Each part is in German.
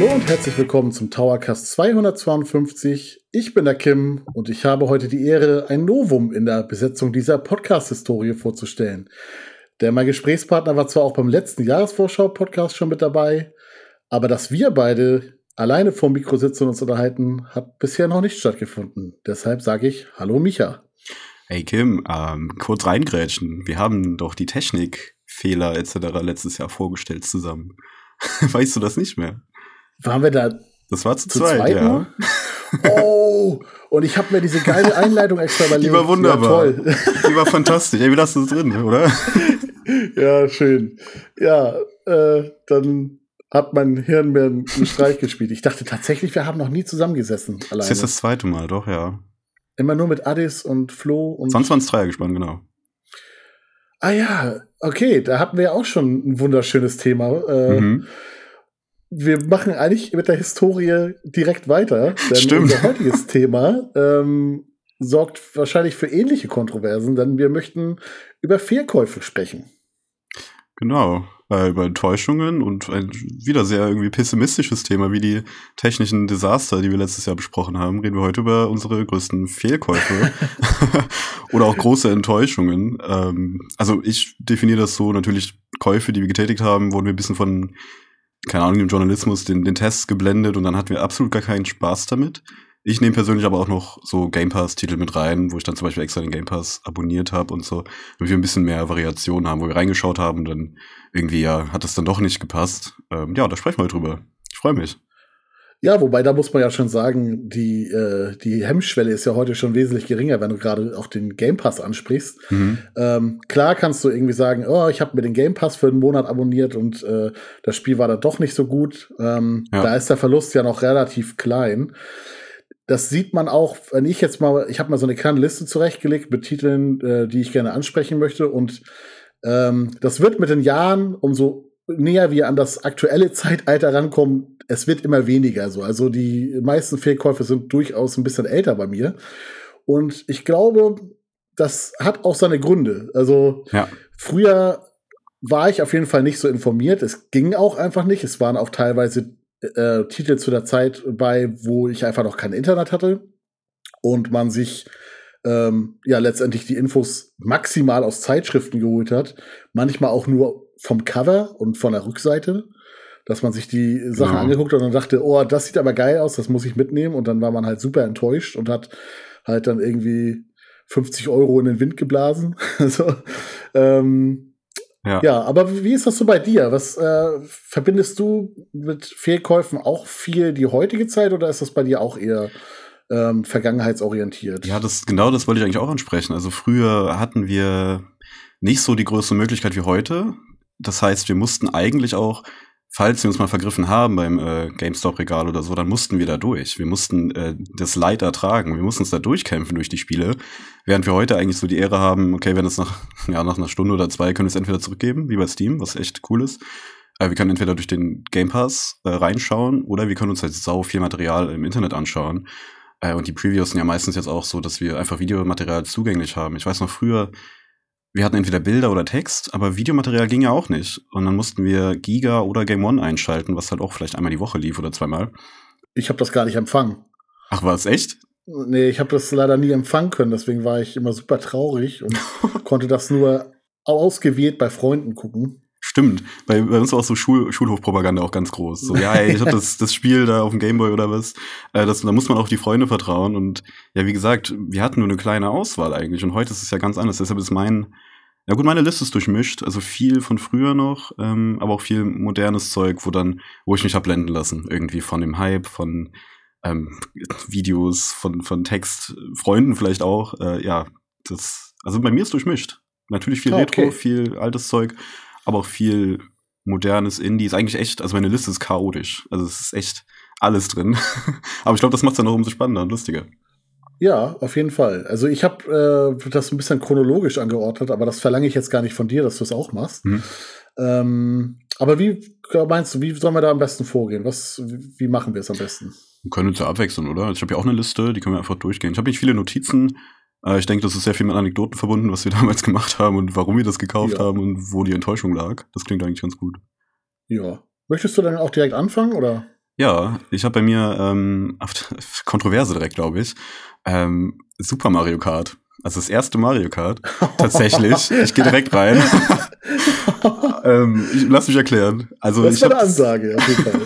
Hallo und herzlich willkommen zum Towercast 252. Ich bin der Kim und ich habe heute die Ehre, ein Novum in der Besetzung dieser Podcast-Historie vorzustellen. Der mein Gesprächspartner war zwar auch beim letzten Jahresvorschau-Podcast schon mit dabei, aber dass wir beide alleine vor dem Mikro sitzen und uns unterhalten, hat bisher noch nicht stattgefunden. Deshalb sage ich Hallo Micha. Hey Kim, ähm, kurz reingrätschen. Wir haben doch die Technikfehler etc. letztes Jahr vorgestellt zusammen. weißt du das nicht mehr? Waren wir da? Das war zu, zu zweit, zweit ja. Oh, und ich habe mir diese geile Einleitung extra überlegt. Die war wunderbar. Ja, toll. Die war fantastisch. Ey, wie lassen es drin, oder? ja, schön. Ja, äh, dann hat mein Hirn mir einen Streich gespielt. Ich dachte tatsächlich, wir haben noch nie zusammengesessen. Alleine. Das ist das zweite Mal, doch, ja. Immer nur mit Addis und Flo und. Sonst waren es Dreier gespannt, genau. Ah ja, okay, da hatten wir ja auch schon ein wunderschönes Thema. Äh, mhm. Wir machen eigentlich mit der Historie direkt weiter. Denn Stimmt. unser heutiges Thema ähm, sorgt wahrscheinlich für ähnliche Kontroversen, denn wir möchten über Fehlkäufe sprechen. Genau äh, über Enttäuschungen und ein wieder sehr irgendwie pessimistisches Thema wie die technischen Desaster, die wir letztes Jahr besprochen haben, reden wir heute über unsere größten Fehlkäufe oder auch große Enttäuschungen. Ähm, also ich definiere das so, natürlich Käufe, die wir getätigt haben, wurden wir ein bisschen von, keine Ahnung, dem Journalismus, den, den Tests geblendet und dann hatten wir absolut gar keinen Spaß damit. Ich nehme persönlich aber auch noch so Game Pass-Titel mit rein, wo ich dann zum Beispiel extra den Game Pass abonniert habe und so, damit wir ein bisschen mehr Variation haben, wo wir reingeschaut haben und dann irgendwie ja hat es dann doch nicht gepasst. Ähm, ja, da sprechen wir drüber. Ich freue mich. Ja, wobei da muss man ja schon sagen, die, äh, die Hemmschwelle ist ja heute schon wesentlich geringer, wenn du gerade auch den Game Pass ansprichst. Mhm. Ähm, klar kannst du irgendwie sagen, oh, ich habe mir den Game Pass für einen Monat abonniert und äh, das Spiel war da doch nicht so gut. Ähm, ja. Da ist der Verlust ja noch relativ klein das sieht man auch, wenn ich jetzt mal, ich habe mal so eine kleine Liste zurechtgelegt mit Titeln, äh, die ich gerne ansprechen möchte. Und ähm, das wird mit den Jahren, umso näher wir an das aktuelle Zeitalter rankommen, es wird immer weniger so. Also die meisten Fehlkäufe sind durchaus ein bisschen älter bei mir. Und ich glaube, das hat auch seine Gründe. Also ja. früher war ich auf jeden Fall nicht so informiert. Es ging auch einfach nicht. Es waren auch teilweise äh, Titel zu der Zeit bei, wo ich einfach noch kein Internet hatte und man sich ähm, ja letztendlich die Infos maximal aus Zeitschriften geholt hat, manchmal auch nur vom Cover und von der Rückseite, dass man sich die Sachen ja. angeguckt hat und dann dachte, oh, das sieht aber geil aus, das muss ich mitnehmen und dann war man halt super enttäuscht und hat halt dann irgendwie 50 Euro in den Wind geblasen. also, ähm, ja. ja, aber wie ist das so bei dir? Was äh, verbindest du mit Fehlkäufen auch viel die heutige Zeit oder ist das bei dir auch eher ähm, vergangenheitsorientiert? Ja, das genau das wollte ich eigentlich auch ansprechen. Also früher hatten wir nicht so die größte Möglichkeit wie heute. Das heißt, wir mussten eigentlich auch falls wir uns mal vergriffen haben beim äh, GameStop-Regal oder so, dann mussten wir da durch. Wir mussten äh, das Leid ertragen. Wir mussten uns da durchkämpfen durch die Spiele. Während wir heute eigentlich so die Ehre haben, okay, wenn es nach, ja, nach einer Stunde oder zwei können wir es entweder zurückgeben, wie bei Steam, was echt cool ist. Äh, wir können entweder durch den Game Pass äh, reinschauen oder wir können uns halt sau viel Material im Internet anschauen. Äh, und die Previews sind ja meistens jetzt auch so, dass wir einfach Videomaterial zugänglich haben. Ich weiß noch früher, wir hatten entweder Bilder oder Text, aber Videomaterial ging ja auch nicht. Und dann mussten wir Giga oder Game One einschalten, was halt auch vielleicht einmal die Woche lief oder zweimal. Ich habe das gar nicht empfangen. Ach, war es echt? Nee, ich habe das leider nie empfangen können, deswegen war ich immer super traurig und konnte das nur ausgewählt bei Freunden gucken. Stimmt, bei, bei uns war auch so Schul Schulhofpropaganda auch ganz groß. So, ja, ey, ich hab das, das Spiel da auf dem Gameboy oder was. Äh, das, da muss man auch die Freunde vertrauen. Und ja, wie gesagt, wir hatten nur eine kleine Auswahl eigentlich. Und heute ist es ja ganz anders. Deshalb ist mein, ja gut, meine Liste ist durchmischt. Also viel von früher noch, ähm, aber auch viel modernes Zeug, wo dann, wo ich mich hab blenden lassen. Irgendwie von dem Hype, von ähm, Videos, von, von Text, Freunden vielleicht auch. Äh, ja, das, also bei mir ist durchmischt. Natürlich viel ah, okay. Retro, viel altes Zeug aber auch viel modernes Indie. Ist eigentlich echt, also meine Liste ist chaotisch. Also es ist echt alles drin. aber ich glaube, das macht es dann auch umso spannender und lustiger. Ja, auf jeden Fall. Also ich habe äh, das ein bisschen chronologisch angeordnet, aber das verlange ich jetzt gar nicht von dir, dass du es auch machst. Mhm. Ähm, aber wie meinst du, wie sollen wir da am besten vorgehen? Was, wie machen wir es am besten? Wir können uns ja abwechseln, oder? Also ich habe ja auch eine Liste, die können wir einfach durchgehen. Ich habe nicht viele Notizen, ich denke, das ist sehr viel mit Anekdoten verbunden, was wir damals gemacht haben und warum wir das gekauft ja. haben und wo die Enttäuschung lag. Das klingt eigentlich ganz gut. Ja. Möchtest du dann auch direkt anfangen, oder? Ja, ich habe bei mir ähm, Kontroverse direkt, glaube ich. Ähm, Super Mario Kart. Also das erste Mario Kart. Tatsächlich. ich gehe direkt rein. ähm, ich, lass mich erklären. Also das ich war eine Ansage, auf jeden Fall.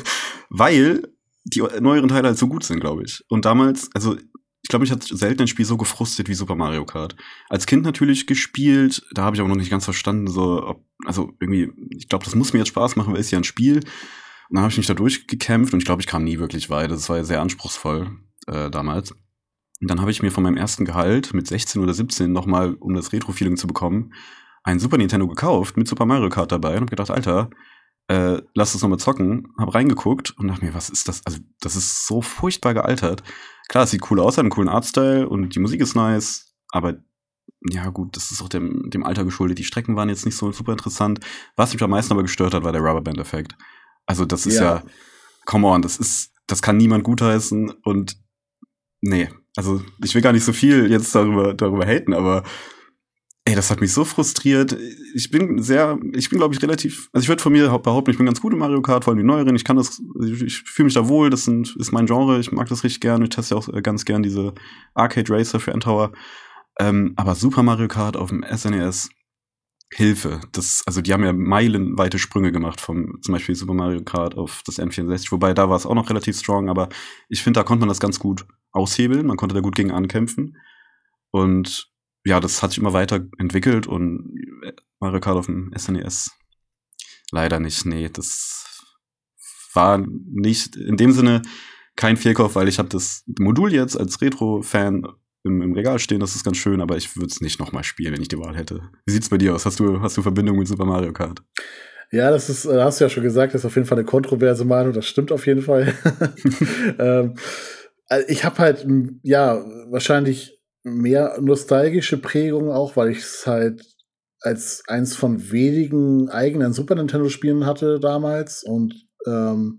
weil die neueren Teile halt so gut sind, glaube ich. Und damals, also ich glaube, ich hatte selten ein Spiel so gefrustet wie Super Mario Kart. Als Kind natürlich gespielt, da habe ich aber noch nicht ganz verstanden, so, ob, also irgendwie, ich glaube, das muss mir jetzt Spaß machen, weil es ja ein Spiel. Und dann habe ich mich da durchgekämpft und ich glaube, ich kam nie wirklich weit. Das war ja sehr anspruchsvoll äh, damals. Und dann habe ich mir von meinem ersten Gehalt mit 16 oder 17 nochmal, um das Retro-Feeling zu bekommen, ein Super Nintendo gekauft mit Super Mario Kart dabei und habe gedacht, Alter, äh, lass uns nochmal zocken. Hab reingeguckt und dachte mir, was ist das? Also, das ist so furchtbar gealtert. Klar, es sieht cool aus, hat einen coolen Artstyle und die Musik ist nice, aber ja, gut, das ist auch dem, dem Alter geschuldet. Die Strecken waren jetzt nicht so super interessant. Was mich am meisten aber gestört hat, war der Rubberband-Effekt. Also, das ist ja. ja, come on, das ist, das kann niemand gutheißen und nee, also ich will gar nicht so viel jetzt darüber, darüber haten, aber ey, das hat mich so frustriert. Ich bin sehr, ich bin glaube ich relativ, also ich würde von mir behaupten, ich bin ganz gut in Mario Kart, vor allem die neueren. Ich kann das, ich, ich fühle mich da wohl, das sind, ist mein Genre, ich mag das richtig gern. Ich teste auch ganz gern diese Arcade Racer für Endtower. Ähm, aber Super Mario Kart auf dem SNES, Hilfe. Das, also die haben ja meilenweite Sprünge gemacht vom zum Beispiel Super Mario Kart auf das N64, wobei da war es auch noch relativ strong, aber ich finde, da konnte man das ganz gut aushebeln, man konnte da gut gegen ankämpfen. Und ja, das hat sich immer weiter entwickelt und Mario Kart auf dem SNES leider nicht. Nee, das war nicht in dem Sinne kein Fehlkauf, weil ich habe das Modul jetzt als Retro-Fan im, im Regal stehen, das ist ganz schön, aber ich würde es nicht nochmal spielen, wenn ich die Wahl hätte. Wie sieht's bei dir aus? Hast du, hast du Verbindung mit Super Mario Kart? Ja, das ist, äh, hast du ja schon gesagt, das ist auf jeden Fall eine kontroverse Meinung, das stimmt auf jeden Fall. ähm, äh, ich habe halt, ja, wahrscheinlich mehr nostalgische Prägung auch, weil ich es halt als eins von wenigen eigenen Super Nintendo-Spielen hatte damals. Und ähm,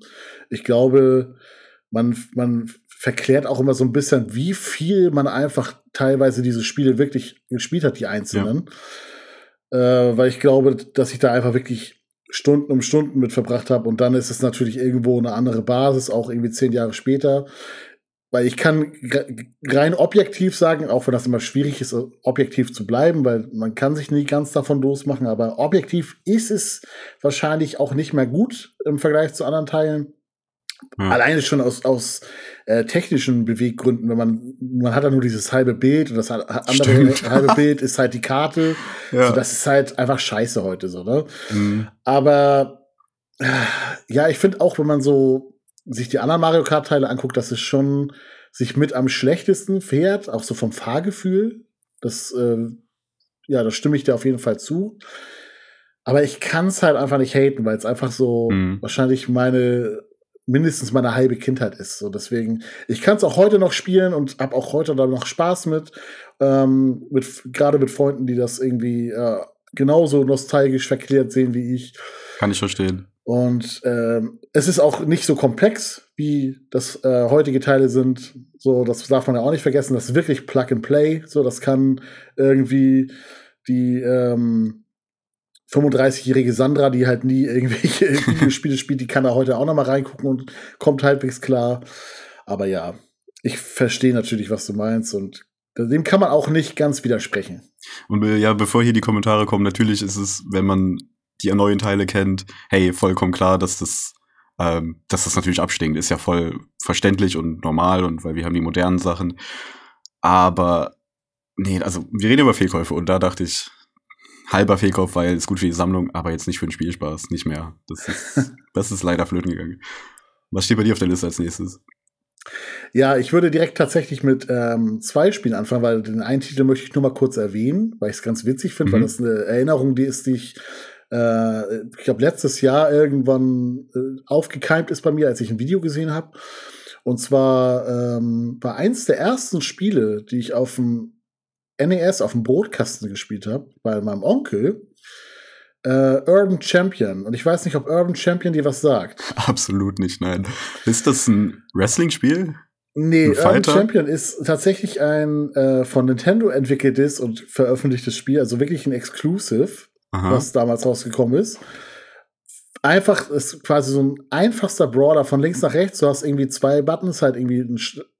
ich glaube, man, man verklärt auch immer so ein bisschen, wie viel man einfach teilweise diese Spiele wirklich gespielt hat, die einzelnen. Ja. Äh, weil ich glaube, dass ich da einfach wirklich Stunden um Stunden mit verbracht habe und dann ist es natürlich irgendwo eine andere Basis, auch irgendwie zehn Jahre später. Weil ich kann rein objektiv sagen, auch wenn das immer schwierig ist, objektiv zu bleiben, weil man kann sich nie ganz davon losmachen, aber objektiv ist es wahrscheinlich auch nicht mehr gut im Vergleich zu anderen Teilen. Ja. Alleine schon aus, aus äh, technischen Beweggründen, wenn man, man hat ja nur dieses halbe Bild und das andere Stimmt. halbe Bild ist halt die Karte. Ja. So, das ist halt einfach scheiße heute so, ne? Mhm. Aber ja, ich finde auch, wenn man so sich die anderen Mario Kart-Teile anguckt, dass es schon sich mit am schlechtesten fährt, auch so vom Fahrgefühl. Das, äh, ja, da stimme ich dir auf jeden Fall zu. Aber ich kann es halt einfach nicht haten, weil es einfach so mhm. wahrscheinlich meine mindestens meine halbe Kindheit ist. So deswegen, ich kann es auch heute noch spielen und habe auch heute da noch Spaß mit, ähm, mit gerade mit Freunden, die das irgendwie äh, genauso nostalgisch verklärt sehen wie ich. Kann ich verstehen. Und ähm, es ist auch nicht so komplex, wie das äh, heutige Teile sind. So, das darf man ja auch nicht vergessen. Das ist wirklich Plug and Play. So, das kann irgendwie die ähm, 35-jährige Sandra, die halt nie irgendwelche Videospiele spielt, die kann da heute auch noch mal reingucken und kommt halbwegs klar. Aber ja, ich verstehe natürlich, was du meinst und dem kann man auch nicht ganz widersprechen. Und äh, ja, bevor hier die Kommentare kommen, natürlich ist es, wenn man die neuen Teile kennt, hey, vollkommen klar, dass das, ähm, dass das natürlich abstinkt, ist ja voll verständlich und normal und weil wir haben die modernen Sachen. Aber nee, also wir reden über Fehlkäufe und da dachte ich, halber Fehlkauf, weil es gut für die Sammlung, aber jetzt nicht für den Spielspaß, nicht mehr. Das ist, das ist leider flöten gegangen. Was steht bei dir auf der Liste als nächstes? Ja, ich würde direkt tatsächlich mit ähm, zwei Spielen anfangen, weil den einen Titel möchte ich nur mal kurz erwähnen, weil ich es ganz witzig finde, mhm. weil das eine Erinnerung, die ist, die ich, äh, ich glaube, letztes Jahr irgendwann äh, aufgekeimt ist bei mir, als ich ein Video gesehen habe. Und zwar ähm, war eins der ersten Spiele, die ich auf dem NES auf dem Brotkasten gespielt habe, bei meinem Onkel, äh, Urban Champion. Und ich weiß nicht, ob Urban Champion dir was sagt. Absolut nicht, nein. Ist das ein Wrestling-Spiel? Nee, Urban Champion ist tatsächlich ein äh, von Nintendo entwickeltes und veröffentlichtes Spiel, also wirklich ein Exclusive, Aha. was damals rausgekommen ist. einfach ist quasi so ein einfachster Brawler von links nach rechts. Du hast irgendwie zwei Buttons, halt irgendwie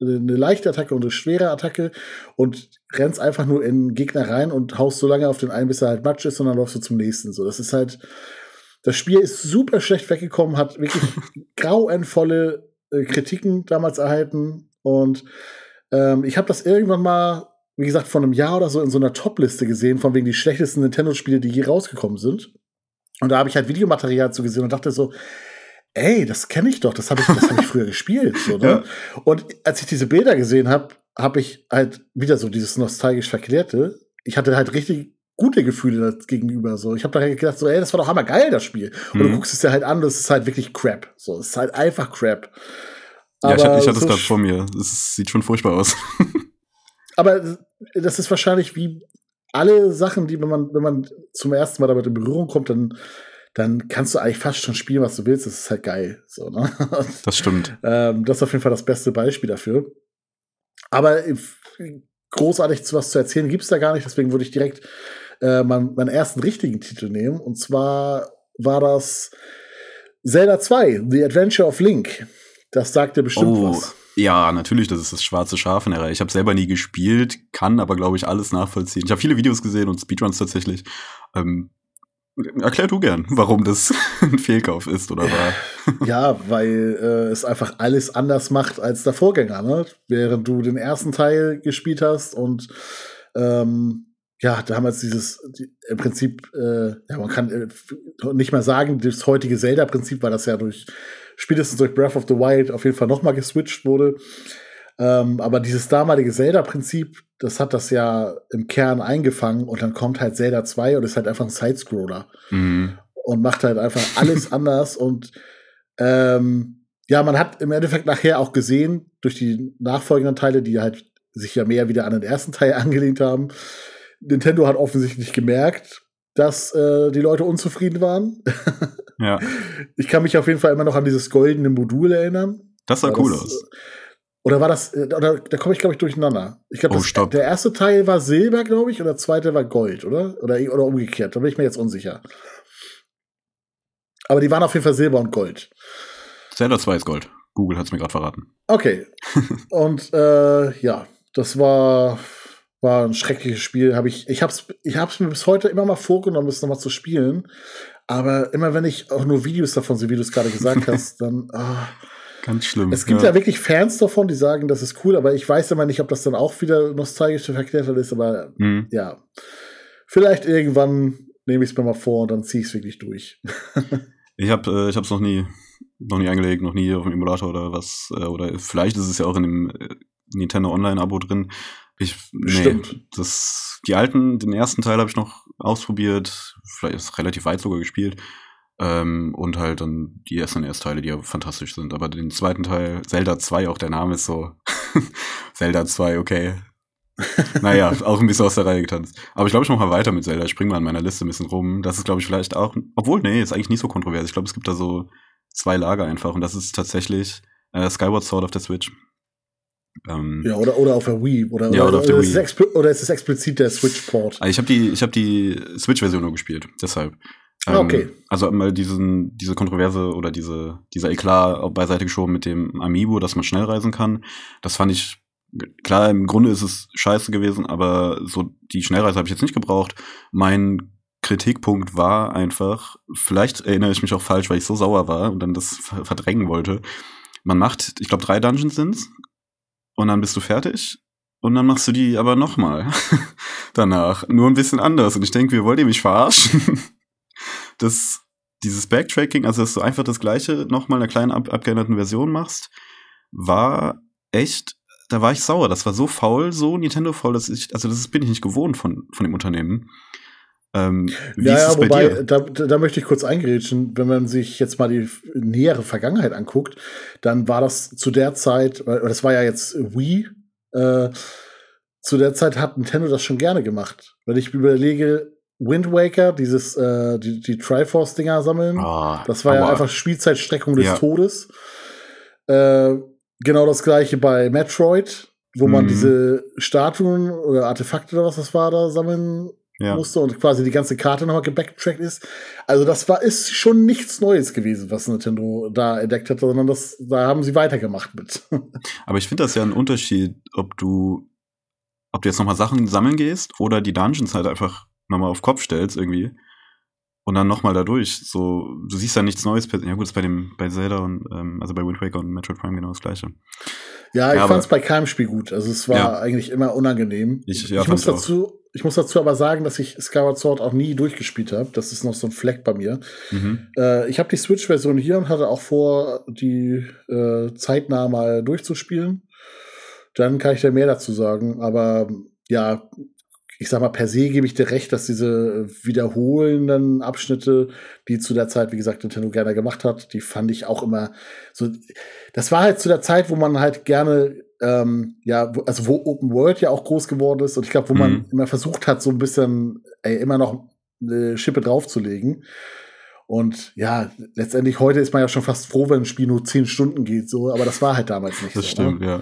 eine leichte Attacke und eine schwere Attacke und rennst einfach nur in Gegner rein und haust so lange auf den einen, bis er halt Matsch ist und dann läufst du zum nächsten. So, das ist halt, das Spiel ist super schlecht weggekommen, hat wirklich grauenvolle äh, Kritiken damals erhalten und ähm, ich habe das irgendwann mal, wie gesagt, vor einem Jahr oder so in so einer Top-Liste gesehen, von wegen die schlechtesten Nintendo-Spiele, die je rausgekommen sind. Und da habe ich halt Videomaterial zu gesehen und dachte so, ey, das kenne ich doch, das habe ich, hab ich früher gespielt. So, ne? ja. Und als ich diese Bilder gesehen habe, habe ich halt wieder so dieses nostalgisch Verklärte. Ich hatte halt richtig gute Gefühle gegenüber. So, ich habe da gedacht, so, ey, das war doch hammergeil, das Spiel. Und mhm. du guckst es dir halt an, das ist halt wirklich Crap. So, es ist halt einfach Crap. Aber ja, ich hatte, ich hatte so es gerade vor mir. Es sieht schon furchtbar aus. aber das ist wahrscheinlich wie alle Sachen, die, wenn man, wenn man zum ersten Mal damit in Berührung kommt, dann, dann kannst du eigentlich fast schon spielen, was du willst. Das ist halt geil. So, ne? Das stimmt. ähm, das ist auf jeden Fall das beste Beispiel dafür. Aber großartig zu was zu erzählen gibt es da gar nicht. Deswegen würde ich direkt äh, meinen, meinen ersten richtigen Titel nehmen. Und zwar war das Zelda 2, The Adventure of Link. Das sagt dir bestimmt oh, was. Ja, natürlich, das ist das schwarze Schaf in der Reihe. Ich habe selber nie gespielt, kann aber, glaube ich, alles nachvollziehen. Ich habe viele Videos gesehen und Speedruns tatsächlich. Ähm, erklär du gern, warum das ein Fehlkauf ist oder war. Ja, weil äh, es einfach alles anders macht als der Vorgänger. Ne? Während du den ersten Teil gespielt hast und ähm, ja, damals dieses die, im Prinzip, äh, ja, man kann äh, nicht mal sagen, das heutige Zelda-Prinzip, weil das ja durch spätestens durch Breath of the Wild auf jeden Fall noch mal geswitcht wurde. Ähm, aber dieses damalige Zelda-Prinzip, das hat das ja im Kern eingefangen und dann kommt halt Zelda 2 und ist halt einfach ein Sidescroller. Mhm. Und macht halt einfach alles anders und ähm, ja, man hat im Endeffekt nachher auch gesehen, durch die nachfolgenden Teile, die halt sich ja mehr wieder an den ersten Teil angelehnt haben, Nintendo hat offensichtlich gemerkt, dass äh, die Leute unzufrieden waren. Ja. Ich kann mich auf jeden Fall immer noch an dieses goldene Modul erinnern. Das sah war cool das, aus. Oder war das, äh, oder da komme ich, glaube ich, durcheinander. Ich glaube, oh, der erste Teil war Silber, glaube ich, und der zweite war Gold, oder? Oder, oder umgekehrt. Da bin ich mir jetzt unsicher. Aber die waren auf jeden Fall Silber und Gold. Zelda 2 ist Gold. Google hat es mir gerade verraten. Okay. und äh, ja, das war, war ein schreckliches Spiel. Hab ich ich habe es ich hab's mir bis heute immer mal vorgenommen, es nochmal zu spielen. Aber immer wenn ich auch nur Videos davon sehe, wie du es gerade gesagt hast, dann. Oh. Ganz schlimm. Es gibt ja. ja. wirklich Fans davon, die sagen, das ist cool, aber ich weiß immer nicht, ob das dann auch wieder nostalgisch verklärt ist, aber mhm. ja. Vielleicht irgendwann nehme ich es mir mal vor und dann ziehe ich es wirklich durch. ich habe äh, ich habe es noch nie noch nie eingelegt, noch nie auf dem Emulator oder was äh, oder vielleicht ist es ja auch in dem äh, Nintendo Online Abo drin. Ich nee, Stimmt. das die alten, den ersten Teil habe ich noch ausprobiert, vielleicht ist relativ weit sogar gespielt. Ähm, und halt dann die SNES-Teile, die ja fantastisch sind. Aber den zweiten Teil, Zelda 2, auch der Name ist so Zelda 2, okay. naja, auch ein bisschen aus der Reihe getanzt. Aber ich glaube, ich mache mal weiter mit Zelda. Ich springe mal in meiner Liste ein bisschen rum. Das ist, glaube ich, vielleicht auch, obwohl, nee, ist eigentlich nicht so kontrovers. Ich glaube, es gibt da so zwei Lager einfach. Und das ist tatsächlich äh, Skyward Sword auf der Switch. Ähm, ja, oder, oder auf der Wii. Oder, ja, oder, oder, auf der Wii. Ist oder ist es explizit der Switch-Port? Ah, ich habe die, hab die Switch-Version nur gespielt, deshalb. Ah, okay. Ähm, also mal diesen, diese Kontroverse oder diese, dieser Eklat beiseite geschoben mit dem Amiibo, dass man schnell reisen kann. Das fand ich, klar, im Grunde ist es scheiße gewesen, aber so die Schnellreise habe ich jetzt nicht gebraucht. Mein Kritikpunkt war einfach, vielleicht erinnere ich mich auch falsch, weil ich so sauer war und dann das verdrängen wollte. Man macht, ich glaube, drei Dungeons sind's und dann bist du fertig und dann machst du die aber nochmal danach. Nur ein bisschen anders. Und ich denke, wir wollt ihr mich verarschen? das, dieses Backtracking, also dass du einfach das gleiche nochmal in einer kleinen ab abgeänderten Version machst, war echt, da war ich sauer. Das war so faul, so Nintendo-faul, dass ich, also das bin ich nicht gewohnt von, von dem Unternehmen. Ähm, ja, wobei, da, da möchte ich kurz eingerätschen, wenn man sich jetzt mal die nähere Vergangenheit anguckt, dann war das zu der Zeit, das war ja jetzt Wii, äh, zu der Zeit hat Nintendo das schon gerne gemacht. Wenn ich überlege, Wind Waker, dieses, äh, die, die Triforce-Dinger sammeln, oh, das war ja einfach Spielzeitstreckung des ja. Todes. Äh, genau das gleiche bei Metroid, wo mhm. man diese Statuen oder Artefakte oder was das war da sammeln ja. musste und quasi die ganze Karte nochmal gebacktrackt ist. Also das war ist schon nichts Neues gewesen, was Nintendo da entdeckt hat, sondern das da haben sie weitergemacht mit. Aber ich finde das ja ein Unterschied, ob du ob du jetzt nochmal Sachen sammeln gehst oder die Dungeons halt einfach nochmal auf Kopf stellst irgendwie und dann nochmal da durch. So, du siehst ja nichts Neues. Ja gut, ist bei dem bei Zelda und ähm, also bei Wind Waker und Metroid Prime genau das gleiche. Ja, ich ja, fand es bei keinem Spiel gut. Also es war ja. eigentlich immer unangenehm. Ich, ja, ich muss dazu, ich muss dazu aber sagen, dass ich Skyward Sword auch nie durchgespielt habe. Das ist noch so ein Fleck bei mir. Mhm. Äh, ich habe die Switch-Version hier und hatte auch vor, die äh, zeitnah mal durchzuspielen. Dann kann ich da mehr dazu sagen. Aber ja, ich sag mal, per se gebe ich dir recht, dass diese wiederholenden Abschnitte, die zu der Zeit, wie gesagt, Nintendo gerne gemacht hat, die fand ich auch immer so. Das war halt zu der Zeit, wo man halt gerne, ähm, ja, also wo Open World ja auch groß geworden ist und ich glaube, wo mhm. man immer versucht hat, so ein bisschen, ey, immer noch eine Schippe draufzulegen. Und ja, letztendlich heute ist man ja schon fast froh, wenn ein Spiel nur zehn Stunden geht, so, aber das war halt damals nicht das so. Das stimmt, ne? ja.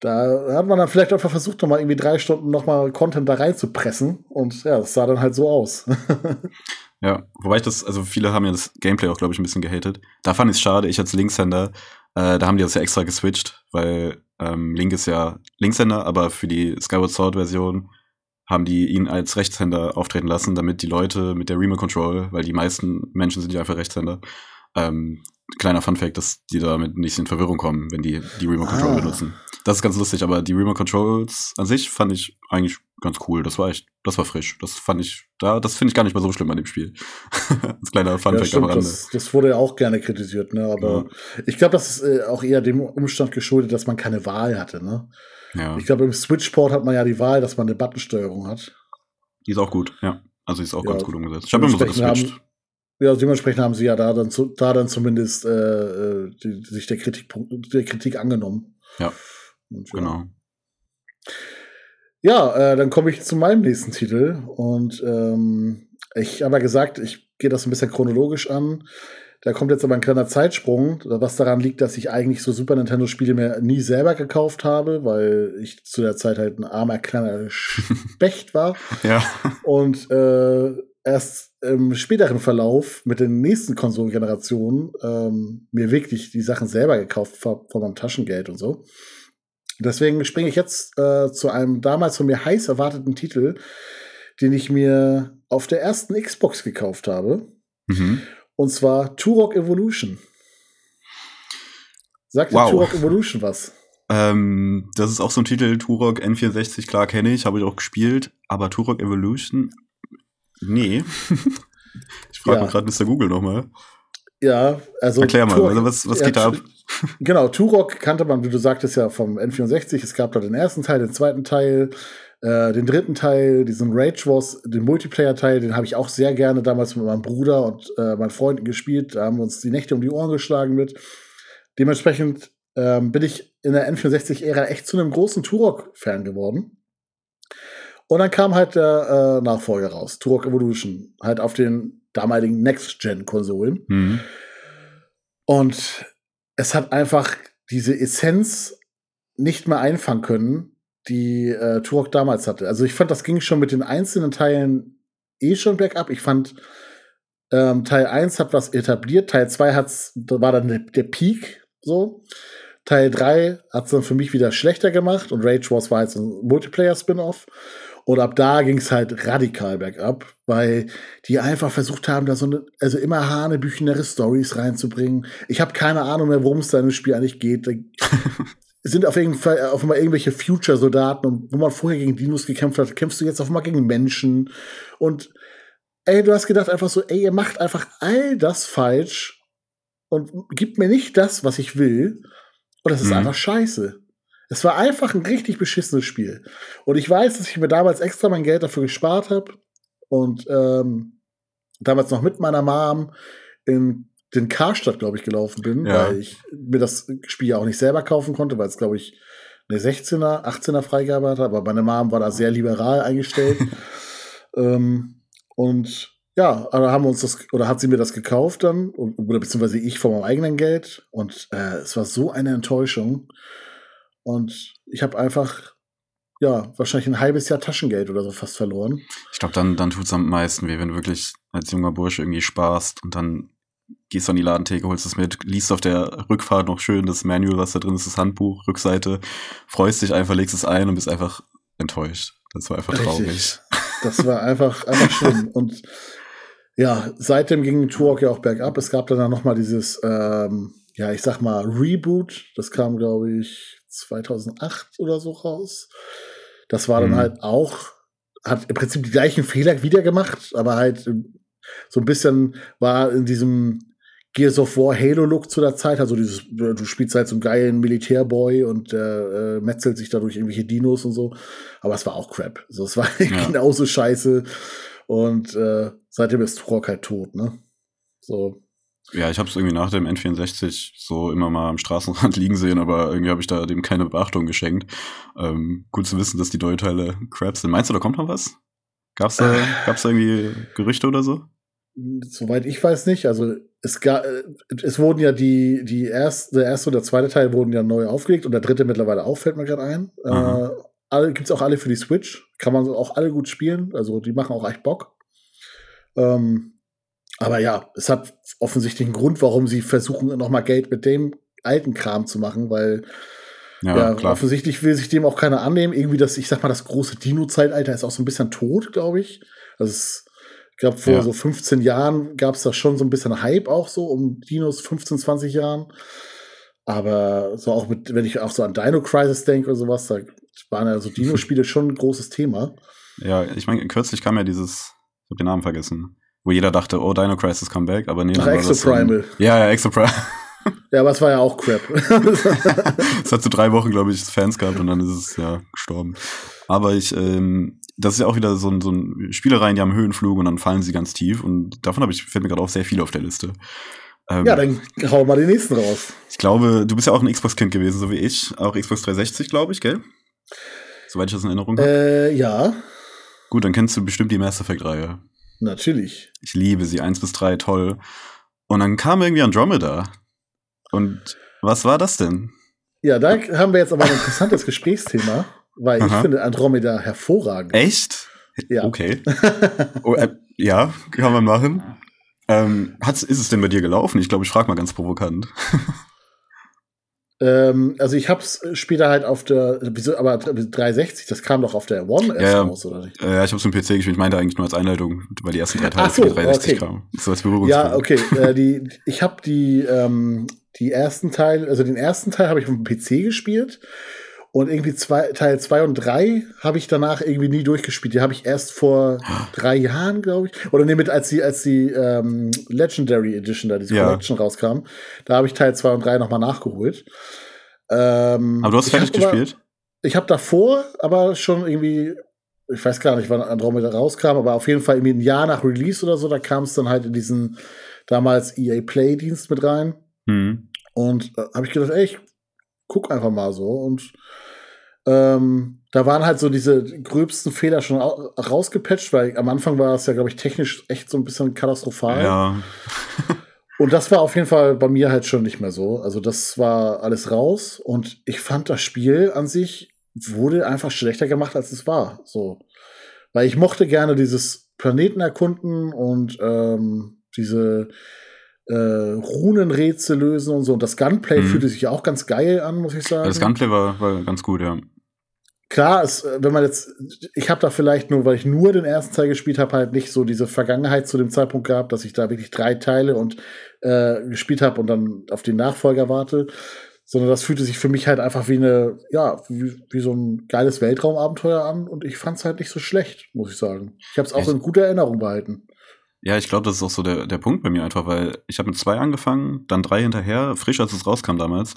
Da hat man dann vielleicht einfach versucht, nochmal irgendwie drei Stunden nochmal Content da reinzupressen. Und ja, das sah dann halt so aus. ja, wobei ich das, also viele haben ja das Gameplay auch, glaube ich, ein bisschen gehatet. Da fand ich es schade, ich als Linkshänder, äh, da haben die das ja extra geswitcht, weil ähm, Link ist ja Linkshänder, aber für die Skyward Sword Version haben die ihn als Rechtshänder auftreten lassen, damit die Leute mit der Remote Control, weil die meisten Menschen sind ja einfach Rechtshänder, ähm, kleiner Funfact, dass die damit nicht in Verwirrung kommen, wenn die die Remote Control ah. benutzen. Das ist ganz lustig, aber die Remote Controls an sich fand ich eigentlich ganz cool. Das war echt, das war frisch. Das fand ich, da, das finde ich gar nicht mal so schlimm an dem Spiel. Als kleiner Funfact ja, am Rande. Das, das, wurde ja auch gerne kritisiert, ne? Aber ja. ich glaube, das ist äh, auch eher dem Umstand geschuldet, dass man keine Wahl hatte, ne? Ja. Ich glaube, im Switchport hat man ja die Wahl, dass man eine Buttonsteuerung hat. Die ist auch gut, ja. Also die ist auch ja, ganz gut umgesetzt. Ich habe immer so geswitcht. Haben, ja, dementsprechend haben sie ja da dann, zu, da dann zumindest äh, äh die, sich der Kritik, der Kritik angenommen. Ja. Und, genau. Ja, äh, dann komme ich zu meinem nächsten Titel. Und ähm, ich habe ja gesagt, ich gehe das ein bisschen chronologisch an. Da kommt jetzt aber ein kleiner Zeitsprung, was daran liegt, dass ich eigentlich so Super Nintendo-Spiele mir nie selber gekauft habe, weil ich zu der Zeit halt ein armer kleiner Specht war. ja. Und äh, erst im späteren Verlauf mit den nächsten Konsolengenerationen ähm, mir wirklich die Sachen selber gekauft von, von meinem Taschengeld und so. Deswegen springe ich jetzt äh, zu einem damals von mir heiß erwarteten Titel, den ich mir auf der ersten Xbox gekauft habe. Mhm. Und zwar Turok Evolution. Sagt wow. Turok Evolution was? Ähm, das ist auch so ein Titel, Turok N64, klar kenne ich, habe ich auch gespielt, aber Turok Evolution Nee. ich frage ja. mal gerade Mr. Google nochmal. Ja, also. Erklär mal, Turok, was, was geht da ab? Genau, Turok kannte man, wie du sagtest, ja vom N64. Es gab da den ersten Teil, den zweiten Teil, äh, den dritten Teil, diesen Rage Wars, den Multiplayer-Teil, den habe ich auch sehr gerne damals mit meinem Bruder und äh, meinen Freunden gespielt. Da haben wir uns die Nächte um die Ohren geschlagen mit. Dementsprechend ähm, bin ich in der N64-Ära echt zu einem großen Turok-Fan geworden. Und dann kam halt der äh, Nachfolger raus, Turok Evolution, halt auf den damaligen Next-Gen-Konsolen. Mhm. Und es hat einfach diese Essenz nicht mehr einfangen können, die äh, Turok damals hatte. Also ich fand, das ging schon mit den einzelnen Teilen eh schon bergab. Ich fand, ähm, Teil 1 hat was etabliert, Teil 2 hat's, war dann der, der Peak so. Teil 3 hat es dann für mich wieder schlechter gemacht und Rage Wars war jetzt ein Multiplayer-Spin-Off. Und ab da ging es halt radikal bergab, weil die einfach versucht haben, da so eine, also immer hanebüchenere Stories reinzubringen. Ich habe keine Ahnung mehr, worum es da im Spiel eigentlich geht. sind auf jeden Fall auf einmal irgendwelche Future-Soldaten, wo man vorher gegen Dinos gekämpft hat, kämpfst du jetzt auf einmal gegen Menschen. Und ey, du hast gedacht einfach so, ey, ihr macht einfach all das falsch und gibt mir nicht das, was ich will. Und das ist mhm. einfach scheiße. Es war einfach ein richtig beschissenes Spiel. Und ich weiß, dass ich mir damals extra mein Geld dafür gespart habe und ähm, damals noch mit meiner Mom in den Karstadt, glaube ich, gelaufen bin, ja. weil ich mir das Spiel ja auch nicht selber kaufen konnte, weil es, glaube ich, eine 16er, 18er Freigabe hatte, aber meine Mom war da sehr liberal eingestellt. ähm, und ja, aber haben wir uns das, oder hat sie mir das gekauft dann, oder beziehungsweise ich von meinem eigenen Geld. Und äh, es war so eine Enttäuschung. Und ich habe einfach ja, wahrscheinlich ein halbes Jahr Taschengeld oder so fast verloren. Ich glaube, dann, dann tut es am meisten weh, wenn du wirklich als junger Bursche irgendwie sparst und dann gehst du an die Ladentheke, holst es mit, liest auf der Rückfahrt noch schön das Manual, was da drin ist, das Handbuch, Rückseite, freust dich einfach, legst es ein und bist einfach enttäuscht. Das war einfach Richtig. traurig. Das war einfach, einfach schlimm. Und ja, seitdem ging Turok ja auch bergab. Es gab dann noch mal dieses, ähm, ja, ich sag mal, Reboot. Das kam, glaube ich, 2008 oder so raus. Das war dann mhm. halt auch, hat im Prinzip die gleichen Fehler wieder gemacht, aber halt so ein bisschen war in diesem Gears of War Halo-Look zu der Zeit, also dieses, du spielst halt so einen geilen Militärboy und der äh, metzelt sich dadurch irgendwelche Dinos und so. Aber es war auch Crap. Also es war ja. genauso scheiße. Und äh, seitdem ist Turok halt tot, ne? So. Ja, ich habe es irgendwie nach dem N64 so immer mal am Straßenrand liegen sehen, aber irgendwie habe ich da dem keine Beachtung geschenkt. Ähm, gut zu wissen, dass die Teile Crap sind. Meinst du, da kommt noch was? Gab's da, gab's da irgendwie Gerüchte oder so? Soweit ich weiß nicht. Also es, gab, es wurden ja die, die erste, der erste und der zweite Teil wurden ja neu aufgelegt und der dritte mittlerweile auch, fällt mir gerade ein. Äh, alle, gibt's auch alle für die Switch. Kann man auch alle gut spielen. Also die machen auch echt Bock. Ähm, aber ja, es hat offensichtlich einen Grund, warum sie versuchen, nochmal Geld mit dem alten Kram zu machen, weil ja, ja offensichtlich will sich dem auch keiner annehmen. Irgendwie das, ich sag mal, das große Dino-Zeitalter ist auch so ein bisschen tot, glaube ich. Also es glaube, vor ja. so 15 Jahren gab es da schon so ein bisschen Hype auch so um Dinos, 15, 20 Jahren. Aber so auch mit, wenn ich auch so an Dino Crisis denke oder sowas, da waren ja so Dino-Spiele schon ein großes Thema. Ja, ich meine, kürzlich kam ja dieses, ich habe den Namen vergessen, wo jeder dachte, oh, Dino Crisis Comeback, aber nee, Ach, Exoprimal. So ja, ja, Exoprimal. Ja, aber es war ja auch Crap. es hat so drei Wochen, glaube ich, Fans gehabt und dann ist es ja gestorben. Aber ich, ähm, das ist ja auch wieder so ein, so ein Spielereien, die haben Höhenflug und dann fallen sie ganz tief. Und davon habe ich, fällt mir gerade auch sehr viel auf der Liste. Ähm, ja, dann hau mal den nächsten raus. Ich glaube, du bist ja auch ein Xbox-Kind gewesen, so wie ich. Auch Xbox 360, glaube ich, gell? Soweit ich das in Erinnerung habe. Äh, ja. Gut, dann kennst du bestimmt die Mass Effect-Reihe. Natürlich. Ich liebe sie, eins bis drei, toll. Und dann kam irgendwie Andromeda. Und was war das denn? Ja, da haben wir jetzt aber ein interessantes Gesprächsthema. Weil Aha. ich finde Andromeda hervorragend. Echt? Ja. Okay. oh, äh, ja, kann man machen. Ähm, ist es denn bei dir gelaufen? Ich glaube, ich frage mal ganz provokant. ähm, also ich hab's später halt auf der, aber 360, das kam doch auf der One erst ja, raus, oder nicht? Ja, ich hab's im PC gespielt. Ich meinte eigentlich nur als Einleitung, weil die ersten drei Teile so, für 360 okay. kamen. So als Ja, okay. äh, die, ich habe die, ähm, die ersten Teile, also den ersten Teil habe ich auf dem PC gespielt und irgendwie zwei, Teil 2 und 3 habe ich danach irgendwie nie durchgespielt. Die habe ich erst vor drei Jahren, glaube ich. Oder nee, mit, als die, als die ähm, Legendary Edition, da diese ja. Collection rauskam, da habe ich Teil 2 und 3 nochmal nachgeholt. Ähm, aber du hast fertig gespielt? Aber, ich habe davor aber schon irgendwie, ich weiß gar nicht, wann Andromeda rauskam, aber auf jeden Fall irgendwie ein Jahr nach Release oder so, da kam es dann halt in diesen damals EA Play-Dienst mit rein. Mhm. Und äh, habe ich gedacht, ey, ich guck einfach mal so. Und ähm, da waren halt so diese gröbsten Fehler schon rausgepatcht, weil am Anfang war es ja, glaube ich, technisch echt so ein bisschen katastrophal. Ja. und das war auf jeden Fall bei mir halt schon nicht mehr so. Also das war alles raus und ich fand das Spiel an sich wurde einfach schlechter gemacht, als es war. So. Weil ich mochte gerne dieses Planeten erkunden und ähm, diese äh, Runenrätsel lösen und so. Und das Gunplay mhm. fühlte sich auch ganz geil an, muss ich sagen. Das Gunplay war, war ganz gut, ja. Klar, es, äh, wenn man jetzt, ich habe da vielleicht nur, weil ich nur den ersten Teil gespielt habe, halt nicht so diese Vergangenheit zu dem Zeitpunkt gehabt, dass ich da wirklich drei Teile und äh, gespielt habe und dann auf den Nachfolger warte, sondern das fühlte sich für mich halt einfach wie eine, ja, wie, wie so ein geiles Weltraumabenteuer an und ich fand es halt nicht so schlecht, muss ich sagen. Ich habe es auch Echt? in guter Erinnerung behalten. Ja, ich glaube, das ist auch so der, der Punkt bei mir einfach, weil ich habe mit zwei angefangen, dann drei hinterher, frisch als es rauskam damals,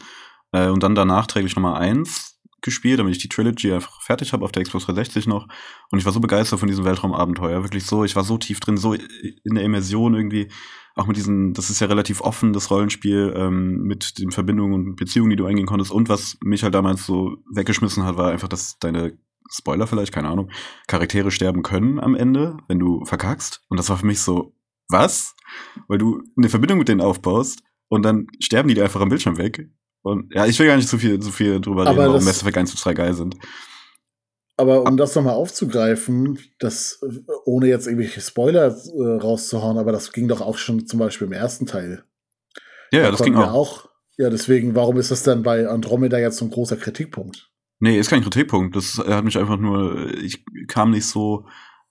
äh, und dann danach nachträglich nochmal eins gespielt, damit ich die Trilogy einfach fertig habe auf der Xbox 360 noch. Und ich war so begeistert von diesem Weltraumabenteuer, wirklich so, ich war so tief drin, so in der Immersion irgendwie, auch mit diesen, das ist ja relativ offen, das Rollenspiel, ähm, mit den Verbindungen und Beziehungen, die du eingehen konntest. Und was mich halt damals so weggeschmissen hat, war einfach, dass deine Spoiler vielleicht, keine Ahnung, Charaktere sterben können am Ende, wenn du verkackst. Und das war für mich so, was? Weil du eine Verbindung mit denen aufbaust und dann sterben die dir einfach am Bildschirm weg. Und ja, ich will gar nicht zu viel, zu viel drüber Aber reden, warum Mass Effect 1 zu 3 geil sind. Aber um das nochmal aufzugreifen, das, ohne jetzt irgendwelche Spoiler äh, rauszuhauen, aber das ging doch auch schon zum Beispiel im ersten Teil. Ja, ja das ging auch. auch. Ja, deswegen, warum ist das dann bei Andromeda jetzt so ein großer Kritikpunkt? Nee, ist kein Kritikpunkt. Das hat mich einfach nur, ich kam nicht so,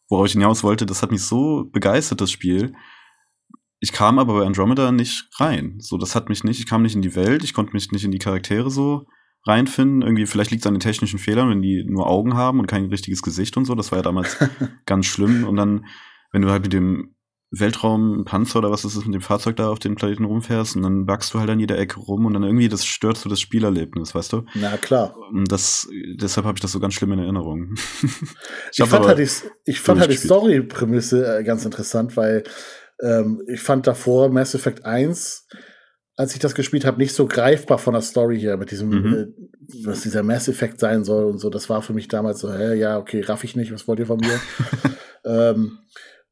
worauf ich hinaus wollte, das hat mich so begeistert, das Spiel. Ich kam aber bei Andromeda nicht rein. So, das hat mich nicht, ich kam nicht in die Welt, ich konnte mich nicht in die Charaktere so reinfinden. Irgendwie, vielleicht liegt es an den technischen Fehlern, wenn die nur Augen haben und kein richtiges Gesicht und so. Das war ja damals ganz schlimm. Und dann, wenn du halt mit dem Weltraumpanzer oder was ist es mit dem Fahrzeug da auf dem Planeten rumfährst und dann wachst du halt an jeder Ecke rum und dann irgendwie das stört so das Spielerlebnis, weißt du? Na klar. Und das, deshalb habe ich das so ganz schlimm in Erinnerung. ich, ich fand halt die, ich fand halt die Story-Prämisse äh, ganz interessant, weil ähm, ich fand davor Mass Effect 1 als ich das gespielt habe, nicht so greifbar von der Story her, mit diesem, mhm. äh, was dieser Mass Effect sein soll und so. Das war für mich damals so, hä, ja, okay, raff ich nicht, was wollt ihr von mir? ähm,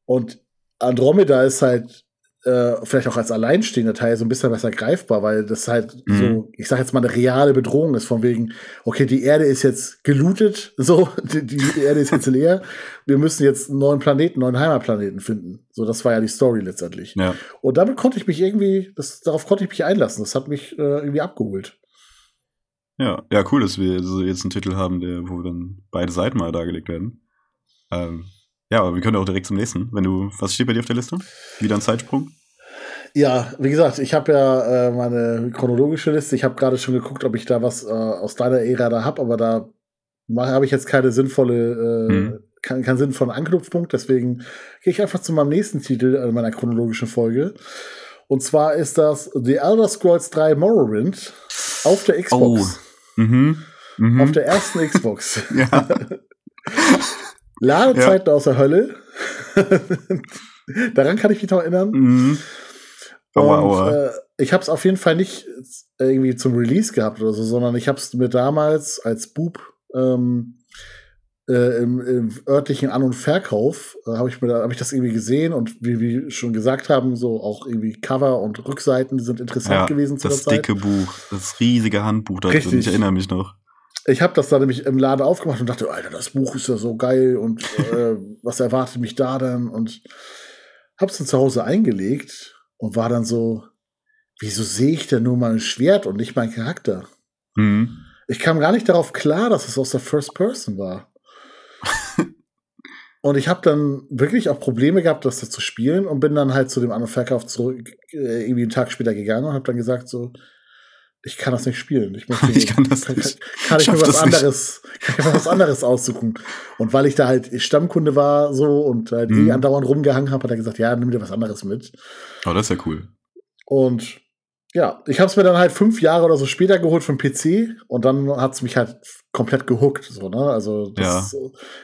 und Andromeda ist halt äh, vielleicht auch als alleinstehender Teil so ein bisschen besser greifbar, weil das halt mhm. so, ich sag jetzt mal, eine reale Bedrohung ist, von wegen, okay, die Erde ist jetzt gelootet, so, die, die Erde ist jetzt leer, wir müssen jetzt einen neuen Planeten, einen neuen Heimatplaneten finden. So, das war ja die Story letztendlich. Ja. Und damit konnte ich mich irgendwie, das, darauf konnte ich mich einlassen. Das hat mich äh, irgendwie abgeholt. Ja, ja, cool, dass wir jetzt einen Titel haben, der, wo dann beide Seiten mal dargelegt werden. Ähm, ja, aber wir können auch direkt zum nächsten. Wenn du, was steht bei dir auf der Liste? Wieder ein Zeitsprung? Ja, wie gesagt, ich habe ja äh, meine chronologische Liste. Ich habe gerade schon geguckt, ob ich da was äh, aus deiner Ära da habe, aber da habe ich jetzt keine sinnvolle, äh, hm. keinen kein sinnvollen Anknüpfpunkt. Deswegen gehe ich einfach zu meinem nächsten Titel in meiner chronologischen Folge. Und zwar ist das The Elder Scrolls 3 Morrowind auf der Xbox. Oh. Mhm. Mhm. Auf der ersten Xbox. ja. Ladezeiten ja. aus der Hölle. Daran kann ich mich noch erinnern. Mhm. Aua, aua. Äh, ich habe es auf jeden Fall nicht irgendwie zum Release gehabt oder so, sondern ich habe es mir damals als Bub ähm, äh, im, im, örtlichen An- und Verkauf äh, habe ich mir da, hab ich das irgendwie gesehen und wie wir schon gesagt haben, so auch irgendwie Cover und Rückseiten die sind interessant ja, gewesen zu das der Zeit. Das dicke Buch, das riesige Handbuch da drin, ich erinnere mich noch ich habe das da nämlich im Laden aufgemacht und dachte, Alter, das Buch ist ja so geil und äh, was erwartet mich da denn? Und hab's dann zu Hause eingelegt und war dann so, wieso sehe ich denn nur mein Schwert und nicht meinen Charakter? Mhm. Ich kam gar nicht darauf klar, dass es aus der First Person war. und ich habe dann wirklich auch Probleme gehabt, das da zu spielen und bin dann halt zu dem anderen Verkauf zurück, äh, irgendwie einen Tag später gegangen und habe dann gesagt so, ich kann das nicht spielen. Ich, möchte, ich kann das nicht. Kann, kann ich, mir was anderes, kann ich mir was anderes aussuchen. Und weil ich da halt Stammkunde war so und halt mhm. eh andauernd rumgehangen habe, hat er gesagt, ja, nimm dir was anderes mit. Oh, das ist ja cool. Und ja, ich habe es mir dann halt fünf Jahre oder so später geholt vom PC und dann hat es mich halt komplett gehuckt. So, ne? Also das ja.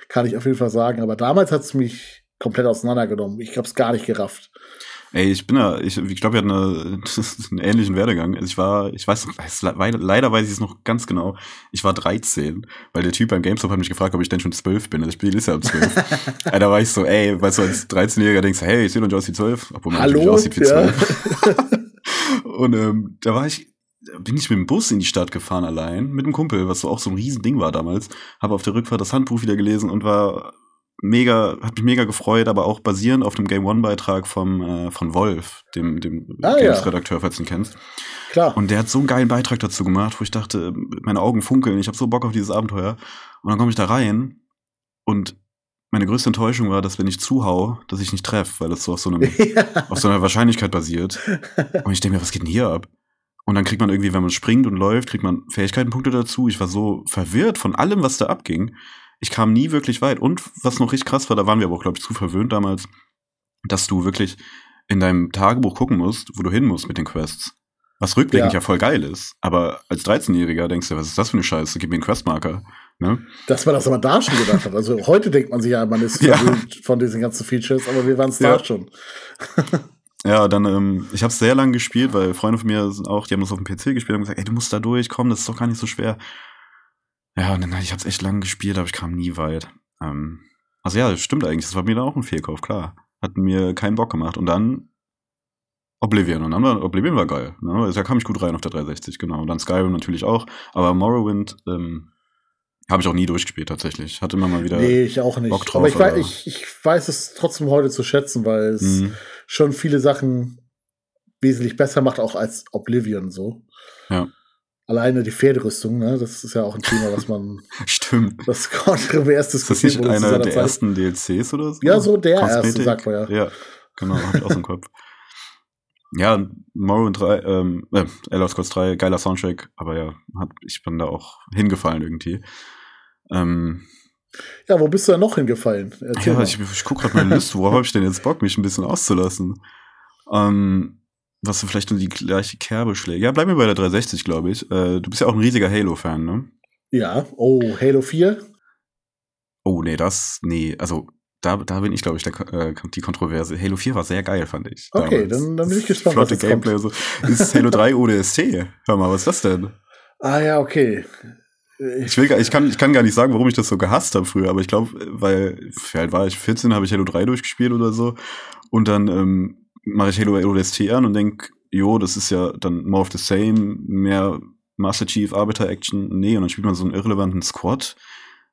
kann ich auf jeden Fall sagen. Aber damals hat es mich komplett auseinandergenommen. Ich habe es gar nicht gerafft. Ey, ich bin da, ich, ich glaube, wir hatten eine, einen ähnlichen Werdegang. Also ich war, ich weiß, leider weiß ich es noch ganz genau. Ich war 13, weil der Typ beim GameStop hat mich gefragt, ob ich denn schon 12 bin. Das Spiel ist ja um 12. ey, da war ich so, ey, weißt du, als 13-Jähriger denkst du, hey, ich sehe doch aus wie 12, obwohl man Hallo? aussieht wie 12. Ja. Und ähm, da war ich, bin ich mit dem Bus in die Stadt gefahren allein, mit einem Kumpel, was so auch so ein Riesending war damals. Habe auf der Rückfahrt das Handbuch wieder gelesen und war mega, hat mich mega gefreut, aber auch basierend auf dem Game One-Beitrag vom äh, von Wolf, dem, dem ah, Games-Redakteur, falls du ihn kennst. Klar. Und der hat so einen geilen Beitrag dazu gemacht, wo ich dachte, meine Augen funkeln, ich habe so Bock auf dieses Abenteuer. Und dann komme ich da rein und meine größte Enttäuschung war, dass wenn ich zuhau, dass ich nicht treffe, weil das so auf so, einem, ja. auf so einer Wahrscheinlichkeit basiert. Und ich denke mir, was geht denn hier ab? Und dann kriegt man irgendwie, wenn man springt und läuft, kriegt man Fähigkeitenpunkte dazu. Ich war so verwirrt von allem, was da abging ich kam nie wirklich weit. Und was noch richtig krass war, da waren wir aber auch, glaube ich, zu verwöhnt damals, dass du wirklich in deinem Tagebuch gucken musst, wo du hin musst mit den Quests. Was rückblickend ja. ja voll geil ist. Aber als 13-Jähriger denkst du, was ist das für eine Scheiße? Gib mir einen Questmarker. Ne? Dass man das aber da schon gedacht hat. Also heute denkt man sich ja, man ist ja. von diesen ganzen Features, aber wir waren es ja. da schon. ja, dann, ähm, ich habe es sehr lange gespielt, weil Freunde von mir sind auch, die haben das auf dem PC gespielt und gesagt, ey, du musst da durch, komm, das ist doch gar nicht so schwer. Ja, und dann, ich habe es echt lange gespielt, aber ich kam nie weit. Ähm, also ja, das stimmt eigentlich. Das war mir da auch ein Fehlkauf, klar. Hat mir keinen Bock gemacht. Und dann Oblivion. Und dann war, Oblivion war geil. Ne? Da kam ich gut rein auf der 360, genau. Und dann Skyrim natürlich auch. Aber Morrowind, ähm, Habe ich auch nie durchgespielt, tatsächlich. Hatte immer mal wieder. Nee, ich auch nicht. Bock drauf, aber ich, weiß, aber- ich, ich weiß es trotzdem heute zu schätzen, weil es Mhm. schon viele Sachen wesentlich besser macht, auch als Oblivion so. Ja. Alleine die Pferderüstung, ne? Das ist ja auch ein Thema, was man Stimmt. das kontrovers Ist das nicht wurde zu einer seiner der Zeit. ersten DLCs oder so? Ja, so der erste, Cosmetic? sagt man ja. Ja, genau, hab ich aus dem Kopf. Ja, Morrowind 3, ähm, äh, Elder Scrolls 3, geiler Soundtrack, aber ja, hat, ich bin da auch hingefallen irgendwie. Ähm, Ja, wo bist du denn noch hingefallen? Erzähl ja, mal. ich, ich gucke gerade meine Liste, worauf habe ich denn jetzt Bock, mich ein bisschen auszulassen? Ähm, was du vielleicht in die gleiche Kerbe schlägt. Ja, bleib mir bei der 360, glaube ich. Äh, du bist ja auch ein riesiger Halo-Fan, ne? ja, oh, Halo 4. Oh, nee, das, nee, also da, da bin ich, glaube ich, der, äh, die Kontroverse. Halo 4 war sehr geil, fand ich. Okay, dann- dann bin ich gespannt, Flotte was Gameplay und so. Ist Halo 3 ODST? Hör mal, was ist das denn? Ah ja, okay. Ich, will, gar- ich, kann, ich kann gar nicht sagen, warum ich das so gehasst habe früher, aber ich glaube, weil, wie alt war ich? 14 habe ich Halo 3 durchgespielt oder so. Und dann ähm, mache ich Halo ODST an und denk, jo, das ist ja dann more of the same, mehr Master Chief, Arbiter Action. Nee, und dann spielt man so einen irrelevanten Squad,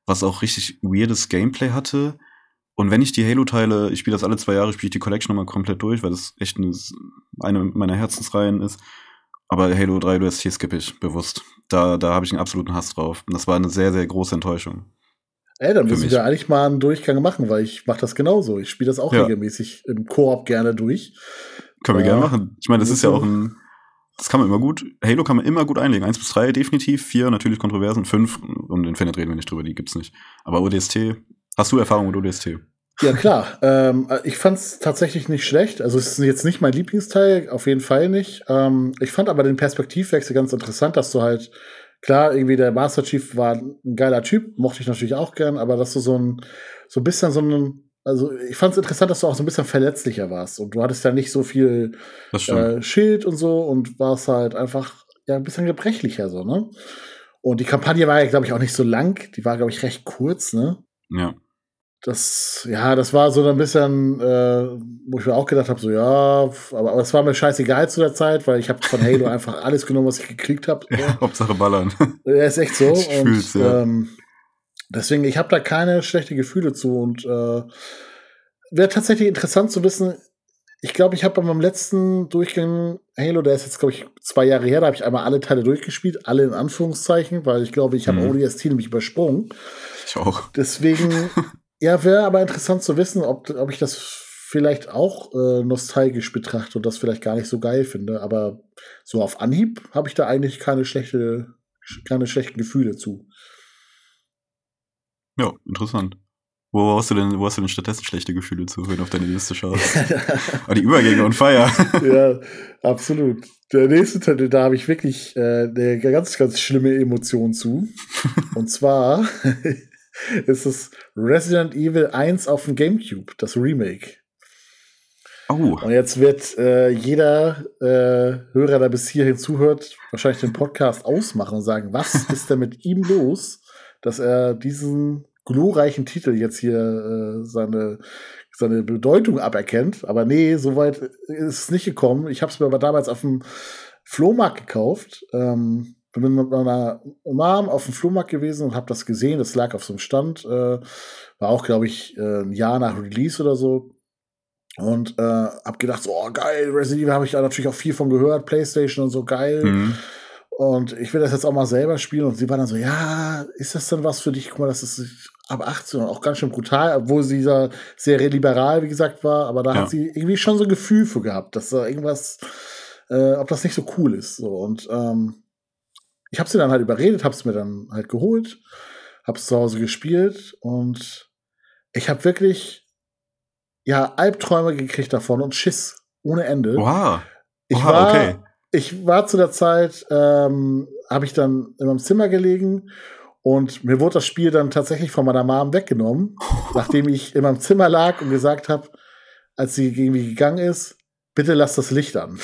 was auch richtig weirdes Gameplay hatte. Und wenn ich die Halo-Teile, ich spiele das alle zwei Jahre, spiele ich die Collection nochmal komplett durch, weil das echt eine, eine meiner Herzensreihen ist. Aber Halo 3 ODST skippe ich bewusst. Da, da habe ich einen absoluten Hass drauf. Und das war eine sehr, sehr große Enttäuschung. Ey, dann müssen mich. wir eigentlich mal einen Durchgang machen, weil ich mache das genauso. Ich spiele das auch Ja. regelmäßig im Koop gerne durch. Können wir Ja. gerne machen. Ich meine, das ist ja auch ein. Das kann man immer gut. Halo kann man immer gut einlegen. Eins bis drei definitiv, vier natürlich Kontroversen, fünf und Infinite reden wir nicht drüber, die gibt's nicht. Aber ODST, hast du Erfahrung mit ODST? Ja, klar. ähm, ich fand es tatsächlich nicht schlecht. Also es ist jetzt nicht mein Lieblingsteil, auf jeden Fall nicht. Ähm, ich fand aber den Perspektivwechsel ganz interessant, dass du halt, klar, irgendwie der Master Chief war ein geiler Typ, mochte ich natürlich auch gern, aber dass du so ein, so ein bisschen so ein, also ich fand es interessant, dass du auch so ein bisschen verletzlicher warst und du hattest ja nicht so viel äh, Schild und so und warst halt einfach ja ein bisschen gebrechlicher so, ne? Und die Kampagne war ja, glaube ich, auch nicht so lang. Die war, glaube ich, recht kurz, ne? ja. Das, ja, das war so ein bisschen, äh, wo ich mir auch gedacht habe, so ja, aber, aber es war mir scheißegal zu der Zeit, weil ich habe von Halo einfach alles genommen, was ich gekriegt habe. ja. Hauptsache ballern. Ja, ist echt so. Ich und fühl's, ja. ähm, deswegen, ich habe da keine schlechten Gefühle zu. Und äh, wäre tatsächlich interessant zu wissen, ich glaube, ich habe bei meinem letzten Durchgang Halo, der ist jetzt, glaube ich, zwei Jahre her, da habe ich einmal alle Teile durchgespielt, alle in Anführungszeichen, weil ich glaube, ich habe Mhm. ODST nämlich übersprungen. Ich auch. Deswegen, ja, wäre aber interessant zu wissen, ob, ob ich das vielleicht auch äh, nostalgisch betrachte und das vielleicht gar nicht so geil finde. Aber so auf Anhieb habe ich da eigentlich keine schlechte, keine schlechten Gefühle zu. Ja, interessant. Wo hast du denn, wo hast du denn stattdessen schlechte Gefühle zu, wenn du auf deine Liste schaust? oh, die Übergänge on fire. ja, absolut. Der nächste Titel, da habe ich wirklich äh, eine ganz, ganz schlimme Emotion zu. Und zwar ist es Resident Evil 1 auf dem GameCube, das Remake. Oh, Und jetzt wird äh, jeder äh, Hörer, der bis hierhin zuhört, wahrscheinlich den Podcast ausmachen und sagen, was ist denn mit ihm los, dass er diesen glorreichen Titel jetzt hier äh, seine, seine Bedeutung aberkennt. Aber nee, soweit ist es nicht gekommen. Ich habe es mir aber damals auf dem Flohmarkt gekauft. Ähm, bin mit meiner Mom auf dem Flohmarkt gewesen und habe das gesehen. Das lag auf so einem Stand. Äh, war auch, glaube ich, äh, ein Jahr nach Release oder so. Und äh, hab gedacht, so, oh geil, Resident Evil habe ich da natürlich auch viel von gehört, PlayStation und so geil. mhm. Und ich will das jetzt auch mal selber spielen. Und sie war dann so, ja, ist das denn was für dich? Guck mal, das ist ab 18 und auch ganz schön brutal, obwohl sie da sehr liberal, wie gesagt, war. Aber da Ja. hat sie irgendwie schon so ein Gefühl für gehabt, dass da irgendwas, äh, ob das nicht so cool ist. So. Und ähm, ich habe sie dann halt überredet, habe es mir dann halt geholt, habe es zu Hause gespielt und ich habe wirklich ja Albträume gekriegt davon und Schiss ohne Ende. Wow. Ich Oha, war, okay. ich war zu der Zeit, ähm, habe ich dann in meinem Zimmer gelegen und mir wurde das Spiel dann tatsächlich von meiner Mom weggenommen, nachdem ich in meinem Zimmer lag und gesagt habe, als sie irgendwie gegangen ist, bitte lass das Licht an.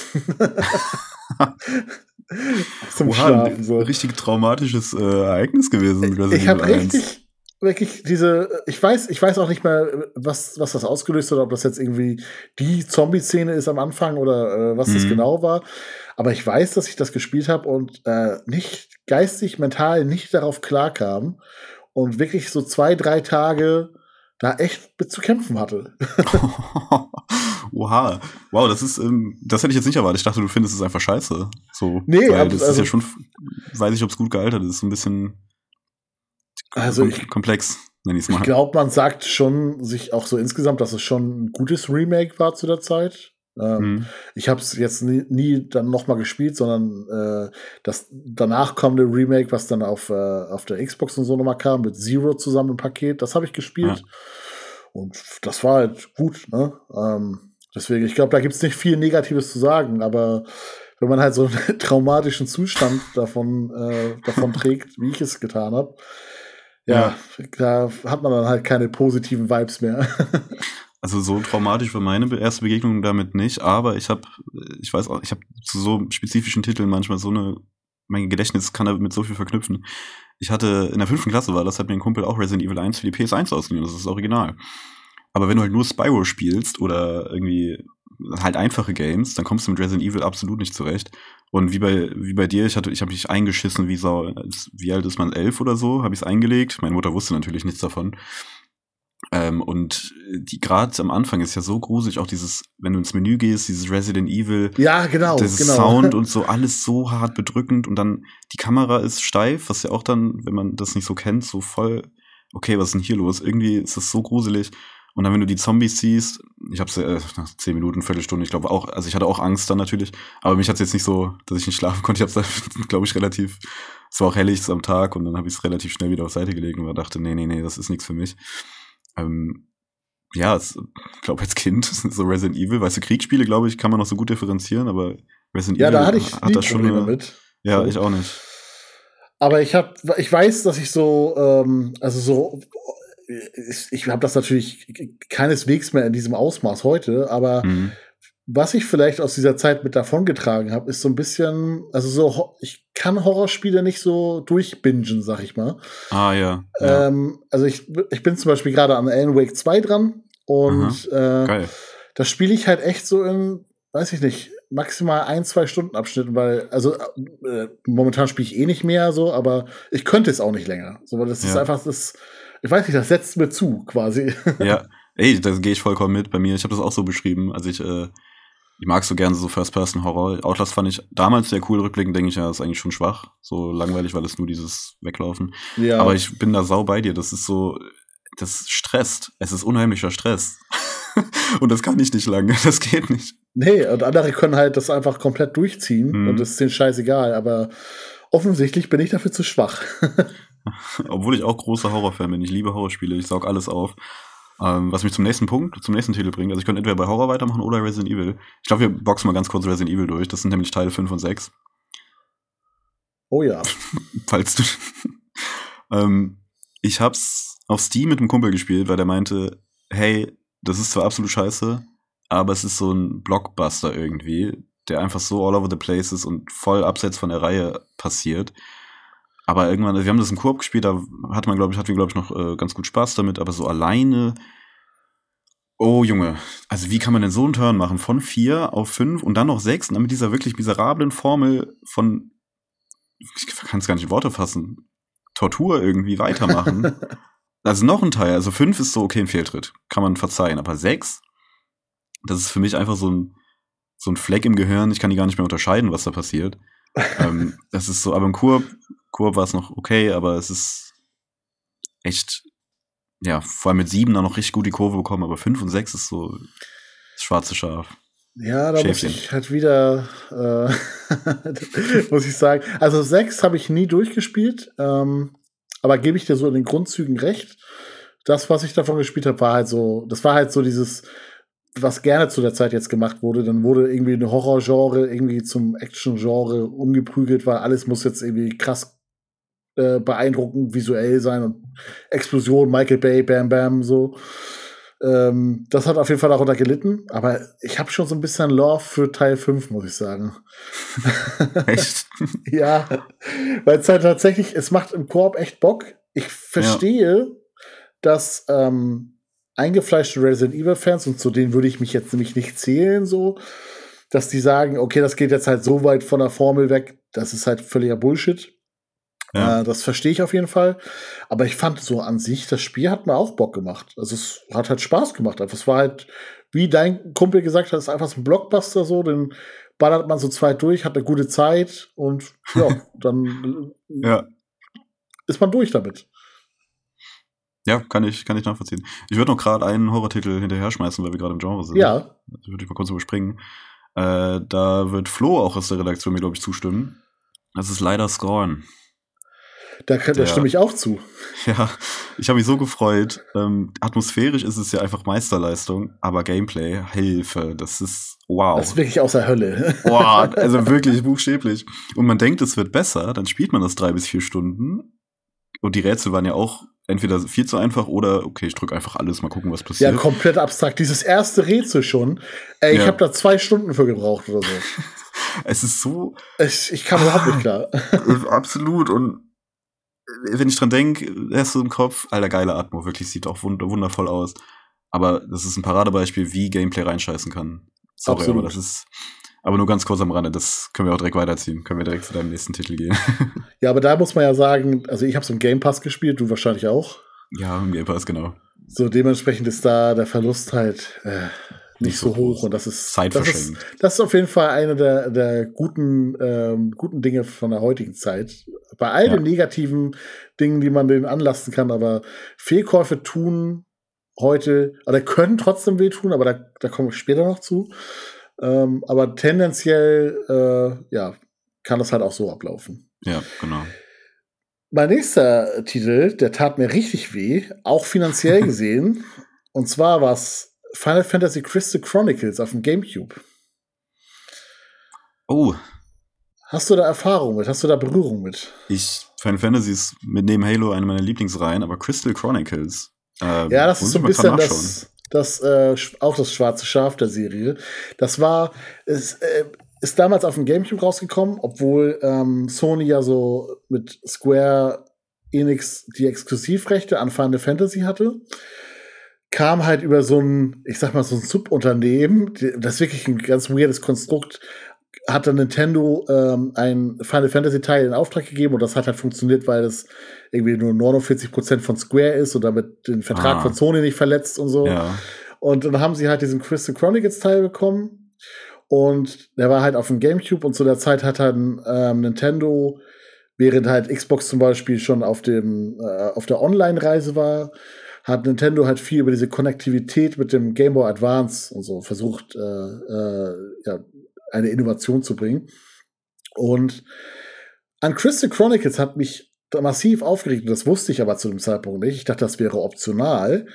Zum Oha, Schlafen. ein So. richtig traumatisches äh, Ereignis gewesen. Resident Ich habe Evil 1. richtig, wirklich diese, ich weiß, ich weiß auch nicht mehr, was, was das ausgelöst hat, ob das jetzt irgendwie die Zombie-Szene ist am Anfang oder äh, was das Mhm. genau war. Aber ich weiß, dass ich das gespielt habe und äh, nicht geistig, mental nicht darauf klarkam. und wirklich so zwei, drei Tage da echt mit zu kämpfen hatte. Oha. Wow, das ist, ähm, das hätte ich jetzt nicht erwartet. Ich dachte, du findest es einfach scheiße. So, nee, weil das also, ist ja schon, weiß ich, ob es gut gealtert ist. So ein bisschen also ich, komplex, nenn ich es mal. ich glaube, man sagt schon sich auch so insgesamt, dass es schon ein gutes Remake war zu der Zeit. Ähm, Mhm. Ich habe es jetzt nie, nie dann noch mal gespielt, sondern äh, das danach kommende Remake, was dann auf, äh, auf der Xbox und so noch mal kam, mit Zero zusammen im Paket, das habe ich gespielt. Ja. Und das war halt gut. Ne? Ähm, deswegen, ich glaube, da gibt es nicht viel Negatives zu sagen, aber wenn man halt so einen traumatischen Zustand davon, äh, davon trägt, wie ich es getan habe, ja, da hat man dann halt keine positiven Vibes mehr. Also so traumatisch war meine erste Begegnung damit nicht, aber ich habe, ich weiß auch, ich habe zu so spezifischen Titeln manchmal so eine, mein Gedächtnis kann damit so viel verknüpfen. Ich hatte in der fünften Klasse war das, hat mir ein Kumpel auch Resident Evil 1 für die PS1 ausgeliehen, das ist das Original. Aber wenn du halt nur Spyro spielst oder irgendwie halt einfache Games, dann kommst du mit Resident Evil absolut nicht zurecht. Und wie bei, wie bei dir, ich hatte, ich habe mich eingeschissen, wie Sau, wie alt ist man, elf oder so, habe ich es eingelegt. Meine Mutter wusste natürlich nichts davon. Ähm, und die gerade am Anfang ist ja so gruselig, auch dieses, wenn du ins Menü gehst, dieses Resident Evil, ja, genau, dieses genau. Sound und so, alles so hart bedrückend und dann die Kamera ist steif, was ja auch dann, wenn man das nicht so kennt, so voll, okay, was ist denn hier los? Irgendwie ist das so gruselig. Und dann, wenn du die Zombies siehst, ich hab's äh, nach zehn Minuten, Viertelstunde, ich glaube auch, also ich hatte auch Angst dann natürlich, aber mich hat's jetzt nicht so, dass ich nicht schlafen konnte. Ich hab's da, glaube ich, relativ, es war auch hellig am Tag und dann habe ich es relativ schnell wieder auf Seite gelegt und dachte, nee, nee, nee, das ist nichts für mich. Ähm, ja, es- ich glaube als Kind, so Resident Evil, weißt du, Kriegsspiele, glaube ich, kann man noch so gut differenzieren, aber Resident Ja, Evil da hatte ich hat das schon eine, mit. Ja, So. ich auch nicht. Aber ich habe, ich weiß, dass ich so, ähm, also so, ich, habe das natürlich keineswegs mehr in diesem Ausmaß heute, aber Mhm. was ich vielleicht aus dieser Zeit mit davongetragen habe, ist so ein bisschen, also so, ich kann Horrorspiele nicht so durchbingen, sag ich mal. Ah, ja. ja. Ähm, also ich, ich bin zum Beispiel gerade an Alan Wake 2 dran und äh, das spiele ich halt echt so in, weiß ich nicht, maximal ein, zwei Stunden Abschnitten, weil, also äh, momentan spiele ich eh nicht mehr so, aber ich könnte es auch nicht länger. So, weil das ist Ja. einfach das, ich weiß nicht, das setzt mir zu, quasi. Ja, ey, da gehe ich vollkommen mit bei mir. Ich habe das auch so beschrieben. Also ich, äh, ich mag so gerne so First-Person-Horror. Outlast fand ich damals sehr cool. Rückblickend denke ich, ja, ist eigentlich schon schwach. So langweilig, weil es nur dieses Weglaufen. ja. Aber ich bin da sau bei dir. Das ist so, das stresst. Es ist unheimlicher Stress. Und das kann ich nicht lange. Das geht nicht. nee, und andere können halt das einfach komplett durchziehen Mhm. und das ist denen scheißegal, aber offensichtlich bin ich dafür zu schwach. Obwohl ich auch großer Horrorfan bin. Ich liebe Horrorspiele. Ich saug alles auf. Ähm, was mich zum nächsten Punkt, zum nächsten Titel bringt. Also ich könnte entweder bei Horror weitermachen oder Resident Evil. Ich glaube, wir boxen mal ganz kurz Resident Evil durch. Das sind nämlich Teile 5 und 6. Oh ja. Falls du. ähm, ich hab's auf Steam mit einem Kumpel gespielt, weil der meinte, hey, das ist zwar absolut scheiße, aber es ist so ein Blockbuster irgendwie, der einfach so all over the place ist und voll abseits von der Reihe passiert. Aber irgendwann, wir haben das im Koop gespielt, da hat man, glaube ich, hatten wir, glaube ich, noch äh, ganz gut Spaß damit, aber so alleine. Oh Junge, also wie kann man denn so einen Turn machen? Von vier auf fünf und dann noch sechs und dann mit dieser wirklich miserablen Formel von, ich kann es gar nicht in Worte fassen, Tortur irgendwie weitermachen. also noch ein Teil, also fünf ist so okay, ein Fehltritt, kann man verzeihen, aber sechs, das ist für mich einfach so ein, so ein Fleck im Gehirn, ich kann die gar nicht mehr unterscheiden, was da passiert. Ähm, das ist so, aber im Kurb, Kurb war es noch okay, aber es ist echt, ja, vor allem mit sieben dann noch richtig gut die Kurve bekommen, aber fünf und sechs ist so das schwarze Schaf. Ja, da muss Schäfchen. ich halt wieder, äh, muss ich sagen. Also sechs habe ich nie durchgespielt, ähm, aber gebe ich dir so in den Grundzügen recht. Das, was ich davon gespielt habe, war halt so, das war halt so dieses, was gerne zu der Zeit jetzt gemacht wurde. Dann wurde irgendwie ein Horrorgenre irgendwie zum Action-Genre umgeprügelt, weil alles muss jetzt irgendwie krass äh, beeindruckend visuell sein und Explosion, Michael Bay, Bam Bam, so. Ähm, das hat auf jeden Fall darunter gelitten, aber ich habe schon so ein bisschen Love für Teil 5, muss ich sagen. Echt? ja, weil es halt tatsächlich, es macht im Koop echt Bock. Ich verstehe, dass ähm, eingefleischte Resident Evil-Fans, und zu denen würde ich mich jetzt nämlich nicht zählen, so, dass die sagen, okay, das geht jetzt halt so weit von der Formel weg, das ist halt völliger Bullshit. Ja. Äh, das verstehe ich auf jeden Fall. Aber ich fand so an sich, das Spiel hat mir auch Bock gemacht. Also es hat halt Spaß gemacht. Es war halt, wie dein Kumpel gesagt hat, es ist einfach so ein Blockbuster so, den ballert man so zweit durch, hat eine gute Zeit und ja, dann ja. ist man durch damit. Ja, kann ich, kann ich nachvollziehen. Ich würde noch gerade einen Horrortitel hinterher schmeißen, weil wir gerade im Genre sind. Ja. Das würde ich mal kurz überspringen. Äh, da wird Flo auch aus der Redaktion mir, glaube ich, zustimmen. Das ist leider Scorn. Da, da der, stimme ich auch zu. Ja, ich habe mich so gefreut. Ähm, atmosphärisch ist es ja einfach Meisterleistung, aber Gameplay, Hilfe, das ist wow. Das ist wirklich aus der Hölle. Wow, also wirklich buchstäblich. Und man denkt, es wird besser, dann spielt man das drei bis vier Stunden. Und die Rätsel waren ja auch entweder viel zu einfach oder okay, ich drücke einfach alles, mal gucken, was passiert. Ja, komplett abstrakt. Dieses erste Rätsel schon. Ey, ja. ich habe da zwei Stunden für gebraucht oder so. es ist so. Ich, ich kam überhaupt nicht klar. Absolut. Und wenn ich dran denke, hast du im Kopf, alter, geile Atmo, wirklich sieht auch wund wundervoll aus. Aber das ist ein Paradebeispiel, wie Gameplay reinscheißen kann. Sorry, Absolut. aber das ist. Aber nur ganz kurz am Rande, das können wir auch direkt weiterziehen. Können wir direkt zu deinem nächsten Titel gehen. ja, aber da muss man ja sagen, also ich habe es im Game Pass gespielt, du wahrscheinlich auch. Ja, im Game Pass, genau. So, dementsprechend ist da der Verlust halt äh, nicht, so hoch. Und das ist, das ist, das ist auf jeden Fall eine der, der guten, ähm, guten Dinge von der heutigen Zeit. Bei all ja. den negativen Dingen, die man denen anlasten kann, aber Fehlkäufe tun heute, oder können trotzdem wehtun, aber da, da komme ich später noch zu. Ähm, aber tendenziell, äh, ja, kann das halt auch so ablaufen. Ja, genau. Mein nächster Titel, der tat mir richtig weh, auch finanziell gesehen. und zwar war es Final Fantasy Crystal Chronicles auf dem GameCube. Oh. Hast du da Erfahrung mit? Hast du da Berührung mit? Ich, Final Fantasy ist mit neben Halo eine meiner Lieblingsreihen, aber Crystal Chronicles. Äh, ja, das ist so ein bisschen das, das äh, auch das schwarze Schaf der Serie. Das war, es, äh, ist damals auf dem GameCube rausgekommen, obwohl ähm, Sony ja so mit Square Enix die Exklusivrechte an Final Fantasy hatte kam halt über so ein, ich sag mal, so ein Subunternehmen, das ist wirklich ein ganz weirdes Konstrukt, hat dann Nintendo ähm, ein Final Fantasy Teil in Auftrag gegeben und das hat halt funktioniert, weil es irgendwie nur 49% von Square ist und damit den Vertrag ah. von Sony nicht verletzt und so. Ja. Und dann haben sie halt diesen Crystal Chronicles Teil bekommen und der war halt auf dem Gamecube und zu der Zeit hat dann ähm, Nintendo, während halt Xbox zum Beispiel schon auf dem äh, auf der Online-Reise war, hat Nintendo halt viel über diese Konnektivität mit dem Game Boy Advance und so versucht, äh, äh, ja, eine Innovation zu bringen. Und an Crystal Chronicles hat mich massiv aufgeregt, und das wusste ich aber zu dem Zeitpunkt nicht. Ich dachte, das wäre optional,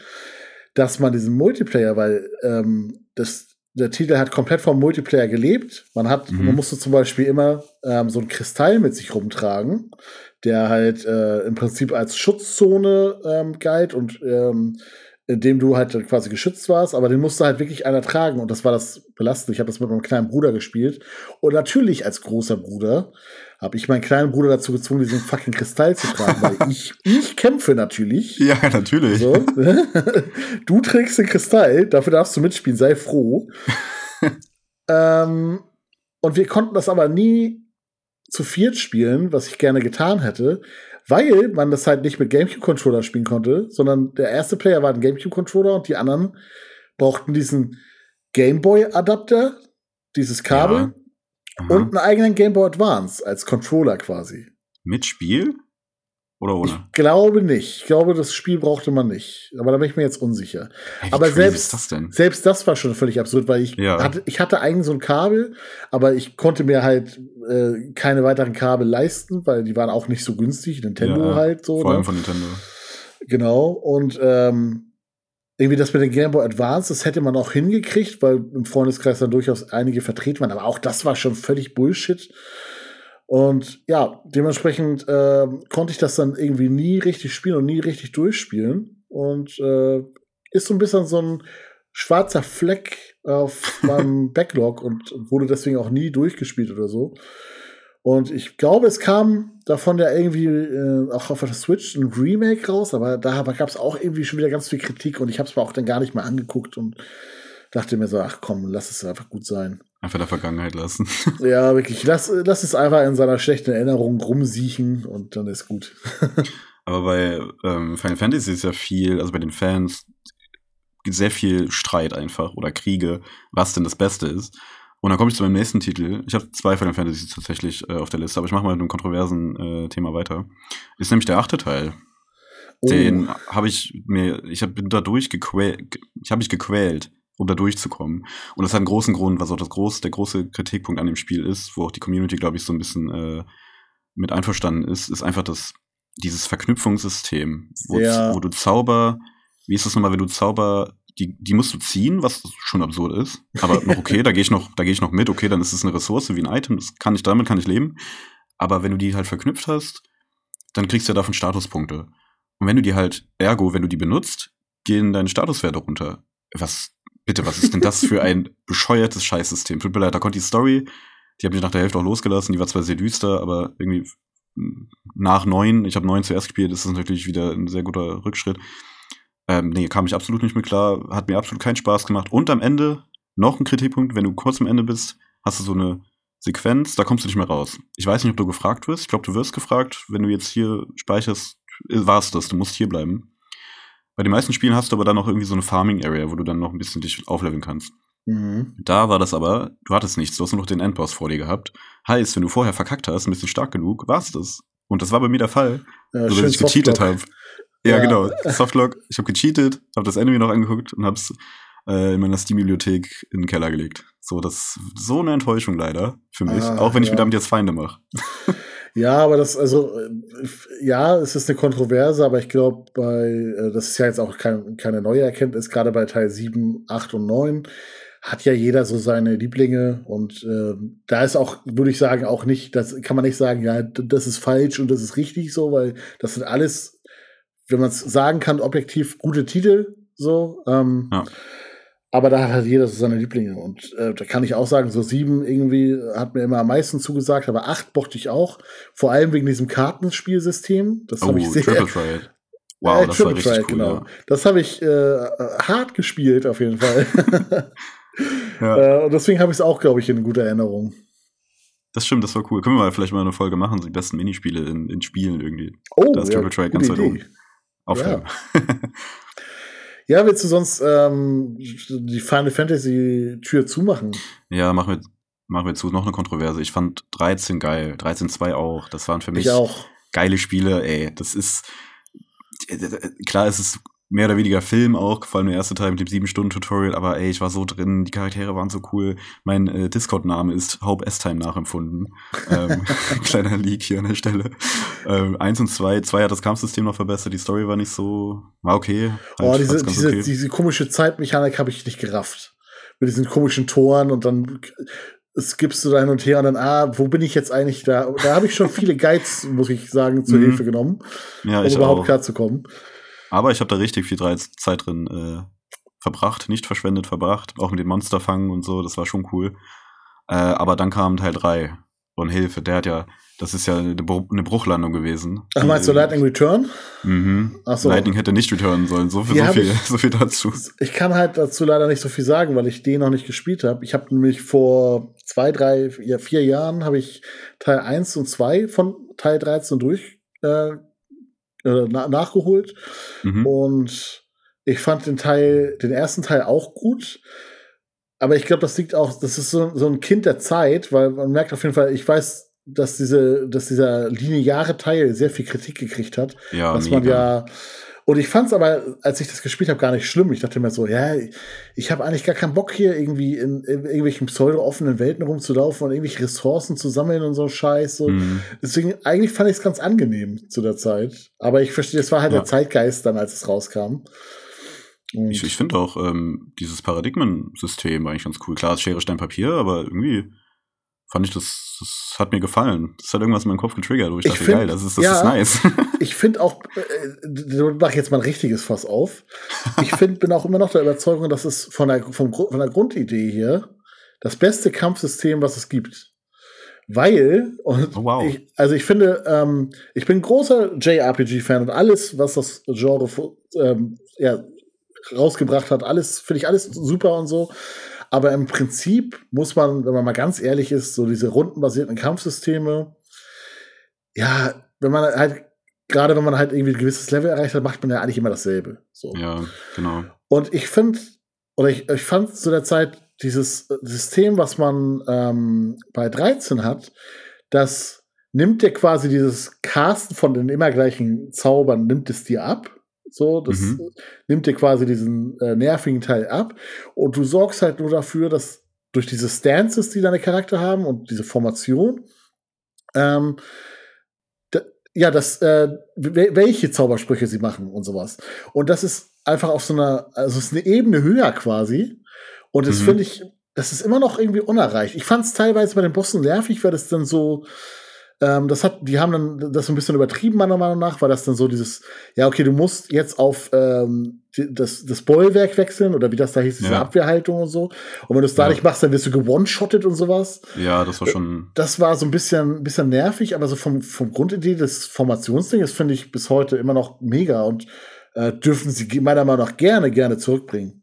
dass man diesen Multiplayer, weil ähm, das, der Titel hat komplett vom Multiplayer gelebt. Man hat, mhm. man musste zum Beispiel immer ähm, so ein Kristall mit sich rumtragen, der halt äh, im Prinzip als Schutzzone ähm, galt und ähm, in dem du halt quasi geschützt warst, aber den musste halt wirklich einer tragen und das war das Belastende. Ich habe das mit meinem kleinen Bruder gespielt und natürlich als großer Bruder habe ich meinen kleinen Bruder dazu gezwungen, diesen fucking Kristall zu tragen, weil ich, ich kämpfe natürlich. Ja, natürlich. So. Du trägst den Kristall, dafür darfst du mitspielen, sei froh. ähm, und wir konnten das aber nie zu viert spielen, was ich gerne getan hätte, weil man das halt nicht mit GameCube-Controller spielen konnte, sondern der erste Player war ein GameCube-Controller und die anderen brauchten diesen Gameboy-Adapter, dieses Kabel ja. und einen eigenen Gameboy Advance als Controller quasi. Mit Spiel? Oder ohne? Ich glaube nicht. Ich glaube, das Spiel brauchte man nicht. Aber da bin ich mir jetzt unsicher. Hey, aber selbst das, selbst das war schon völlig absurd, weil ich, ja. hatte, ich hatte eigentlich so ein Kabel, aber ich konnte mir halt äh, keine weiteren Kabel leisten, weil die waren auch nicht so günstig. Nintendo ja, halt so. Vor allem ne? von Nintendo. Genau. Und ähm, irgendwie das mit dem Game Boy Advance, das hätte man auch hingekriegt, weil im Freundeskreis dann durchaus einige vertreten waren. Aber auch das war schon völlig Bullshit. Und ja, dementsprechend äh, konnte ich das dann irgendwie nie richtig spielen und nie richtig durchspielen. Und äh, ist so ein bisschen so ein schwarzer Fleck auf meinem Backlog und wurde deswegen auch nie durchgespielt oder so. Und ich glaube, es kam davon ja irgendwie äh, auch auf der Switch ein Remake raus, aber da gab es auch irgendwie schon wieder ganz viel Kritik und ich habe es mir auch dann gar nicht mehr angeguckt und dachte mir so, ach komm, lass es einfach gut sein. Einfach der Vergangenheit lassen. ja, wirklich, lass, lass es einfach in seiner schlechten Erinnerung rumsiechen und dann ist gut. Aber bei ähm, Final Fantasy ist ja viel, also bei den Fans, sehr viel Streit einfach oder Kriege, was denn das Beste ist. Und dann komme ich zu meinem nächsten Titel. Ich habe zwei Final Fantasy tatsächlich äh, auf der Liste, aber ich mache mal mit einem kontroversen äh, Thema weiter. Ist nämlich der achte Teil. Oh. Den habe ich mir, ich bin da durchgequält, ich habe mich gequält, um da durchzukommen. Und das hat einen großen Grund, was auch das große, der große Kritikpunkt an dem Spiel ist, wo auch die Community, glaube ich, so ein bisschen äh, mit einverstanden ist, ist einfach das, dieses Verknüpfungssystem, wo, ja. wo du Zauber, wie ist das nochmal, wenn du Zauber die, die musst du ziehen, was schon absurd ist. Aber noch okay, da gehe ich noch, da gehe ich noch mit. Okay, dann ist es eine Ressource wie ein Item. Das kann ich damit kann ich leben. Aber wenn du die halt verknüpft hast, dann kriegst du ja davon Statuspunkte. Und wenn du die halt, ergo, wenn du die benutzt, gehen deine Statuswerte runter. Was, bitte, was ist denn das für ein bescheuertes Scheißsystem? Tut mir leid, da konnte die Story, die habe ich nach der Hälfte auch losgelassen, die war zwar sehr düster, aber irgendwie nach neun, ich habe neun zuerst gespielt, ist das natürlich wieder ein sehr guter Rückschritt. Ähm, nee, kam ich absolut nicht mit klar, hat mir absolut keinen Spaß gemacht. Und am Ende noch ein Kritikpunkt, wenn du kurz am Ende bist, hast du so eine Sequenz, da kommst du nicht mehr raus. Ich weiß nicht, ob du gefragt wirst. Ich glaube, du wirst gefragt, wenn du jetzt hier speicherst, war es das, du musst hier bleiben. Bei den meisten Spielen hast du aber dann noch irgendwie so eine Farming-Area, wo du dann noch ein bisschen dich aufleveln kannst. Mhm. Da war das aber, du hattest nichts, du hast nur noch den Endboss vor dir gehabt. Heißt, wenn du vorher verkackt hast, ein bisschen stark genug, war es das. Und das war bei mir der Fall. Ja, so, dass ich gecheatet habe. Ja, ja, genau. Softlock. Ich habe gecheatet, habe das Enemy noch angeguckt und habe es äh, in meiner Steam-Bibliothek in den Keller gelegt. So, das so eine Enttäuschung leider für mich, ah, auch wenn ich mir damit jetzt Feinde mache. Ja, aber das, also, äh, ja, es ist eine Kontroverse, aber ich glaube, bei, äh, das ist ja jetzt auch kein, keine neue Erkenntnis, gerade bei Teil 7, 8 und 9 hat ja jeder so seine Lieblinge und äh, da ist auch, würde ich sagen, auch nicht, das kann man nicht sagen, ja, das ist falsch und das ist richtig so, weil das sind alles wenn man es sagen kann, objektiv gute Titel. So. Ähm, ja. Aber da hat halt jeder so seine Lieblinge. Und äh, da kann ich auch sagen, so sieben irgendwie hat mir immer am meisten zugesagt, aber acht mochte ich auch. Vor allem wegen diesem Kartenspielsystem. Das oh, habe ich sehr. Triple Triad. Wow, äh, das Triple war richtig Triad, cool, genau. Ja. Das habe ich äh, hart gespielt, auf jeden Fall. ja. äh, und deswegen habe ich es auch, glaube ich, in guter Erinnerung. Das stimmt, das war cool. Können wir mal vielleicht mal eine Folge machen, die besten Minispiele in, in Spielen irgendwie. Oh, da ist ja, Triple Triad ganz weit oben. Aufhören. Ja. ja, willst du sonst ähm, die Final Fantasy Tür zumachen? Ja, mach mir, mach mir zu. Noch eine Kontroverse. Ich fand 13 geil. 13.2 auch. Das waren für mich geile Spiele. Ey, das ist, klar, es ist mehr oder weniger Film auch, vor allem der erste Teil mit dem 7-Stunden-Tutorial, aber ey, ich war so drin, die Charaktere waren so cool. Mein äh, Discord-Name ist Hope S-Time nachempfunden. ähm, kleiner Leak hier an der Stelle. Ähm, eins und zwei, zwei hat das Kampfsystem noch verbessert, die Story war nicht so, war okay. Oh, diese, diese, okay. diese komische Zeitmechanik habe ich nicht gerafft. Mit diesen komischen Toren und dann skippst du da hin und her und dann, ah, wo bin ich jetzt eigentlich da? Da habe ich schon viele Guides, muss ich sagen, zur mhm. Hilfe genommen, ja, um überhaupt klar zu kommen. Aber ich habe da richtig viel Zeit drin äh, verbracht, nicht verschwendet verbracht, auch mit den Monsterfangen und so, das war schon cool. Äh, aber dann kam Teil 3 und Hilfe, der hat ja, das ist ja eine, eine Bruchlandung gewesen. Ach, meinst du Lightning Return? Mhm. Ach so. Lightning hätte nicht returnen sollen, so, viel, so, viel, ich, so viel dazu. Ich kann halt dazu leider nicht so viel sagen, weil ich den noch nicht gespielt habe. Ich habe nämlich vor zwei, drei, vier Jahren habe ich Teil 1 und 2 von Teil 13 durch äh, äh, na nachgeholt. Mhm. Und ich fand den Teil, den ersten Teil auch gut. Aber ich glaube, das liegt auch, das ist so, so ein Kind der Zeit, weil man merkt auf jeden Fall, ich weiß, dass diese, dass dieser lineare Teil sehr viel Kritik gekriegt hat. Ja, dass mega. man ja und ich fand es aber, als ich das gespielt habe, gar nicht schlimm. Ich dachte mir so, ja, ich habe eigentlich gar keinen Bock hier irgendwie in, in irgendwelchen pseudo-offenen Welten rumzulaufen und irgendwelche Ressourcen zu sammeln und so Scheiß. So. Mhm. Deswegen, eigentlich fand ich es ganz angenehm zu der Zeit. Aber ich verstehe, es war halt ja. der Zeitgeist dann, als es rauskam. Und ich ich finde auch ähm, dieses Paradigmen-System eigentlich ganz cool. Klar, es Schere, Stein, Papier, aber irgendwie fand ich das, das hat mir gefallen. Das hat irgendwas in meinem Kopf getriggert, wo ich, ich dachte, find, geil, das ist, das ja, ist nice. ich finde auch, äh, du mach jetzt mal ein richtiges Fass auf. Ich finde, bin auch immer noch der Überzeugung, dass es von der, vom, von der Grundidee hier das beste Kampfsystem, was es gibt. Weil, und oh, wow. ich, also ich finde, ähm, ich bin großer JRPG-Fan und alles, was das Genre ähm, ja, rausgebracht hat. Alles, finde ich alles super und so. Aber im Prinzip muss man, wenn man mal ganz ehrlich ist, so diese rundenbasierten Kampfsysteme, ja, wenn man halt, gerade wenn man halt irgendwie ein gewisses Level erreicht hat, macht man ja eigentlich immer dasselbe. So. Ja, genau. Und ich finde, oder ich, ich fand zu der Zeit dieses System, was man ähm, bei 13 hat, das nimmt dir quasi dieses Casten von den immer gleichen Zaubern, nimmt es dir ab. So, das mhm. nimmt dir quasi diesen äh, nervigen Teil ab. Und du sorgst halt nur dafür, dass durch diese Stances, die deine Charakter haben und diese Formation, ähm, ja, das, äh, welche Zaubersprüche sie machen und sowas. Und das ist einfach auf so einer, also es ist eine Ebene höher quasi. Und das mhm. finde ich, das ist immer noch irgendwie unerreicht. Ich fand es teilweise bei den Bossen nervig, weil das dann so, ähm, das hat, die haben dann das ein bisschen übertrieben, meiner Meinung nach, weil das dann so dieses, ja, okay, du musst jetzt auf ähm, das, das Bollwerk wechseln oder wie das da hieß, diese ja. Abwehrhaltung und so. Und wenn du es da ja. nicht machst, dann wirst du gewone-shottet und sowas. Ja, das war schon. Das war so ein bisschen, bisschen nervig, aber so vom, vom Grundidee des Formationsdings finde ich bis heute immer noch mega und äh, dürfen sie meiner Meinung nach gerne, gerne zurückbringen.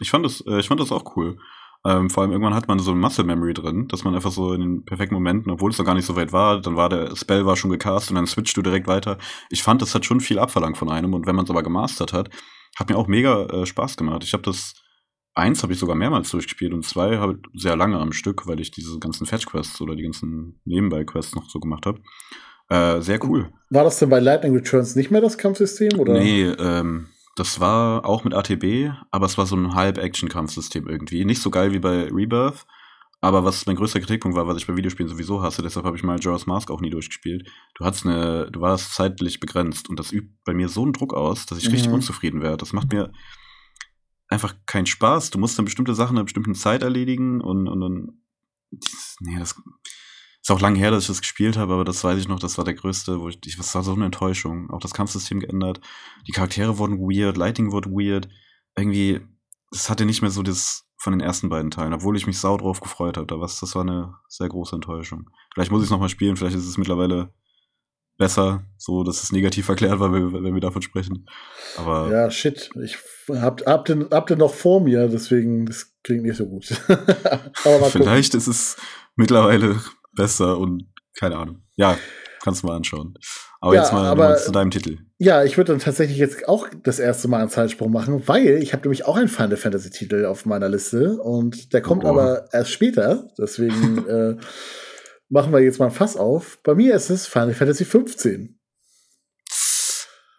Ich fand das, äh, ich fand das auch cool. Ähm, vor allem irgendwann hat man so ein Muscle Memory drin, dass man einfach so in den perfekten Momenten, obwohl es noch gar nicht so weit war, dann war der Spell war schon gecast und dann switcht du direkt weiter. Ich fand, das hat schon viel abverlangt von einem und wenn man es aber gemastert hat, hat mir auch mega äh, Spaß gemacht. Ich habe das eins habe ich sogar mehrmals durchgespielt und zwei habe sehr lange am Stück, weil ich diese ganzen Fetch Quests oder die ganzen Nebenbei Quests noch so gemacht habe. Äh, sehr cool. War das denn bei Lightning Returns nicht mehr das Kampfsystem oder? Nee, ähm, das war auch mit ATB, aber es war so ein Halb-Action-Kampfsystem irgendwie. Nicht so geil wie bei Rebirth, aber was mein größter Kritikpunkt war, was ich bei Videospielen sowieso hasse, deshalb habe ich mal Joras Mask auch nie durchgespielt. Du hattest eine, du warst zeitlich begrenzt und das übt bei mir so einen Druck aus, dass ich mhm. richtig unzufrieden werde. Das macht mir einfach keinen Spaß. Du musst dann bestimmte Sachen in einer bestimmten Zeit erledigen und, und dann. Nee, das ist auch lange her, dass ich das gespielt habe, aber das weiß ich noch, das war der größte, wo ich, das war so eine Enttäuschung. Auch das Kampfsystem geändert. Die Charaktere wurden weird, Lighting wurde weird. Irgendwie, das hatte nicht mehr so das von den ersten beiden Teilen, obwohl ich mich sau drauf gefreut habe. Da das war eine sehr große Enttäuschung. Vielleicht muss ich es nochmal spielen, vielleicht ist es mittlerweile besser, so dass es negativ erklärt war, wenn, wenn wir davon sprechen. Aber ja, shit. Ich hab, hab, den, hab den noch vor mir, deswegen das klingt nicht so gut. Aber vielleicht ist es mittlerweile besser und keine Ahnung. Ja, kannst du mal anschauen. Aber ja, jetzt mal, aber, mal zu deinem Titel. Ja, ich würde dann tatsächlich jetzt auch das erste Mal einen Zeitsprung machen, weil ich habe nämlich auch einen Final Fantasy Titel auf meiner Liste und der kommt oh. aber erst später. Deswegen äh, machen wir jetzt mal ein Fass auf. Bei mir ist es Final Fantasy 15.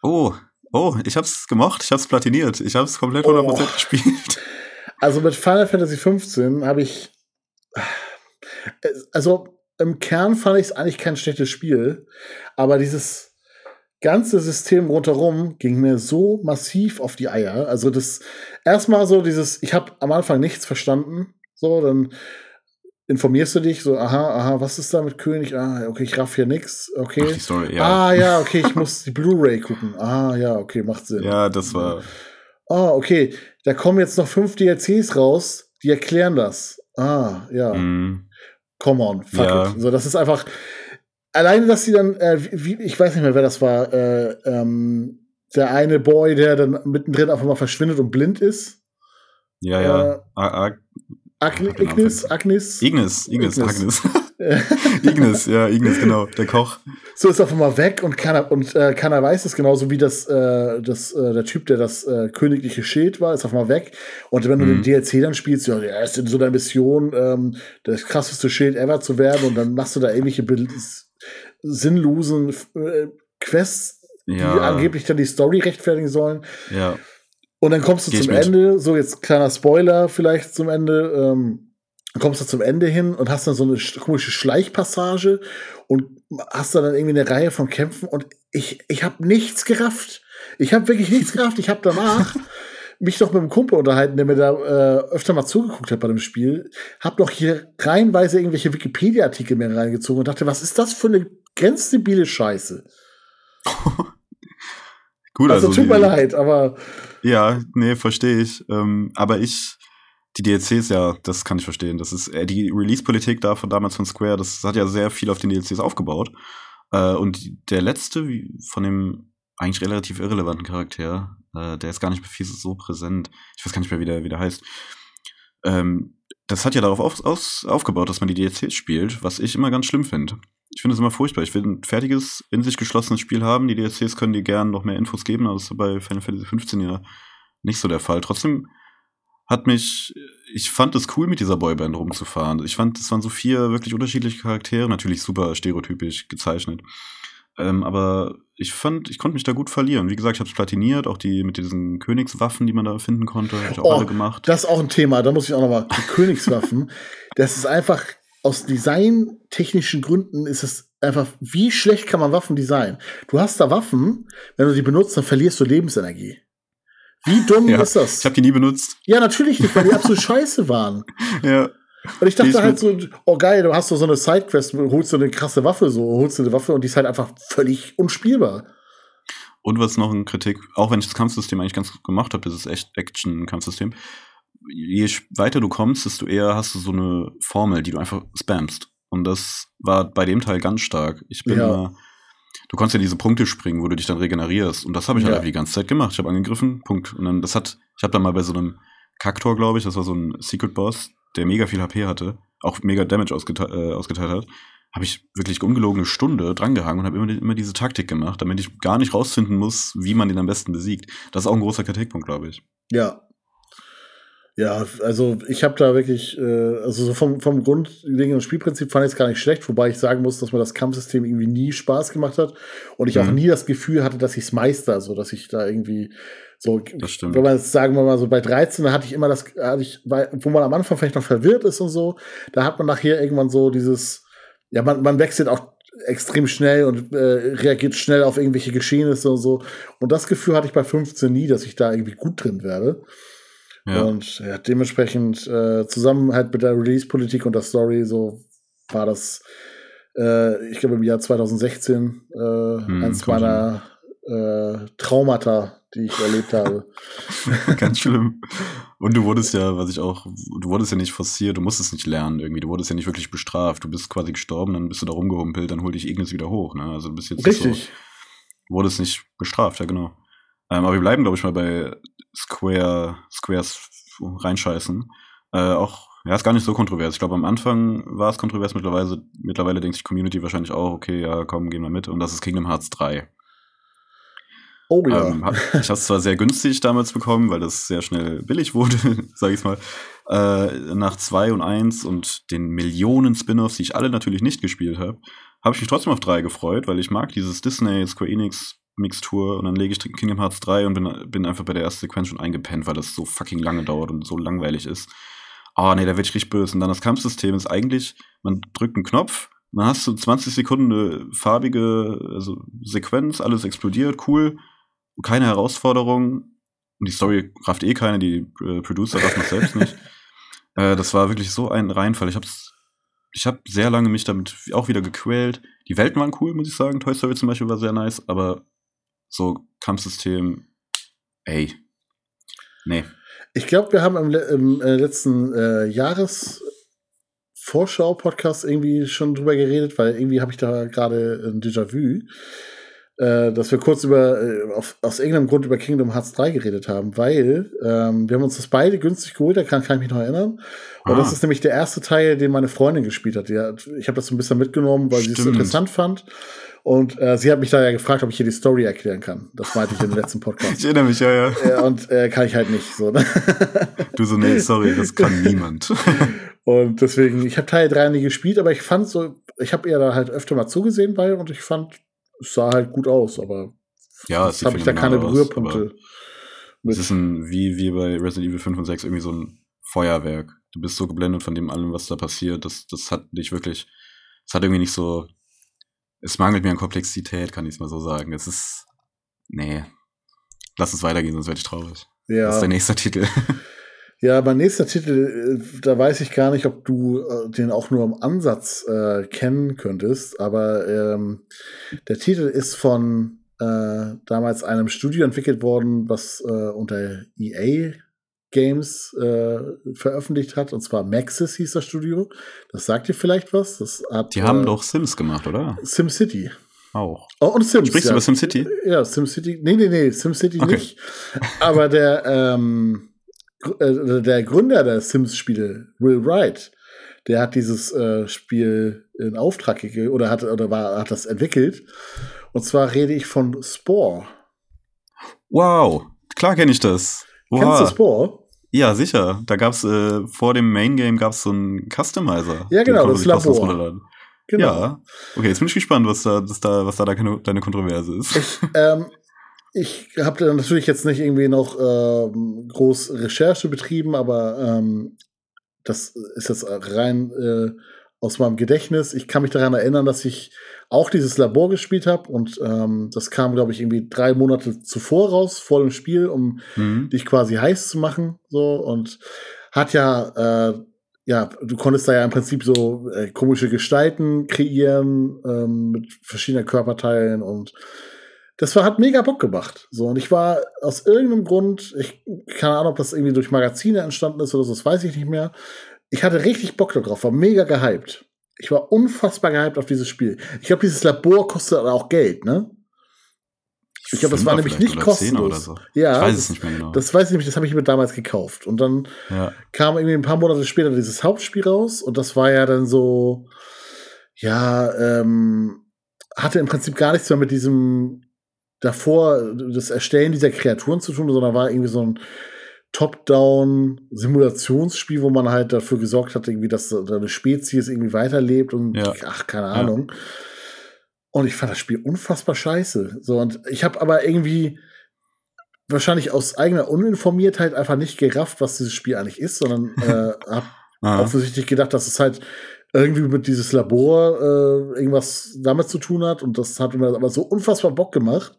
Oh, oh, ich hab's gemocht, ich hab's platiniert, ich hab's komplett 100% oh. gespielt. Also mit Final Fantasy 15 habe ich äh, also im Kern fand ich es eigentlich kein schlechtes Spiel, aber dieses ganze System rundherum ging mir so massiv auf die Eier. Also das erstmal so dieses, ich habe am Anfang nichts verstanden, so dann informierst du dich so, aha, aha, was ist da mit König? Ah, okay, ich raff hier nix. Okay. Ach, Story, ja. Ah, ja, okay, ich muss die Blu-ray gucken. Ah, ja, okay, macht Sinn. Ja, das war. Ah, okay, da kommen jetzt noch fünf DLCs raus, die erklären das. Ah, ja. Mm come on, fuck ja. it. So, das ist einfach, alleine, dass sie dann, äh, wie, ich weiß nicht mehr, wer das war, äh, ähm, der eine Boy, der dann mittendrin einfach mal verschwindet und blind ist. Ja, ja. Äh, Ag Agnes, Agnes. Ignis, Ignis, Ignis. Agnes. Ignis, ja, Ignis, genau, der Koch. So ist auf einmal weg und keiner, und äh, keiner weiß es, genauso wie das, äh, das, äh, der Typ, der das äh, königliche Schild war, ist auf einmal weg. Und wenn du mhm. den DLC dann spielst, ja, er ist in so einer Mission, ähm, das krasseste Schild ever zu werden, und dann machst du da irgendwelche sinnlosen äh, Quests, ja. die angeblich dann die Story rechtfertigen sollen. Ja. Und dann kommst du Geh zum Ende, so jetzt kleiner Spoiler vielleicht zum Ende, ähm, kommst du zum Ende hin und hast dann so eine komische Schleichpassage und hast dann irgendwie eine Reihe von Kämpfen und ich, ich habe nichts gerafft. Ich habe wirklich nichts gerafft. Ich habe danach mich noch mit einem Kumpel unterhalten, der mir da äh, öfter mal zugeguckt hat bei dem Spiel, hab noch hier reihenweise irgendwelche Wikipedia-Artikel mir reingezogen und dachte, was ist das für eine grenzdebile Scheiße? Gut, also, also tut mir leid, aber ja, nee, verstehe ich. Ähm, aber ich die DLCs, ja, das kann ich verstehen. Das ist äh, die Release-Politik da von damals von Square, das hat ja sehr viel auf den DLCs aufgebaut. Äh, und der letzte von dem eigentlich relativ irrelevanten Charakter, Äh, der ist gar nicht mehr so präsent. Ich weiß gar nicht mehr, wie der, wie der heißt. Ähm, das hat ja darauf auf, aus, aufgebaut, dass man die DLCs spielt, was ich immer ganz schlimm finde. Ich finde es immer furchtbar. Ich will ein fertiges, in sich geschlossenes Spiel haben. Die DLCs können dir gerne noch mehr Infos geben, aber das ist bei Final Fantasy 15 ja nicht so der Fall. Trotzdem hat mich, ich fand es cool, mit dieser Boyband rumzufahren. Ich fand, es waren so vier wirklich unterschiedliche Charaktere, natürlich super stereotypisch gezeichnet. Ähm, aber ich fand, ich konnte mich da gut verlieren. Wie gesagt, ich habe es platiniert, auch die mit diesen Königswaffen, die man da finden konnte, habe ich auch oh, alle gemacht. Das ist auch ein Thema, da muss ich auch noch mal. Die Königswaffen, das ist einfach aus designtechnischen Gründen ist es einfach, wie schlecht kann man Waffen designen? Du hast da Waffen, wenn du die benutzt, dann verlierst du Lebensenergie. Wie dumm ja, ist das? Ich habe die nie benutzt. Ja, natürlich nicht, weil die absolut scheiße waren. Ja. Und ich dachte halt so, oh geil, du hast so eine Sidequest, holst du eine krasse Waffe, so holst du eine Waffe und die ist halt einfach völlig unspielbar. Und was noch ein Kritik, auch wenn ich das Kampfsystem eigentlich ganz gut gemacht habe, dieses echt Action-Kampfsystem, je weiter du kommst, desto eher hast du so eine Formel, die du einfach spammst. Und das war bei dem Teil ganz stark. Ich bin ja. immer, du konntest ja diese Punkte springen, wo du dich dann regenerierst. Und das habe ich halt ja. halt die ganze Zeit gemacht. Ich habe angegriffen, Punkt. Und dann, das hat, ich habe dann mal bei so einem Kaktor, glaube ich, das war so ein Secret Boss, der mega viel HP hatte, auch mega Damage ausgete äh, ausgeteilt hat, habe ich wirklich ungelogen eine Stunde drangehangen und habe immer, immer diese Taktik gemacht, damit ich gar nicht rausfinden muss, wie man den am besten besiegt. Das ist auch ein großer Kritikpunkt, glaube ich. Ja. Ja, also ich habe da wirklich, äh, also so vom, vom grundlegenden Spielprinzip fand ich es gar nicht schlecht, wobei ich sagen muss, dass mir das Kampfsystem irgendwie nie Spaß gemacht hat und ich mhm. auch nie das Gefühl hatte, dass ich es meister, also dass ich da irgendwie so, das stimmt. wenn man jetzt sagen wir mal so bei 13, da hatte ich immer das, hatte ich, wo man am Anfang vielleicht noch verwirrt ist und so, da hat man nachher irgendwann so dieses, ja, man, man wechselt auch extrem schnell und äh, reagiert schnell auf irgendwelche Geschehnisse und so. Und das Gefühl hatte ich bei 15 nie, dass ich da irgendwie gut drin werde. Ja. Und ja, dementsprechend äh, zusammen halt mit der Release-Politik und der Story so war das, äh, ich glaube im Jahr 2016 äh, hm, eins meiner äh, Traumata, die ich erlebt habe. Ganz schlimm. Und du wurdest ja, was ich auch, du wurdest ja nicht forciert, du musstest nicht lernen irgendwie, du wurdest ja nicht wirklich bestraft. Du bist quasi gestorben, dann bist du da rumgehumpelt, dann hol dich Ignis wieder hoch. Ne? Also du bist jetzt Richtig. So, wurdest nicht bestraft, ja genau. Ähm, aber wir bleiben, glaube ich, mal bei Square, Squares reinscheißen. Äh, auch, ja, ist gar nicht so kontrovers. Ich glaube, am Anfang war es kontrovers, mittlerweile, mittlerweile denkt sich Community wahrscheinlich auch, okay, ja, komm, gehen wir mit. Und das ist Kingdom Hearts 3. Oh ja. Ähm, ich habe es zwar sehr günstig damals bekommen, weil das sehr schnell billig wurde, sage ich mal. Äh, nach 2 und 1 und den Millionen Spin-offs, die ich alle natürlich nicht gespielt habe, habe ich mich trotzdem auf 3 gefreut, weil ich mag dieses Disney Square Enix Mixtur und dann lege ich Kingdom Hearts 3 und bin, bin einfach bei der ersten Sequenz schon eingepennt, weil das so fucking lange dauert und so langweilig ist. Oh nee, da werde ich richtig böse. Und dann das Kampfsystem ist eigentlich, man drückt einen Knopf, dann hast du 20 Sekunden eine farbige also Sequenz, alles explodiert, cool keine Herausforderung. Und die Story rafft eh keine, die äh, Producer raffen es selbst nicht. Äh, das war wirklich so ein Reinfall. Ich hab's, ich hab sehr lange mich damit auch wieder gequält. Die Welten waren cool, muss ich sagen. Toy Story zum Beispiel war sehr nice, aber so Kampfsystem, ey. Nee. Ich glaube, wir haben im, im äh, letzten äh, Jahres Vorschau-Podcast irgendwie schon drüber geredet, weil irgendwie habe ich da gerade ein Déjà-vu äh, dass wir kurz über, äh, auf, aus irgendeinem Grund über Kingdom Hearts 3 geredet haben, weil ähm, wir haben uns das beide günstig geholt, da kann, kann ich mich noch erinnern. Und ah. das ist nämlich der erste Teil, den meine Freundin gespielt hat. hat ich habe das so ein bisschen mitgenommen, weil Stimmt. sie es interessant fand. Und äh, sie hat mich da ja gefragt, ob ich hier die Story erklären kann. Das meinte ich im letzten Podcast. ich erinnere mich, ja, ja. Äh, und äh, kann ich halt nicht so. Ne? du so, nee, sorry, das kann niemand. und deswegen, ich habe Teil 3 nie gespielt, aber ich fand so, ich habe ihr da halt öfter mal zugesehen bei und ich fand, es sah halt gut aus, aber ja, habe ich da keine Berührpunkte. Es ist ein, wie, wie bei Resident Evil 5 und 6 irgendwie so ein Feuerwerk. Du bist so geblendet von dem allem, was da passiert. Das, das hat nicht wirklich, es hat irgendwie nicht so, es mangelt mir an Komplexität, kann ich es mal so sagen. Es ist, nee, lass es weitergehen, sonst werde ich traurig. Ja. Das ist der nächste Titel. Ja, mein nächster Titel, äh, da weiß ich gar nicht, ob du äh, den auch nur im Ansatz äh, kennen könntest, aber ähm, der Titel ist von äh, damals einem Studio entwickelt worden, was äh, unter EA Games äh, veröffentlicht hat, und zwar Maxis hieß das Studio. Das sagt dir vielleicht was? Das hat, Die haben doch Sims gemacht, oder? SimCity. auch. Oh, und Sims. Sprichst ja. du über SimCity? Ja, SimCity. Nee, nee, nee, SimCity Okay. nicht. Aber der, ähm, äh, der Gründer der Sims-Spiele, Will Wright, der hat dieses äh, Spiel in Auftrag gegeben oder hat, oder war, hat das entwickelt. Und zwar rede ich von Spore. Wow, klar kenne ich das. Kennst du Wow. Spore? Ja, sicher. Da gab's äh, vor dem Main Game gab's so einen Customizer. Ja, genau, das Labor. Genau. Ja. Okay, jetzt bin ich gespannt, was da, was da, was da deine, deine Kontroverse ist. Ich, ähm, ich habe da natürlich jetzt nicht irgendwie noch ähm, groß Recherche betrieben, aber ähm, das ist jetzt rein äh, aus meinem Gedächtnis. Ich kann mich daran erinnern, dass ich auch dieses Labor gespielt habe und ähm, das kam, glaube ich, irgendwie drei Monate zuvor raus, vor dem Spiel, um Mhm. dich quasi heiß zu machen. So und hat ja, äh, ja, du konntest da ja im Prinzip so äh, komische Gestalten kreieren ähm, mit verschiedenen Körperteilen und das war, hat mega Bock gemacht. So, und ich war aus irgendeinem Grund, ich keine Ahnung, ob das irgendwie durch Magazine entstanden ist oder so, das weiß ich nicht mehr. Ich hatte richtig Bock darauf, war mega gehypt. Ich war unfassbar gehypt auf dieses Spiel. Ich glaube, dieses Labor kostet aber auch Geld, ne? Ich glaube, das war nämlich nicht kostenlos. So. Ja, ich weiß das- es nicht mehr genau. Das weiß ich nämlich, das habe ich mir damals gekauft. Und dann ja. kam irgendwie ein paar Monate später dieses Hauptspiel raus und das war ja dann so, ja, ähm, hatte im Prinzip gar nichts mehr mit diesem davor, das Erstellen dieser Kreaturen zu tun, sondern war irgendwie so ein Top-Down-Simulationsspiel, wo man halt dafür gesorgt hat, irgendwie, dass da eine Spezies irgendwie weiterlebt und Ja. ach, keine Ahnung. Und ich fand das Spiel unfassbar scheiße. So, und ich habe aber irgendwie wahrscheinlich aus eigener Uninformiertheit einfach nicht gerafft, was dieses Spiel eigentlich ist, sondern äh, habe offensichtlich gedacht, dass es halt irgendwie mit dieses Labor äh, irgendwas damit zu tun hat und das hat mir aber so unfassbar Bock gemacht.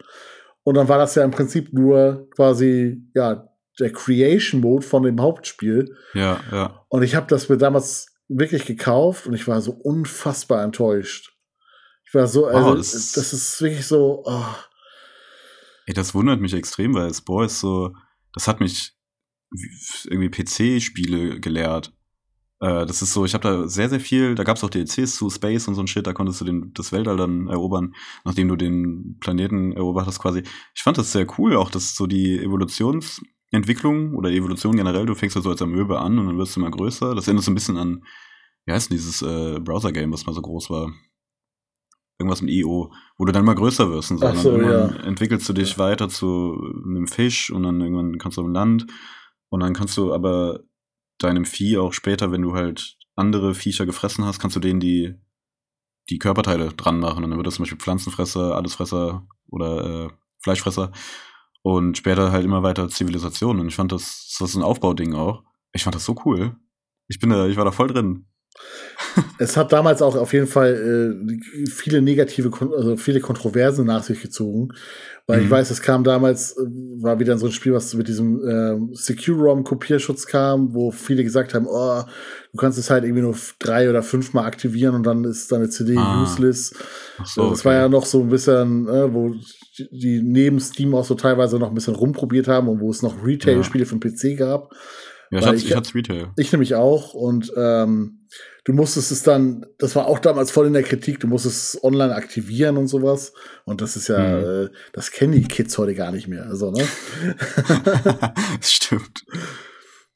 Und dann war das ja im Prinzip nur quasi, ja, der Creation Mode von dem Hauptspiel. Ja, ja. Und ich habe das mir damals wirklich gekauft und ich war so unfassbar enttäuscht. Ich war so, also, das das, ist- wirklich so, oh, Ey, das wundert mich extrem, weil Spore ist so, das hat mich wie- irgendwie PC-Spiele gelehrt. Äh, das ist so, ich habe da sehr, sehr viel, da gab es auch DLCs zu Space und so ein Shit, da konntest du den, das Weltall dann erobern, nachdem du den Planeten erobert hast quasi. Ich fand das sehr cool, auch dass so die Evolutionsentwicklung oder Evolution generell, du fängst ja so als Amöbe an und dann wirst du immer größer. Das erinnert so ein bisschen an, wie heißt denn dieses äh, Browser-Game, was mal so groß war? Irgendwas mit IO, wo du dann immer größer wirst und so. Ach Und dann so, ja. entwickelst du dich weiter zu einem Fisch und dann irgendwann kannst du im Land und dann kannst du aber deinem Vieh auch später, wenn du halt andere Viecher gefressen hast, kannst du denen die, die Körperteile dran machen. Und dann wird das zum Beispiel Pflanzenfresser, Allesfresser oder äh, Fleischfresser. Und später halt immer weiter Zivilisation. Und ich fand das, das ist ein Aufbauding auch. Ich fand das so cool. Ich bin da, ich war da voll drin. Es hat damals auch auf jeden Fall äh, viele negative, also viele Kontroversen nach sich gezogen. Weil ich Mhm. weiß, es kam damals, äh, war wieder so ein Spiel, was mit diesem ähm, Secure-ROM-Kopierschutz kam, wo viele gesagt haben, oh, du kannst es halt irgendwie nur drei oder fünfmal aktivieren und dann ist deine CD Ah. useless. Ach So, das war ja noch so ein bisschen, äh, wo die- neben Steam auch so teilweise noch ein bisschen rumprobiert haben und wo es noch Retail-Spiele für den PC gab. Ja, ich weil hatte ich- ich hat's Retail. Ich nämlich auch. Und ähm, du musstest es dann, das war auch damals voll in der Kritik, du musstest es online aktivieren und sowas. Und das ist ja, Mhm. äh, das kennen die Kids heute gar nicht mehr. Also, ne? das stimmt.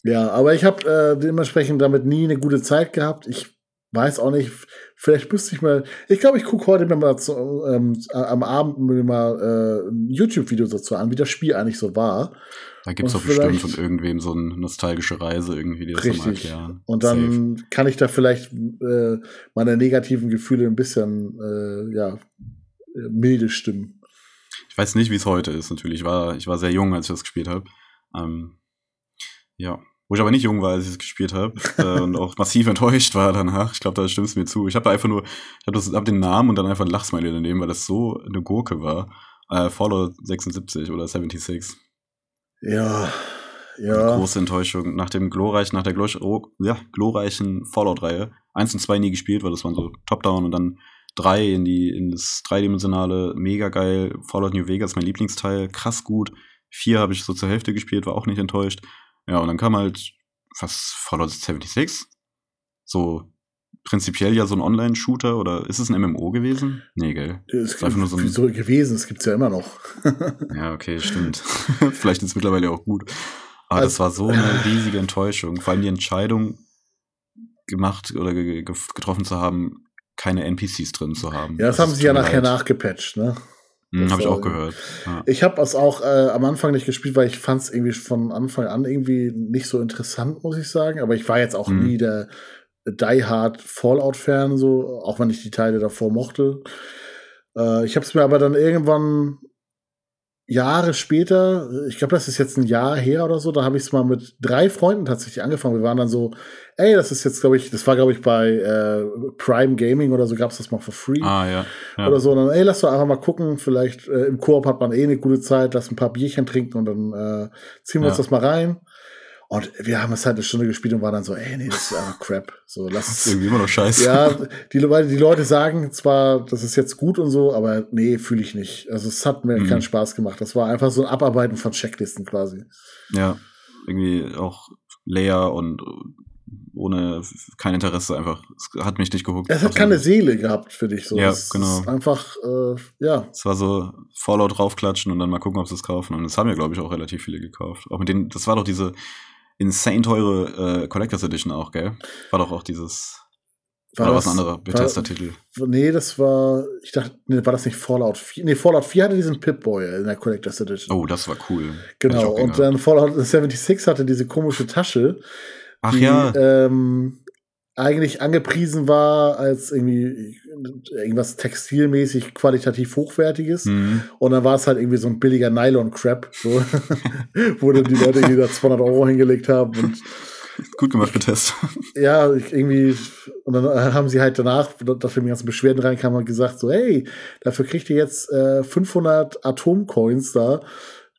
Ja, aber ich habe äh, dementsprechend damit nie eine gute Zeit gehabt. Ich weiß auch nicht, vielleicht müsste ich mal, ich glaube, ich gucke heute mal zu, ähm, am Abend mal äh, ein YouTube-Video dazu an, wie das Spiel eigentlich so war. Da gibt's Und doch bestimmt von irgendwem so eine nostalgische Reise irgendwie, die das Richtig. erklären. Und Safe. dann kann ich da vielleicht äh, meine negativen Gefühle ein bisschen äh, ja, äh, milde stimmen. Ich weiß nicht, wie es heute ist, natürlich. Ich war, ich war sehr jung, als ich das gespielt habe. Ähm, ja. Wo ich aber nicht jung war, als ich es gespielt habe äh, und auch massiv enttäuscht war danach. Ich glaube, da stimmst du mir zu. Ich habe einfach nur, ich habe hab den Namen und dann einfach ein Lachsmiley daneben, weil das so eine Gurke war. Äh, Fallout 76 oder 76. Ja, Eine ja. Große Enttäuschung. Nach dem glorreichen, nach der glor oh, ja, glorreichen Fallout-Reihe. Eins und zwei nie gespielt, weil das waren so Top-Down und dann drei in die, in das dreidimensionale, mega geil. Fallout New Vegas, mein Lieblingsteil, krass gut. Vier habe ich so zur Hälfte gespielt, war auch nicht enttäuscht. Ja, und dann kam halt fast Fallout 76. So prinzipiell ja so ein Online-Shooter oder ist es ein MMO gewesen? Nee, gell? Es ist einfach nur so, ein so gewesen, es gibt's ja immer noch. ja, okay, stimmt. Vielleicht ist es mittlerweile auch gut. Aber also, das war so eine riesige Enttäuschung. Vor allem die Entscheidung gemacht oder getroffen zu haben, keine NPCs drin zu haben. Ja, das, das haben sie ja nachher leid. nachgepatcht, ne? Hm, habe ich auch gehört. Ja. Ich habe es auch äh, am Anfang nicht gespielt, weil ich fand es irgendwie von Anfang an irgendwie nicht so interessant, muss ich sagen. Aber ich war jetzt auch mhm. nie der Die Hard Fallout-Fan, so, auch wenn ich die Teile davor mochte. Äh, ich habe es mir aber dann irgendwann Jahre später, ich glaube, das ist jetzt ein Jahr her oder so, da habe ich es mal mit drei Freunden tatsächlich angefangen. Wir waren dann so, ey, das ist jetzt, glaube ich, das war, glaube ich, bei äh, Prime Gaming oder so, gab es das mal for free. Ah, ja. ja. Oder so. Und dann, ey, lass doch einfach mal gucken, vielleicht äh, im Koop hat man eh eine gute Zeit, lass ein paar Bierchen trinken und dann äh, ziehen wir ja. uns das mal rein. Und wir haben es halt eine Stunde gespielt und waren dann so, ey, nee, das ist einfach Crap. So, lass es. irgendwie immer noch scheiße. Ja, die, die Leute sagen zwar, das ist jetzt gut und so, aber nee, fühle ich nicht. Also es hat mir mhm. keinen Spaß gemacht. Das war einfach so ein Abarbeiten von Checklisten quasi. Ja, irgendwie auch leer und ohne kein Interesse einfach. Es hat mich nicht gehuckt. Es hat keine Seele gehabt für dich. So. Ja, das genau. einfach, äh, ja. Es war so Fallout draufklatschen und dann mal gucken, ob sie es kaufen. Und das haben ja, glaube ich, auch relativ viele gekauft. Auch mit denen, das war doch diese insane teure äh, Collectors Edition auch, gell? War doch auch dieses. War oder das, was ein anderer Bethesda-Titel? Nee, das war, ich dachte, nee, war das nicht Fallout 4? Nee, Fallout 4 hatte diesen Pip-Boy in der Collectors Edition. Oh, das war cool. Genau, und dann Fallout 76 hatte diese komische Tasche, Ach die, ja. Ähm, eigentlich angepriesen war als irgendwie irgendwas textilmäßig qualitativ hochwertiges. Mhm. Und dann war es halt irgendwie so ein billiger Nylon-Crap, so, wo dann die Leute irgendwie da 200 Euro hingelegt haben. Und Gut gemacht, Test. Ja, irgendwie, und dann haben sie halt danach, nachdem die ganzen Beschwerden reinkamen, gesagt so, hey, dafür kriegt ihr jetzt äh, 500 Atomcoins da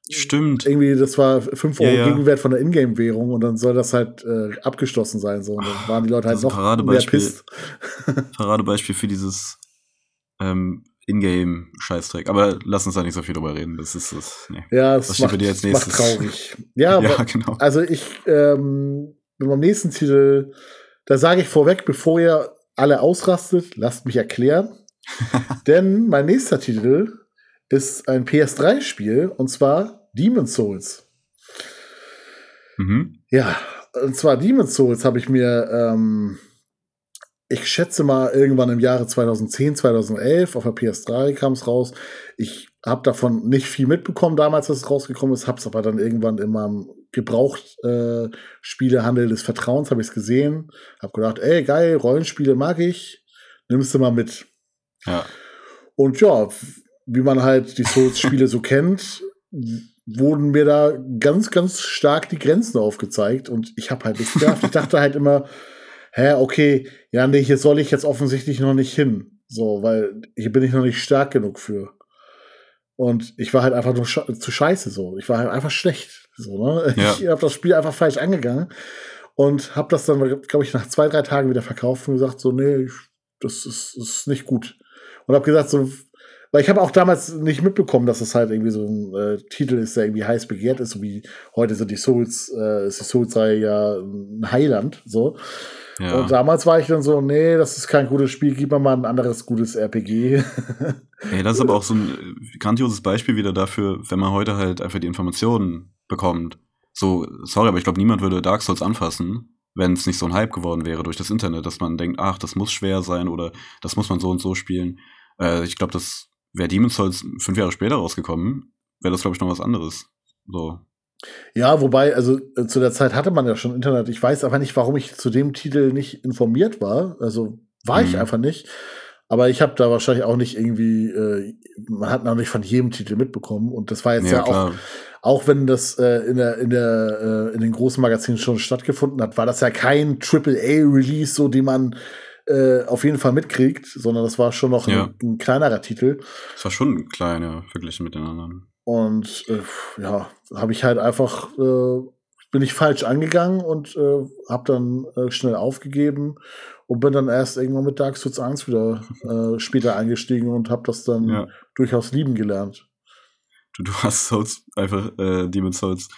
Stimmt. Irgendwie, das war 5 Euro ja, ja. Gegenwert von der Ingame-Währung und dann soll das halt äh, abgeschlossen sein. So. Und dann waren die Leute halt noch mehr pisst. Paradebeispiel für dieses ähm, Ingame-Scheißdreck. Aber lass uns da nicht so viel drüber reden. Das ist das. Nee. Ja, das macht, macht, traurig. ja, ja aber, genau. Also ich ähm, beim nächsten Titel, da sage ich vorweg, bevor ihr alle ausrastet, lasst mich erklären. Denn mein nächster Titel ist ein PS3-Spiel und zwar Demon's Souls. Mhm. Ja, und zwar Demon's Souls habe ich mir, ähm, ich schätze mal, irgendwann im Jahre 2010, 2011 auf der PS3 kam es raus. Ich habe davon nicht viel mitbekommen damals, als es rausgekommen ist, habe es aber dann irgendwann in meinem Gebraucht-Spielehandel äh, des Vertrauens, habe ich es gesehen, habe gedacht, ey, geil, Rollenspiele mag ich, nimmst du mal mit. Ja. Und ja, wie man halt die Souls-Spiele so kennt, wurden mir da ganz, ganz stark die Grenzen aufgezeigt und ich habe halt nichts gedacht. Ich dachte halt immer, hä, okay, ja, nee, hier soll ich jetzt offensichtlich noch nicht hin. So, weil hier bin ich noch nicht stark genug für. Und ich war halt einfach nur zu scheiße so. Ich war halt einfach schlecht. So, ne? Ja. Ich habe das Spiel einfach falsch angegangen und habe das dann, glaube ich, nach zwei, drei Tagen wieder verkauft und gesagt, so, nee, das ist, das ist nicht gut. Und habe gesagt, so, weil ich habe auch damals nicht mitbekommen, dass es halt irgendwie so ein äh, Titel ist, der irgendwie heiß begehrt ist, so wie heute sind die Souls, äh, ist die Souls-Reihe ja ein Heiland, so. Ja. Und damals war ich dann so, nee, das ist kein gutes Spiel, gib mir mal ein anderes gutes RPG. Ey, das ist aber auch so ein äh, grandioses Beispiel wieder dafür, wenn man heute halt einfach die Informationen bekommt. So, sorry, aber ich glaube, niemand würde Dark Souls anfassen, wenn es nicht so ein Hype geworden wäre durch das Internet, dass man denkt, ach, das muss schwer sein oder das muss man so und so spielen. Äh, ich glaube, das wäre Demon's Souls fünf Jahre später rausgekommen, wäre das, glaube ich, noch was anderes. So. Ja, wobei, also äh, zu der Zeit hatte man ja schon Internet. Ich weiß aber nicht, warum ich zu dem Titel nicht informiert war. Also war mhm. ich einfach nicht. Aber ich habe da wahrscheinlich auch nicht irgendwie, äh, man hat noch nicht von jedem Titel mitbekommen. Und das war jetzt ja, ja auch, auch wenn das äh, in, der, in, der, äh, in den großen Magazinen schon stattgefunden hat, war das ja kein AAA-Release, so den man äh, auf jeden Fall mitkriegt, sondern das war schon noch ja. ein, ein, kleinerer Titel. Das war schon ein kleiner, verglichen mit den anderen. Und äh, ja, habe ich halt einfach, äh, bin ich falsch angegangen und äh, habe dann äh, schnell aufgegeben und bin dann erst irgendwann mit Dark Souls 1 wieder äh, später eingestiegen und habe das dann ja. durchaus lieben gelernt. Du, du hast Souls einfach, äh, Demon's Souls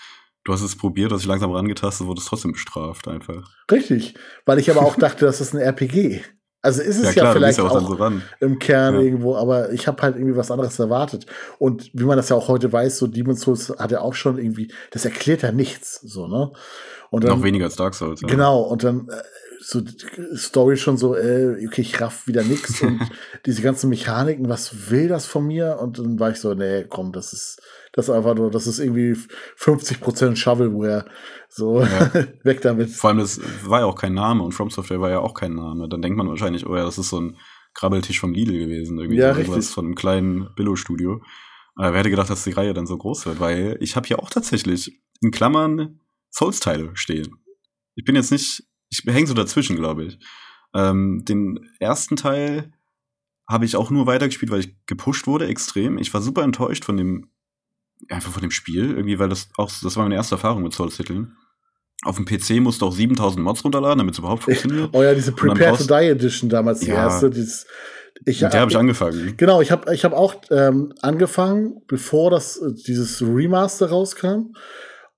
Du hast es probiert, hast dich langsam rangetastet, wurde es trotzdem bestraft einfach. Richtig, weil ich aber auch dachte, das ist ein RPG. Also ist es ja, klar, ja vielleicht auch, auch so im Kern ja. irgendwo, aber ich habe halt irgendwie was anderes erwartet. Und wie man das ja auch heute weiß, so Demon's Souls hat ja auch schon irgendwie, das erklärt ja nichts, so, ne? Und dann, Noch weniger als Dark Souls. Ja. Genau, und dann äh, so Story schon so, äh, okay, ich raff wieder nix und diese ganzen Mechaniken, was will das von mir? Und dann war ich so, nee, komm, das ist, das ist einfach nur, das ist irgendwie 50% Shovelware. So, ja. weg damit. Vor allem, das war ja auch kein Name und From Software war ja auch kein Name. Dann denkt man wahrscheinlich, oh ja, das ist so ein Krabbeltisch vom Lidl gewesen, irgendwie ja, so irgendwas von einem kleinen Billo-Studio. Äh, wer hätte gedacht, dass die Reihe dann so groß wird? Weil ich habe hier auch tatsächlich in Klammern Souls-Teile stehen. Ich bin jetzt nicht ich hänge so dazwischen, glaube ich. Ähm, den ersten Teil habe ich auch nur weitergespielt, weil ich gepusht wurde, extrem. Ich war super enttäuscht von dem, einfach von dem Spiel, irgendwie, weil das auch, das war meine erste Erfahrung mit Souls-Titeln. Auf dem PC musst du auch 7000 Mods runterladen, damit es überhaupt funktioniert. Oh ja, diese Prepare to Die Edition damals, die ja, erste. Dieses, ich, mit der habe ich angefangen. Genau, ich habe ich hab auch ähm, angefangen, bevor das, äh, dieses Remaster rauskam.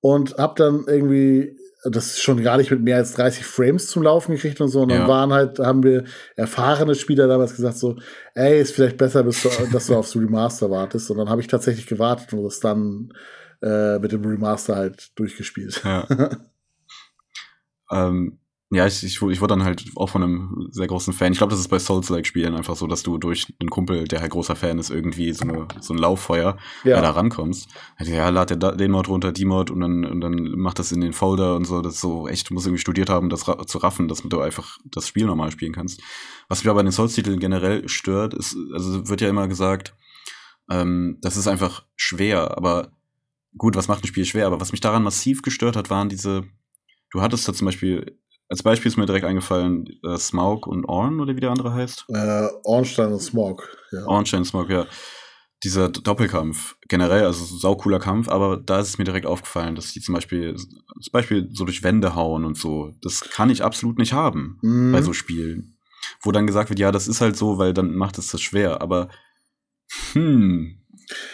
Und habe dann irgendwie das schon gar nicht mit mehr als 30 Frames zum Laufen gekriegt und so. Und dann ja. waren halt, haben wir erfahrene Spieler damals gesagt, so, ey, ist vielleicht besser, bis du, dass du aufs Remaster wartest. Und dann habe ich tatsächlich gewartet und das dann äh, mit dem Remaster halt durchgespielt. Ja. ähm, ja, ich, ich, ich wurde dann halt auch von einem sehr großen Fan. Ich glaube, das ist bei Souls-like-Spielen einfach so, dass du durch einen Kumpel, der halt großer Fan ist, irgendwie so, eine, so ein Lauffeuer ja. da rankommst. Ja, lad den Mod runter, die Mod und dann, und dann macht das in den Folder und so. Das ist so echt, du musst irgendwie studiert haben, das ra zu raffen, dass du einfach das Spiel normal spielen kannst. Was mich aber an den Souls-Titeln generell stört, ist, also wird ja immer gesagt, ähm, das ist einfach schwer, aber gut, was macht ein Spiel schwer? Aber was mich daran massiv gestört hat, waren diese, du hattest da zum Beispiel als Beispiel ist mir direkt eingefallen, äh, Smaug und Orn, oder wie der andere heißt. Äh, Ornstein und Smaug, ja. Ornstein und Smaug, ja. Dieser Doppelkampf, generell, also saucooler Kampf, aber da ist es mir direkt aufgefallen, dass die zum Beispiel, zum Beispiel so durch Wände hauen und so. Das kann ich absolut nicht haben mhm. bei so Spielen. Wo dann gesagt wird, ja, das ist halt so, weil dann macht es das schwer, aber hm,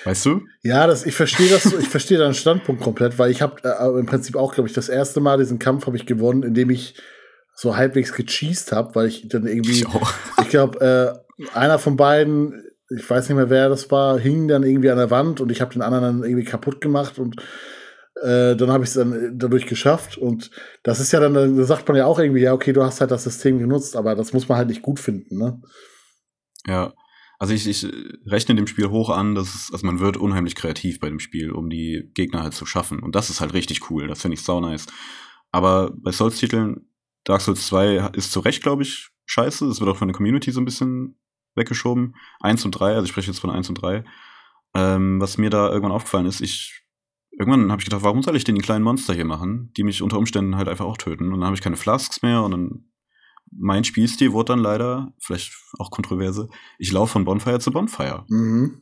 Weißt du? Ja, das, ich verstehe das, ich verstehe deinen Standpunkt komplett, weil ich habe äh, im Prinzip auch, glaube ich, das erste Mal diesen Kampf habe ich gewonnen, indem ich so halbwegs gecheased habe, weil ich dann irgendwie, ich, ich glaube, äh, einer von beiden, ich weiß nicht mehr, wer das war, hing dann irgendwie an der Wand und ich habe den anderen dann irgendwie kaputt gemacht und äh, dann habe ich es dann dadurch geschafft und das ist ja dann, da sagt man ja auch irgendwie, ja, okay, du hast halt das System genutzt, aber das muss man halt nicht gut finden, ne? Ja, also ich, ich rechne dem Spiel hoch an, dass es, also man wird unheimlich kreativ bei dem Spiel, um die Gegner halt zu schaffen. Und das ist halt richtig cool. Das finde ich sau nice. Aber bei Souls-Titeln, Dark Souls 2 ist zu Recht, glaube ich, scheiße. Es wird auch von der Community so ein bisschen weggeschoben. Eins und drei, also ich spreche jetzt von eins und drei. Ähm, was mir da irgendwann aufgefallen ist, ich irgendwann habe ich gedacht, warum soll ich denn die kleinen Monster hier machen, die mich unter Umständen halt einfach auch töten? Und dann habe ich keine Flasks mehr und dann mein Spielstil wurde dann leider, vielleicht auch kontroverse, ich laufe von Bonfire zu Bonfire. Mhm.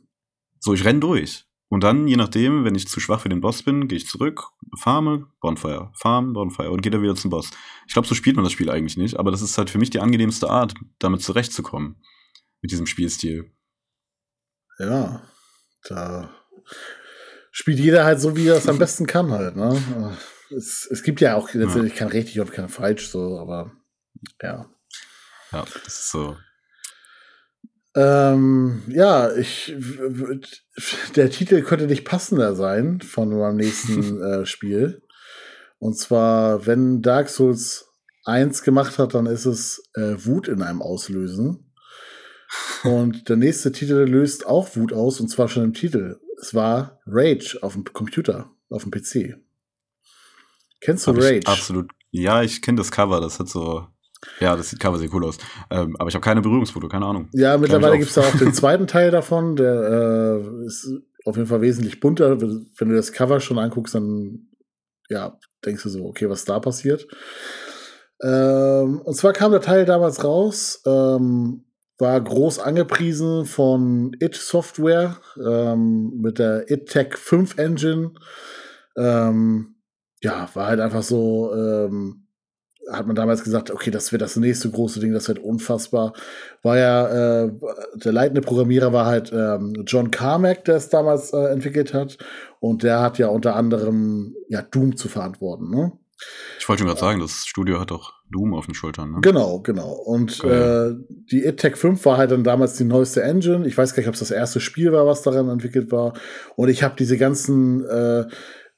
So, ich renn durch. Und dann, je nachdem, wenn ich zu schwach für den Boss bin, gehe ich zurück, farme, Bonfire, farm, Bonfire und gehe dann wieder zum Boss. Ich glaube, so spielt man das Spiel eigentlich nicht, aber das ist halt für mich die angenehmste Art, damit zurechtzukommen. Mit diesem Spielstil. Ja, da spielt jeder halt so, wie er es am besten kann halt, ne? Es, es gibt ja auch letztendlich ja. kein richtig und kein falsch, so, aber ja. Ja, das ist so. Ähm, ja, ich, der Titel könnte nicht passender sein von meinem nächsten äh, Spiel. Und zwar, wenn Dark Souls 1 gemacht hat, dann ist es äh, Wut in einem auslösen. Und der nächste Titel löst auch Wut aus, und zwar schon im Titel. Es war Rage auf dem Computer, auf dem PC. Kennst du Hab Rage? Absolut. Ja, ich kenne das Cover, das hat so ja, das sieht Cover sehr cool aus. Ähm, aber ich habe keine Berührungsfoto, keine Ahnung. Ja, mittlerweile gibt es da auch den zweiten Teil davon, der äh, ist auf jeden Fall wesentlich bunter. Wenn du das Cover schon anguckst, dann ja, denkst du so, okay, was da passiert. Ähm, und zwar kam der Teil damals raus, ähm, war groß angepriesen von It Software ähm, mit der It Tech 5 Engine. Ähm, ja, war halt einfach so, ähm, hat man damals gesagt, okay, das wird das nächste große Ding, das wird unfassbar. War ja, äh, der leitende Programmierer war halt ähm, John Carmack, der es damals äh, entwickelt hat. Und der hat ja unter anderem ja Doom zu verantworten. Ne? Ich wollte schon gerade sagen, das Studio hat doch Doom auf den Schultern. Ne? Genau, genau. Und äh, die ITEC 5 war halt dann damals die neueste Engine. Ich weiß gar nicht, ob es das erste Spiel war, was daran entwickelt war. Und ich habe diese ganzen äh,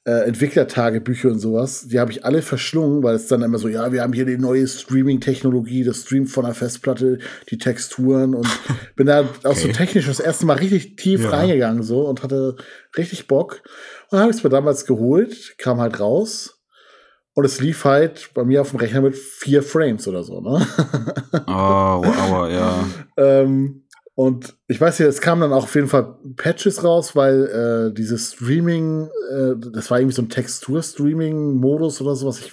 äh, Entwicklertagebücher und sowas, die habe ich alle verschlungen, weil es dann immer so, ja, wir haben hier die neue Streaming-Technologie, das Streamt von der Festplatte, die Texturen und bin da okay. auch so technisch das erste Mal richtig tief ja. reingegangen so und hatte richtig Bock. Und habe ich es mir damals geholt, kam halt raus und es lief halt bei mir auf dem Rechner mit vier Frames oder so, ne? Oh, wow, ja. ähm, und ich weiß ja, es kamen dann auch auf jeden Fall Patches raus, weil äh, dieses Streaming, äh, das war irgendwie so ein Textur-Streaming-Modus oder sowas. Ich,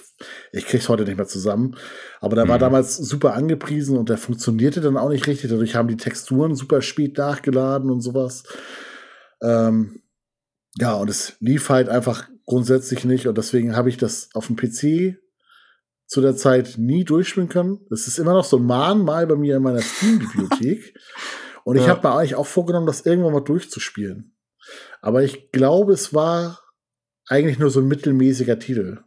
ich krieg's heute nicht mehr zusammen. Aber der mhm. war damals super angepriesen und der funktionierte dann auch nicht richtig. Dadurch haben die Texturen super spät nachgeladen und sowas. Ähm, ja, und es lief halt einfach grundsätzlich nicht. Und deswegen habe ich das auf dem PC zu der Zeit nie durchspielen können. Das ist immer noch so ein Mahnmal bei mir in meiner Steam-Bibliothek. Und ich ja. habe mir eigentlich auch vorgenommen, das irgendwann mal durchzuspielen. Aber ich glaube, es war eigentlich nur so ein mittelmäßiger Titel.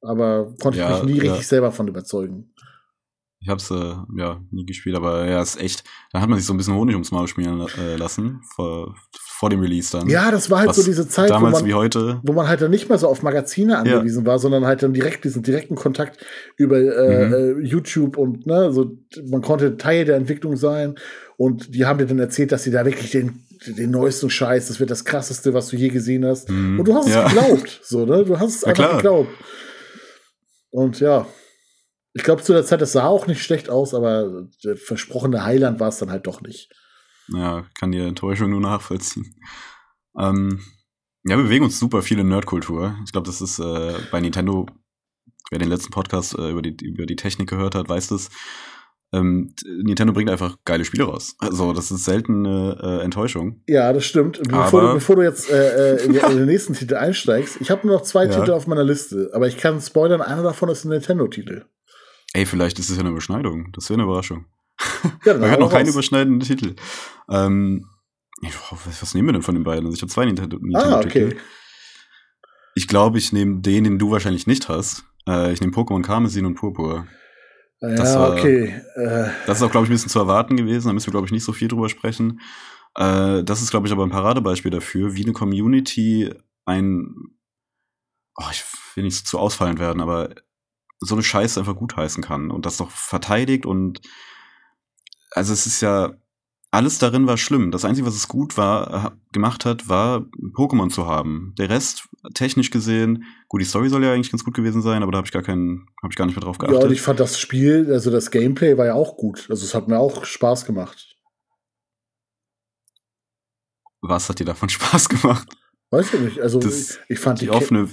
Aber konnte ja, ich mich nie ja. richtig selber von überzeugen. Ich habe es äh, ja nie gespielt, aber ja, ist echt. Da hat man sich so ein bisschen Honig ums Maul schmieren äh, lassen vor, vor dem Release dann. Ja, das war halt Was so diese Zeit, damals wo man, wie heute. wo man halt dann nicht mehr so auf Magazine angewiesen ja. war, sondern halt dann direkt diesen direkten Kontakt über äh, mhm. Äh, YouTube und ne, so man konnte Teil der Entwicklung sein und die haben dir dann erzählt, dass sie da wirklich den den neuesten Scheiß, das wird das krasseste, was du je gesehen hast. Mhm. Und du hast ja. es geglaubt, so, ne? Du hast es einfach klar. geglaubt. Und ja, ich glaube, zu der Zeit, das sah auch nicht schlecht aus, aber der versprochene Heiland war es dann halt doch nicht. Ja, kann die Enttäuschung nur nachvollziehen. Ähm, ja, wir bewegen uns super viel in Nerdkultur. Ich glaube, das ist äh, bei Nintendo, wer den letzten Podcast äh, über, die, über die Technik gehört hat, weiß das. Ähm, Nintendo bringt einfach geile Spiele raus. Also, das ist selten eine äh, Enttäuschung. Ja, das stimmt. Bevor, du, bevor du jetzt äh, äh in, in, den nächsten Titel einsteigst, ich habe nur noch zwei ja. Titel auf meiner Liste, aber ich kann spoilern, einer davon ist ein Nintendo-Titel. Ey, vielleicht ist es ja eine Überschneidung. Das wäre eine Überraschung. Ja, wir hatten noch keinen überschneidenden Titel. Ähm, was nehmen wir denn von den beiden? Also ich habe zwei Nintendo-Titel. Ah, okay. Ich glaube, ich nehme den, den du wahrscheinlich nicht hast. Äh, ich nehme Pokémon Karmesin und Purpur. Ja, das war, okay. Äh. Das ist auch, glaube ich, ein bisschen zu erwarten gewesen. Da müssen wir, glaube ich, nicht so viel drüber sprechen. Äh, das ist, glaube ich, aber ein Paradebeispiel dafür, wie eine Community ein, oh, ich will nicht zu ausfallend werden, aber so eine Scheiße einfach gutheißen kann und das doch verteidigt und also es ist ja alles darin war schlimm. Das Einzige, was es gut war, äh, gemacht hat, war Pokémon zu haben. Der Rest, technisch gesehen, gut, die Story soll ja eigentlich ganz gut gewesen sein, aber da habe ich gar keinen, habe ich gar nicht mehr drauf geachtet. Ja, und ich fand das Spiel, also das Gameplay war ja auch gut. Also es hat mir auch Spaß gemacht. Was hat dir davon Spaß gemacht? Weiß ich nicht. Also das, ich, ich, fand die, die offene.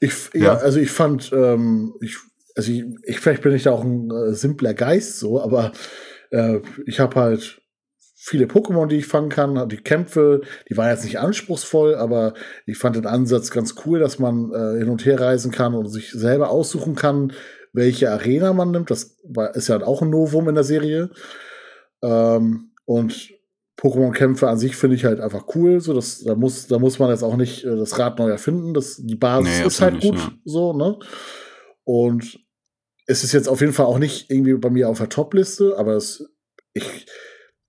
Ich, ja, ja, also ich fand, ähm, ich, also ich, ich, vielleicht bin ich da auch ein äh, simpler Geist so, aber äh, ich habe halt viele Pokémon, die ich fangen kann. Die Kämpfe, die waren jetzt nicht anspruchsvoll, aber ich fand den Ansatz ganz cool, dass man äh, hin und her reisen kann und sich selber aussuchen kann, welche Arena man nimmt. Das war, ist ja auch ein Novum in der Serie. Ähm, und Pokémon-Kämpfe an sich finde ich halt einfach cool. So, das, da, muss, da muss man jetzt auch nicht äh, das Rad neu erfinden. Das, die Basis nee, ist halt gut. Ja. So, ne? Und es ist jetzt auf jeden Fall auch nicht irgendwie bei mir auf der Top-Liste, aber es, ich,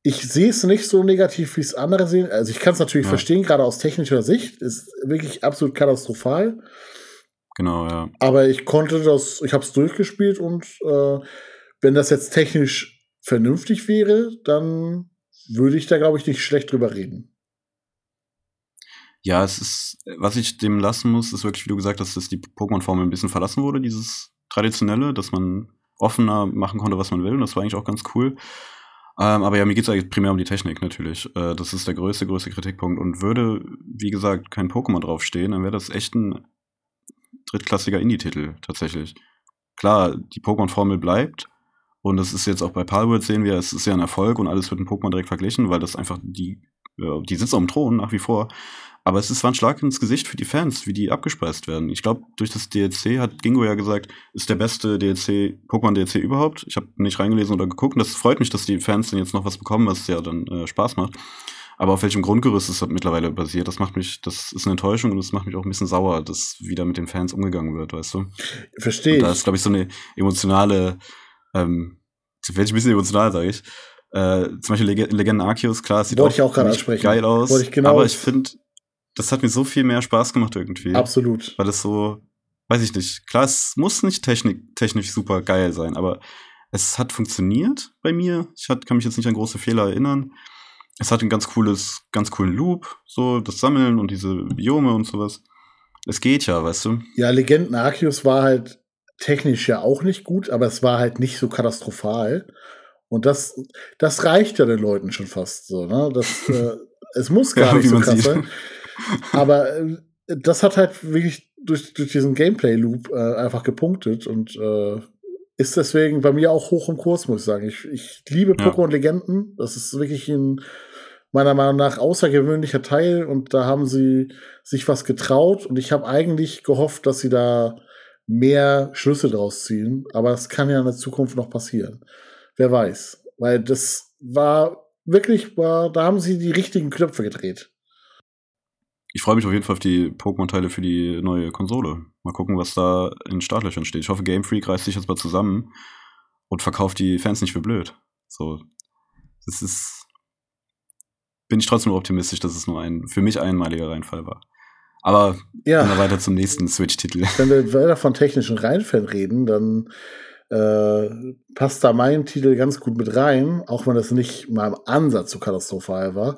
ich sehe es nicht so negativ, wie es andere sehen. Also ich kann es natürlich ja. verstehen, gerade aus technischer Sicht. Ist wirklich absolut katastrophal. Genau, ja. Aber ich konnte das, ich habe es durchgespielt und äh, wenn das jetzt technisch vernünftig wäre, dann würde ich da, glaube ich, nicht schlecht drüber reden. Ja, es ist, was ich dem lassen muss, ist wirklich, wie du gesagt hast, dass die Pokémon-Formel ein bisschen verlassen wurde, dieses traditionelle, dass man offener machen konnte, was man will. Und das war eigentlich auch ganz cool. Ähm, aber ja, mir geht es eigentlich primär um die Technik natürlich. Äh, das ist der größte, größte Kritikpunkt. Und würde, wie gesagt, kein Pokémon draufstehen, dann wäre das echt ein drittklassiger Indie-Titel tatsächlich. Klar, die Pokémon-Formel bleibt. Und das ist jetzt auch bei Palworld sehen wir, es ist ja ein Erfolg und alles wird mit Pokémon direkt verglichen, weil das einfach die, äh, die auf dem Thron nach wie vor. Aber es ist zwar ein Schlag ins Gesicht für die Fans, wie die abgespeist werden. Ich glaube, durch das DLC hat Gingo ja gesagt, ist der beste DLC, Pokémon-DLC überhaupt. Ich habe nicht reingelesen oder geguckt. Und das freut mich, dass die Fans dann jetzt noch was bekommen, was ja dann äh, Spaß macht. Aber auf welchem Grundgerüst es mittlerweile basiert, das macht mich, das ist eine Enttäuschung und das macht mich auch ein bisschen sauer, dass wieder mit den Fans umgegangen wird, weißt du? Verstehe. Da ist, glaube ich, so eine emotionale, ähm, ich ein bisschen emotional, sage ich. Äh, zum Beispiel Leg Legenden Arceus, klar, es sieht Wollte auch, ich auch ansprechen. geil aus. Wollte ich genau aber ich finde, das hat mir so viel mehr Spaß gemacht irgendwie. Absolut. Weil es so, weiß ich nicht. Klar, es muss nicht technik, technisch super geil sein, aber es hat funktioniert bei mir. Ich hat, kann mich jetzt nicht an große Fehler erinnern. Es hat ein ganz cooles, ganz coolen Loop, so das Sammeln und diese Biome und sowas. Es geht ja, weißt du. Ja, Legenden Arceus war halt technisch ja auch nicht gut, aber es war halt nicht so katastrophal. Und das, das reicht ja den Leuten schon fast so, ne? Das, äh, es muss gar Ja, nicht so krass sieht. sein. Aber äh, das hat halt wirklich durch, durch diesen Gameplay-Loop äh, einfach gepunktet und äh, ist deswegen bei mir auch hoch im Kurs, muss ich sagen. Ich, ich liebe. Pokémon Legenden. Das ist wirklich ein meiner Meinung nach außergewöhnlicher Teil und da haben sie sich was getraut und ich habe eigentlich gehofft, dass sie da mehr Schlüsse draus ziehen, aber es kann ja in der Zukunft noch passieren. Wer weiß, weil das war wirklich war, da haben sie die richtigen Knöpfe gedreht. Ich freue mich auf jeden Fall auf die Pokémon-Teile für die neue Konsole. Mal gucken, was da in Startlöchern steht. Ich hoffe, Game Freak reißt sich jetzt mal zusammen und verkauft die Fans nicht für blöd. So, das ist. Bin ich trotzdem optimistisch, dass es nur ein für mich einmaliger Reinfall war. Aber Ja. gehen wir weiter zum nächsten Switch-Titel. Wenn wir weiter von technischen Reinfällen reden, dann äh, passt da mein Titel ganz gut mit rein, auch wenn das nicht mal im Ansatz so katastrophal war.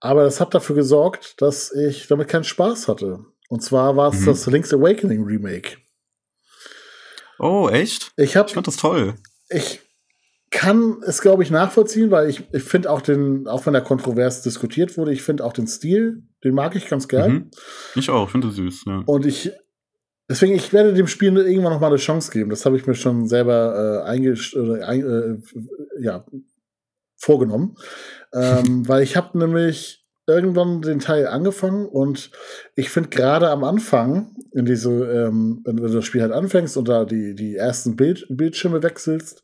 Aber das hat dafür gesorgt, dass ich damit keinen Spaß hatte. Und zwar war es Mhm. das Link's Awakening Remake. Oh, echt? Ich habe Ich fand das toll. ich kann es, glaube ich, nachvollziehen, weil ich, ich finde auch den, auch wenn er kontrovers diskutiert wurde, ich finde auch den Stil, den mag ich ganz gern. Mhm. Ich auch, finde süß, ja. Und ich, deswegen, ich werde dem Spiel irgendwann noch mal eine Chance geben. Das habe ich mir schon selber äh, eingesch oder ein, äh, ja, vorgenommen. ähm, weil ich habe nämlich irgendwann den Teil angefangen und ich finde gerade am Anfang, in diese, ähm, wenn du das Spiel halt anfängst und da die, die ersten Bild, Bildschirme wechselst,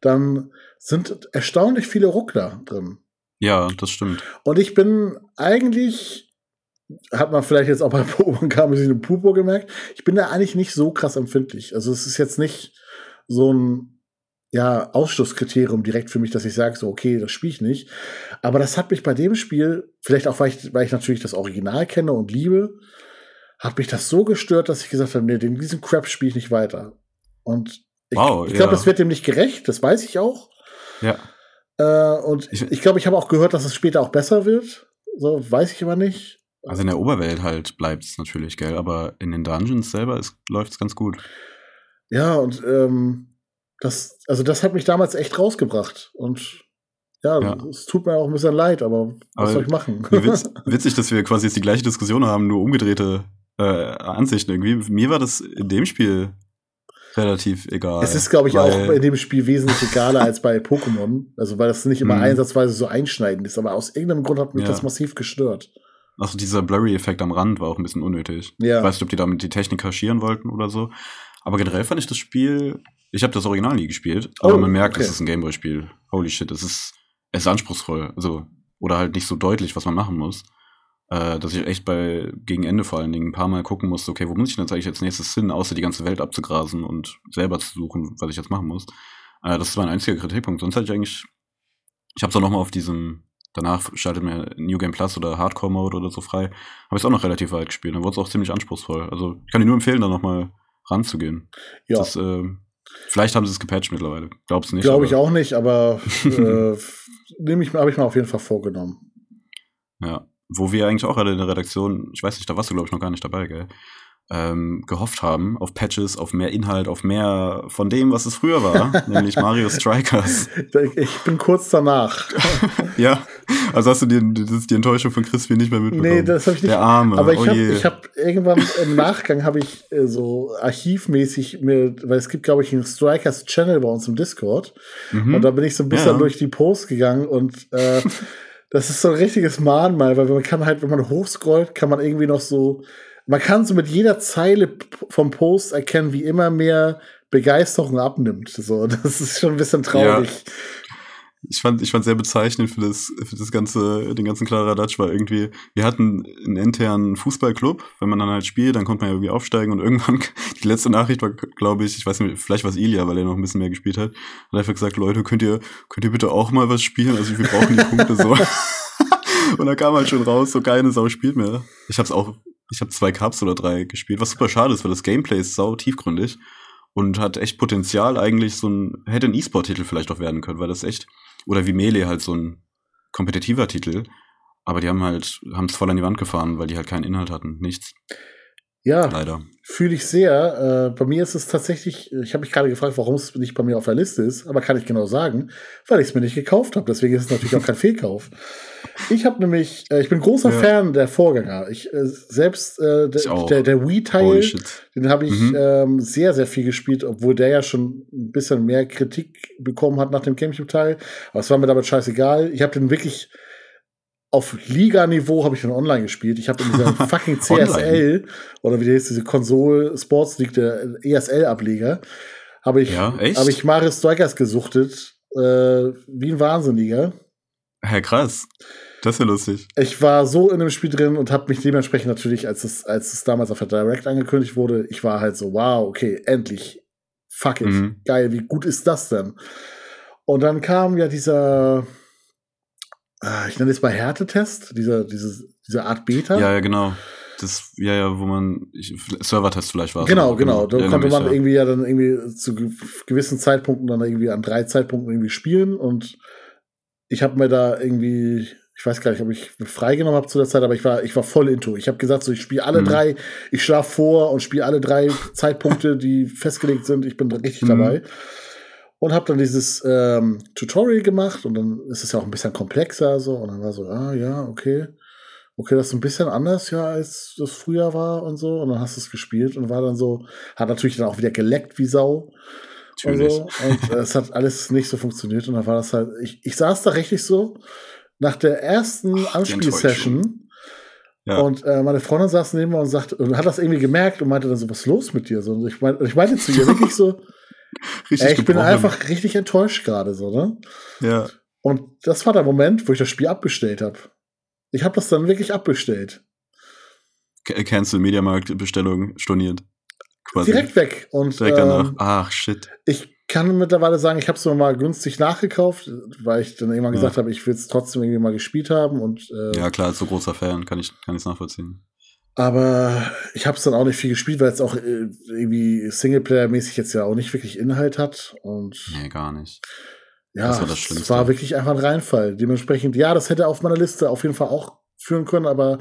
dann sind erstaunlich viele Ruckler drin. Ja, das stimmt. Und ich bin eigentlich, hat man vielleicht jetzt auch bei Pokémon Kamisi und Pupo gemerkt, ich bin da eigentlich nicht so krass empfindlich. Also es ist jetzt nicht so ein ja, Ausschlusskriterium direkt für mich, dass ich sage, so, okay, das spiele ich nicht. Aber das hat mich bei dem Spiel, vielleicht auch, weil ich, weil ich natürlich das Original kenne und liebe, hat mich das so gestört, dass ich gesagt habe, nee, den, diesen Crap spiele ich nicht weiter. Und ich, Wow, ich glaube, ja. das wird dem nicht gerecht, das weiß ich auch. Ja. Äh, und Ich- ich glaube, ich habe auch gehört, dass es später auch besser wird. So, weiß ich aber nicht. Also in der Oberwelt halt bleibt es natürlich, gell? Aber in den Dungeons selber läuft es ganz gut. Ja, und ähm, das, also das hat mich damals echt rausgebracht. Und ja, Ja. es tut mir auch ein bisschen leid, aber was Aber soll ich machen? Witz, witzig, dass wir quasi jetzt die gleiche Diskussion haben, nur umgedrehte äh, Ansichten irgendwie. Mir war das in dem Spiel relativ egal. es ist, glaube ich, auch in dem Spiel wesentlich egaler als bei Pokémon. Also, weil das nicht immer Mhm. einsatzweise so einschneidend ist. Aber aus irgendeinem Grund hat mich Ja. das massiv gestört. Also dieser Blurry-Effekt am Rand war auch ein bisschen unnötig. Ja. Ich weiß nicht, ob die damit die Technik kaschieren wollten oder so. Aber generell fand ich das Spiel. Ich habe das Original nie gespielt, aber Oh, man merkt, okay. es ist ein Gameboy-Spiel. Holy shit, es ist, es ist anspruchsvoll. Also, oder halt nicht so deutlich, was man machen muss. Äh, dass ich echt bei gegen Ende vor allen Dingen ein paar Mal gucken musste, okay, wo muss ich denn jetzt eigentlich als nächstes hin, außer die ganze Welt abzugrasen und selber zu suchen, was ich jetzt machen muss. Äh, das ist mein einziger Kritikpunkt. Sonst hatte ich eigentlich. Ich habe es auch noch mal auf diesem. Danach schaltet mir New Game Plus oder Hardcore Mode oder so frei. Habe ich es auch noch relativ weit gespielt. Dann wurde es auch ziemlich anspruchsvoll. Also ich kann dir nur empfehlen, da noch mal ranzugehen. Ja, Das, äh, vielleicht haben sie es gepatcht mittlerweile. Glaub's nicht. glaube ich auch nicht, aber äh, nehme ich, habe ich mir auf jeden Fall vorgenommen. Ja. Wo wir eigentlich auch alle in der Redaktion, ich weiß nicht, da warst du, glaube ich, noch gar nicht dabei, gell? Ähm, gehofft haben auf Patches, auf mehr Inhalt, auf mehr von dem, was es früher war, nämlich Mario Strikers. Ich bin kurz danach. Ja, also hast du die, ist die Enttäuschung von Crispy nicht mehr mitbekommen. Nee, das habe ich nicht. Der Arme, Aber ich oh habe hab irgendwann im Nachgang habe ich äh, so archivmäßig mir, weil es gibt, glaube ich, einen Strikers Channel bei uns im Discord. Mhm. Und da bin ich so ein bisschen Ja. durch die Posts gegangen und äh, das ist so ein richtiges Mahnmal, weil man kann halt, wenn man hochscrollt, kann man irgendwie noch so, man kann so mit jeder Zeile vom Post erkennen, wie immer mehr Begeisterung abnimmt. So, das ist schon ein bisschen traurig. ich fand, ich fand sehr bezeichnend für das, für das ganze, den ganzen Kladderadatsch war irgendwie, wir hatten einen internen Fußballclub, wenn man dann halt spielt, dann konnte man ja irgendwie aufsteigen und irgendwann, die letzte Nachricht war, glaube ich, ich weiß nicht, vielleicht war es Ilya, weil er noch ein bisschen mehr gespielt hat, hat einfach gesagt, Leute, könnt ihr, könnt ihr bitte auch mal was spielen? Also wir brauchen die Punkte so. und da kam halt schon raus, so keine Sau spielt mehr. Ich hab's auch, ich habe zwei Cups oder drei gespielt, was super schade ist, weil das Gameplay ist sau tiefgründig und hat echt Potenzial eigentlich so ein, hätte ein E-Sport-Titel vielleicht auch werden können, weil das echt, oder wie Melee halt so ein kompetitiver Titel, aber die haben halt, haben es voll an die Wand gefahren, weil die halt keinen Inhalt hatten, nichts. Ja, leider. Fühle ich sehr. Äh, bei mir ist es tatsächlich, ich habe mich gerade gefragt, warum es nicht bei mir auf der Liste ist, aber kann ich genau sagen, weil ich es mir nicht gekauft habe. Deswegen ist es natürlich auch kein Fehlkauf. Ich habe nämlich, äh, ich bin großer ja. Fan der Vorgänger. Ich äh, selbst äh, der, der, der Wii-Teil, den habe ich mhm. ähm, sehr, sehr viel gespielt, obwohl der ja schon ein bisschen mehr Kritik bekommen hat nach dem Gamecube-Teil. Aber es war mir damit scheißegal. Ich habe den wirklich auf Liga-Niveau habe ich dann online gespielt. Ich habe in dieser fucking CSL oder wie heißt diese Konsole Sports League, der ESL-Ableger, habe ich, ja, habe ich Mario Strikers gesuchtet, äh, wie ein Wahnsinniger. Hä, krass. Das ist ja lustig. Ich war so in dem Spiel drin und habe mich dementsprechend natürlich, als es, als es damals auf der Direct angekündigt wurde, ich war halt so, wow, okay, endlich. Fuck it. Mhm. Geil, wie gut ist das denn? Und dann kam ja dieser, ich nenne es mal Härtetest, dieser, diese, diese Art Beta. Ja, ja, genau. Das, ja, ja, wo man, Servertest vielleicht war. Genau, genau. Da konnte man ja. irgendwie ja dann irgendwie zu gewissen Zeitpunkten dann irgendwie an drei Zeitpunkten irgendwie spielen und ich habe mir da irgendwie, ich weiß gar nicht, ob ich freigenommen habe zu der Zeit, aber ich war, ich war voll into. Ich habe gesagt, so ich spiele alle mhm. drei, ich schlafe vor und spiele alle drei Zeitpunkte, die festgelegt sind. Ich bin richtig mhm. dabei und habe dann dieses ähm, Tutorial gemacht und dann ist es ja auch ein bisschen komplexer so und dann war so, ah ja, okay. Okay, das ist ein bisschen anders ja, als das früher war und so. Und dann hast du es gespielt und war dann so, hat natürlich dann auch wieder geleckt wie Sau. Natürlich. Und, so. und äh, es hat alles nicht so funktioniert. Und dann war das halt, ich, ich saß da richtig so, nach der ersten Anspielsession. Ja. Und äh, meine Freundin saß neben mir und sagt, und hat das irgendwie gemerkt und meinte dann so, was ist los mit dir? So, und ich, mein, ich meinte zu ihr wirklich so, richtig ey, ich bin einfach richtig enttäuscht gerade so, ne? Ja. Und das war der Moment, wo ich das Spiel abbestellt habe. Ich habe das dann wirklich abbestellt. Cancel Mediamarkt Bestellung storniert. Quasi. Direkt weg. Und, Direkt danach. Ähm, Ach, shit. Ich kann mittlerweile sagen, ich habe es mal günstig nachgekauft, weil ich dann irgendwann ja. gesagt habe, ich will es trotzdem irgendwie mal gespielt haben. Und, äh, ja, klar, als so großer Fan kann ich es nachvollziehen. Aber ich habe es dann auch nicht viel gespielt, weil es auch äh, irgendwie Singleplayer-mäßig jetzt ja auch nicht wirklich Inhalt hat. Und nee, gar nicht. Ja, das war, das es war wirklich einfach ein Reinfall. Dementsprechend, ja, das hätte auf meiner Liste auf jeden Fall auch führen können, aber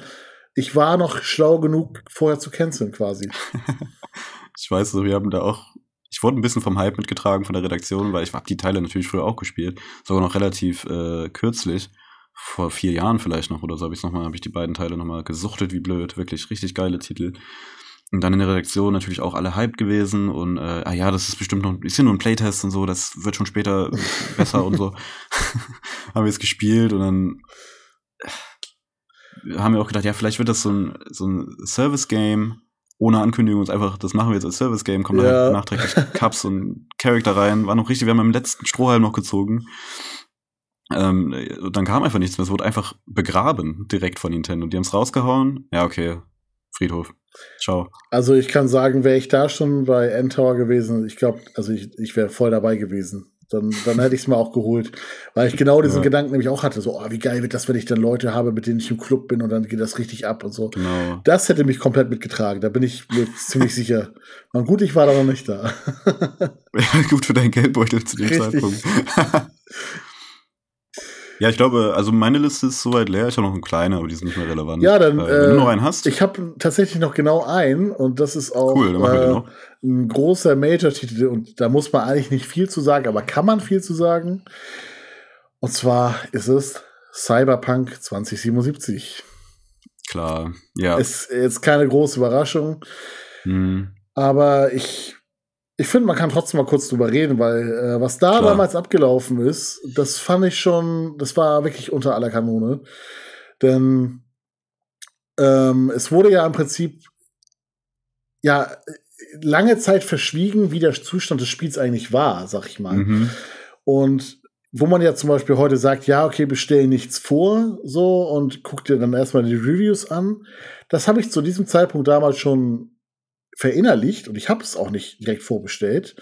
ich war noch schlau genug, vorher zu canceln quasi. ich weiß, wir haben da auch, ich wurde ein bisschen vom Hype mitgetragen von der Redaktion, weil ich habe die Teile natürlich früher auch gespielt, sogar noch relativ äh, kürzlich, vor vier Jahren vielleicht noch oder so habe ich nochmal, habe ich die beiden Teile nochmal gesuchtet, wie blöd, wirklich richtig geile Titel. Und dann in der Redaktion natürlich auch alle Hype gewesen und äh, ah ja, das ist bestimmt noch, ist ja nur ein Playtest und so, das wird schon später besser und so. haben wir es gespielt und dann haben wir auch gedacht, ja, vielleicht wird das so ein, so ein Service-Game ohne Ankündigung, einfach, das machen wir jetzt als Service-Game, kommen ja. halt nachträglich Cups und Charakter rein, war noch richtig, wir haben im letzten Strohhalm noch gezogen. Ähm, dann kam einfach nichts mehr, es wurde einfach begraben direkt von Nintendo. Die haben es rausgehauen, ja, okay, Friedhof. Ciao. Also ich kann sagen, wäre ich da schon bei Endtower gewesen, ich glaube, also ich, ich wäre voll dabei gewesen. Dann, dann hätte ich es mir auch geholt. Weil ich genau diesen ja. Gedanken nämlich auch hatte. So, oh, wie geil wird das, wenn ich dann Leute habe, mit denen ich im Club bin und dann geht das richtig ab und so. Genau. Das hätte mich komplett mitgetragen. Da bin ich mir ziemlich sicher. Man, gut, ich war da noch nicht da. ja, gut für deinen Geldbeutel zu dem richtig. Zeitpunkt. Ja, ich glaube, also meine Liste ist soweit leer. Ich habe noch einen kleinen, aber die sind nicht mehr relevant. Ja, dann. Äh, wenn du noch einen hast. Ich habe tatsächlich noch genau einen und das ist auch cool, äh, ein großer Major-Titel und da muss man eigentlich nicht viel zu sagen, aber kann man viel zu sagen. Und zwar ist es Cyberpunk 2077. Klar, ja. Ist jetzt keine große Überraschung. Hm. Aber ich ich finde, man kann trotzdem mal kurz drüber reden, weil äh, was da Klar. damals abgelaufen ist, das fand ich schon, das war wirklich unter aller Kanone. Denn ähm, es wurde ja im Prinzip ja lange Zeit verschwiegen, wie der Zustand des Spiels eigentlich war, sag ich mal. Mhm. Und wo man ja zum Beispiel heute sagt, ja, okay, bestell nichts vor, so und guck dir dann erstmal die Reviews an. Das habe ich zu diesem Zeitpunkt damals schon verinnerlicht und ich habe es auch nicht direkt vorbestellt.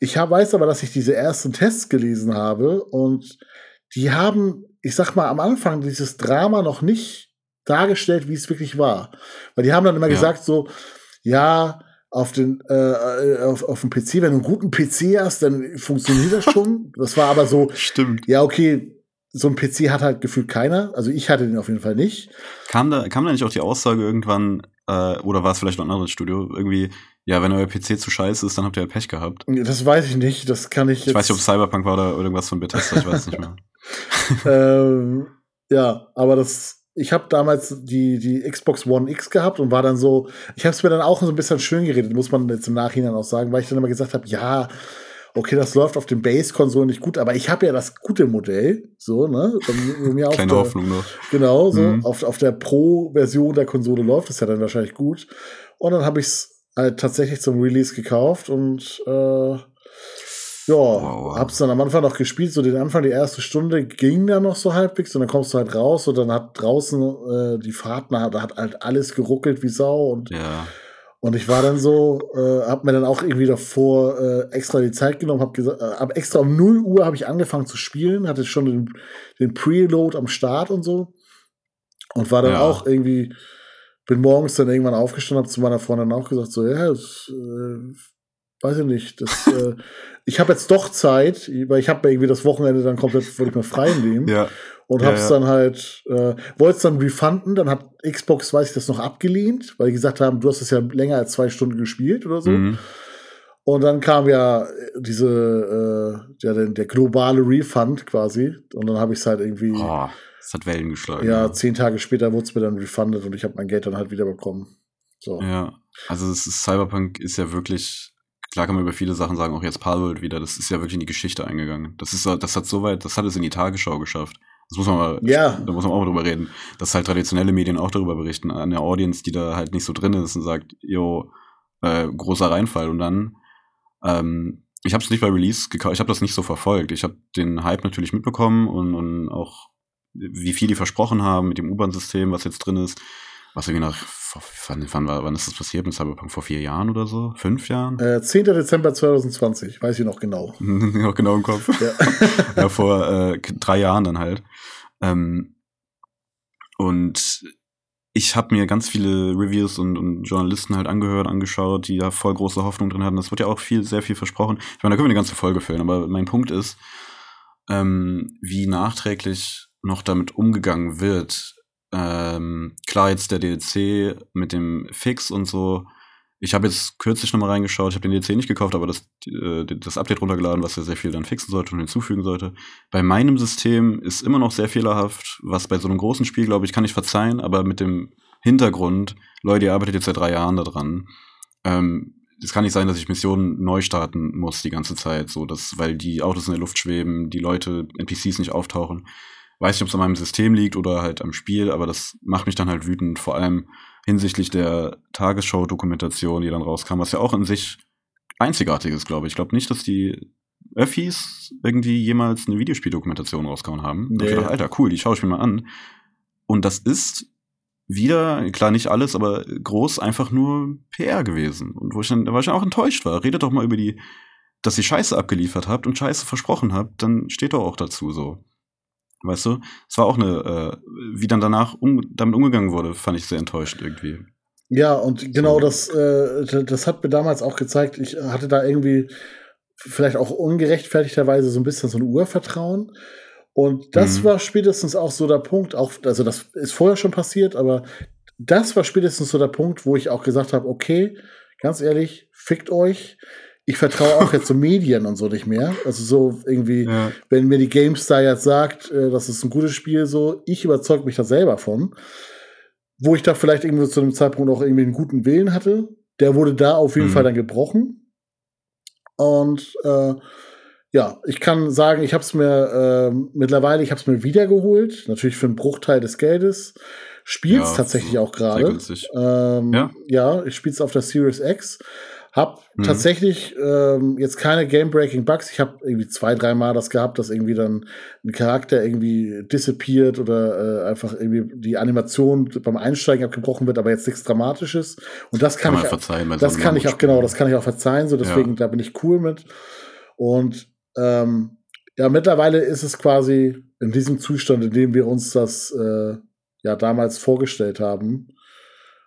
Ich hab, weiß aber, dass ich diese ersten Tests gelesen habe und die haben, ich sag mal, am Anfang dieses Drama noch nicht dargestellt, wie es wirklich war. Weil die haben dann immer ja. gesagt so, ja, auf den äh, auf, auf dem PC, wenn du einen guten PC hast, dann funktioniert das schon. Das war aber so. Stimmt. Ja, okay, so ein PC hat halt gefühlt keiner. Also ich hatte den auf jeden Fall nicht. Kam da, kam da nicht auch die Aussage irgendwann, äh, oder war es vielleicht noch ein anderes Studio, irgendwie, ja, wenn euer PC zu scheiße ist, dann habt ihr halt Pech gehabt. Das weiß ich nicht, das kann ich jetzt. Ich weiß nicht, ob Cyberpunk war oder irgendwas von Bethesda, ich weiß nicht mehr. ähm, ja, aber das, ich habe damals die, die Xbox One X gehabt und war dann so, ich habe es mir dann auch so ein bisschen schön geredet, muss man jetzt im Nachhinein auch sagen, weil ich dann immer gesagt habe, ja, okay, das läuft auf den Base-Konsolen nicht gut, aber ich habe ja das gute Modell, so, ne? Mir Kleine der, Hoffnung noch. Genau, so, mhm. auf, auf der Pro-Version der Konsole läuft es ja dann wahrscheinlich gut. Und dann habe ich es halt tatsächlich zum Release gekauft und äh, ja, wow, wow. hab's dann am Anfang noch gespielt, so den Anfang, die erste Stunde ging dann noch so halbwegs und dann kommst du halt raus und dann hat draußen äh, die Fahrt, da hat halt alles geruckelt wie Sau und ja. Und ich war dann so, äh, hab mir dann auch irgendwie davor äh, extra die Zeit genommen, hab gesagt, äh, ab extra um 0 Uhr habe ich angefangen zu spielen, hatte schon den, den Preload am Start und so. Und war dann ja. auch irgendwie, bin morgens dann irgendwann aufgestanden, hab zu meiner Freundin auch gesagt, so, ja, das, äh, weiß ich nicht, das, äh, ich habe jetzt doch Zeit, weil ich habe irgendwie das Wochenende dann komplett, wollte ich mal frei nehmen. Ja und ja, hab's ja. dann halt, äh, wollte es dann refunden, dann hat Xbox, weiß ich das, noch abgelehnt, weil die gesagt haben, du hast es ja länger als zwei Stunden gespielt oder so. Mhm. Und dann kam ja diese, äh, ja, der, der globale Refund quasi. Und dann habe ich es halt irgendwie. Oh, es hat Wellen geschlagen. Ja, ja. zehn Tage später wurde es mir dann refundet und ich habe mein Geld dann halt wieder bekommen. So. Ja, also ist, Cyberpunk ist ja wirklich, klar kann man über viele Sachen sagen, auch jetzt Palworld wieder, das ist ja wirklich in die Geschichte eingegangen. Das ist, das hat soweit, das hat es in die Tagesschau geschafft. Das muss man mal, ja. da muss man auch mal drüber reden, dass halt traditionelle Medien auch darüber berichten, an der Audience, die da halt nicht so drin ist und sagt, jo, äh, großer Reinfall und dann, ähm, ich habe es nicht bei Release gekauft, ich habe das nicht so verfolgt. Ich habe den Hype natürlich mitbekommen und, und auch wie viel die versprochen haben mit dem U-Bahn-System, was jetzt drin ist. Was irgendwie nach, wann, wann, wann ist das passiert mit Cyberpunk? Vor vier Jahren oder so? Fünf Jahren? Äh, 10. Dezember 2020, weiß ich noch genau. noch genau im Kopf. Ja, ja vor äh, drei Jahren dann halt. Ähm, und ich habe mir ganz viele Reviews und, und, Journalisten halt angehört, angeschaut, die da voll große Hoffnung drin hatten. Das wird ja auch viel, sehr viel versprochen. Ich meine, da können wir eine ganze Folge füllen, aber mein Punkt ist, ähm, wie nachträglich noch damit umgegangen wird, ähm, klar, jetzt der DLC mit dem Fix und so. Ich habe jetzt kürzlich nochmal reingeschaut, ich habe den DLC nicht gekauft, aber das, äh, das Update runtergeladen, was ja sehr viel dann fixen sollte und hinzufügen sollte. Bei meinem System ist immer noch sehr fehlerhaft, was bei so einem großen Spiel, glaube ich, kann ich verzeihen, aber mit dem Hintergrund, Leute, ihr arbeitet jetzt seit drei Jahren daran. Ähm, es kann nicht sein, dass ich Missionen neu starten muss die ganze Zeit, so dass, weil die Autos in der Luft schweben, die Leute, NPCs nicht auftauchen. Weiß nicht, ob es an meinem System liegt oder halt am Spiel, aber das macht mich dann halt wütend, vor allem hinsichtlich der Tagesschau-Dokumentation, die dann rauskam, was ja auch in sich einzigartig ist, glaube ich. Ich glaube nicht, dass die Öffis irgendwie jemals eine Videospieldokumentation rausgehauen haben. Nee. Und ich dachte, Alter, cool, die schaue ich mir mal an. Und das ist wieder, klar nicht alles, aber groß einfach nur PR gewesen. Und wo ich dann, da war ich dann auch enttäuscht war. Redet doch mal über die, dass ihr Scheiße abgeliefert habt und Scheiße versprochen habt, dann steht doch auch dazu so. Weißt du? Es war auch eine, äh, wie dann danach um, damit umgegangen wurde, fand ich sehr enttäuscht irgendwie. Ja, und genau das, äh, das hat mir damals auch gezeigt, ich hatte da irgendwie vielleicht auch ungerechtfertigterweise so ein bisschen so ein Urvertrauen. Und das mhm. war spätestens auch so der Punkt, auch, also das ist vorher schon passiert, aber das war spätestens so der Punkt, wo ich auch gesagt habe, okay, ganz ehrlich, fickt euch ich vertraue auch jetzt so Medien und so nicht mehr. Also so irgendwie, ja. wenn mir die GameStar jetzt sagt, äh, das ist ein gutes Spiel, so, ich überzeuge mich da selber von. Wo ich da vielleicht irgendwie zu einem Zeitpunkt auch irgendwie einen guten Willen hatte, der wurde da auf jeden mhm. Fall dann gebrochen. Und äh, ja, ich kann sagen, ich habe es mir äh, mittlerweile, ich habe es mir wiedergeholt, natürlich für einen Bruchteil des Geldes. Spiel's ja, tatsächlich auch gerade. Ähm, ja? ja, ich spiel's auf der Series X Hab mhm. tatsächlich ähm, jetzt keine Game-Breaking-Bugs. Ich habe irgendwie zwei, dreimal das gehabt, dass irgendwie dann ein Charakter irgendwie disappeared oder äh, einfach irgendwie die Animation beim Einsteigen abgebrochen wird, aber jetzt nichts Dramatisches. Und das kann, kann ich verzeihen. Das so kann ich auch, genau, das kann ich auch verzeihen. So, deswegen, ja. da bin ich cool mit. Und ähm, ja, mittlerweile ist es quasi in diesem Zustand, in dem wir uns das äh, ja damals vorgestellt haben.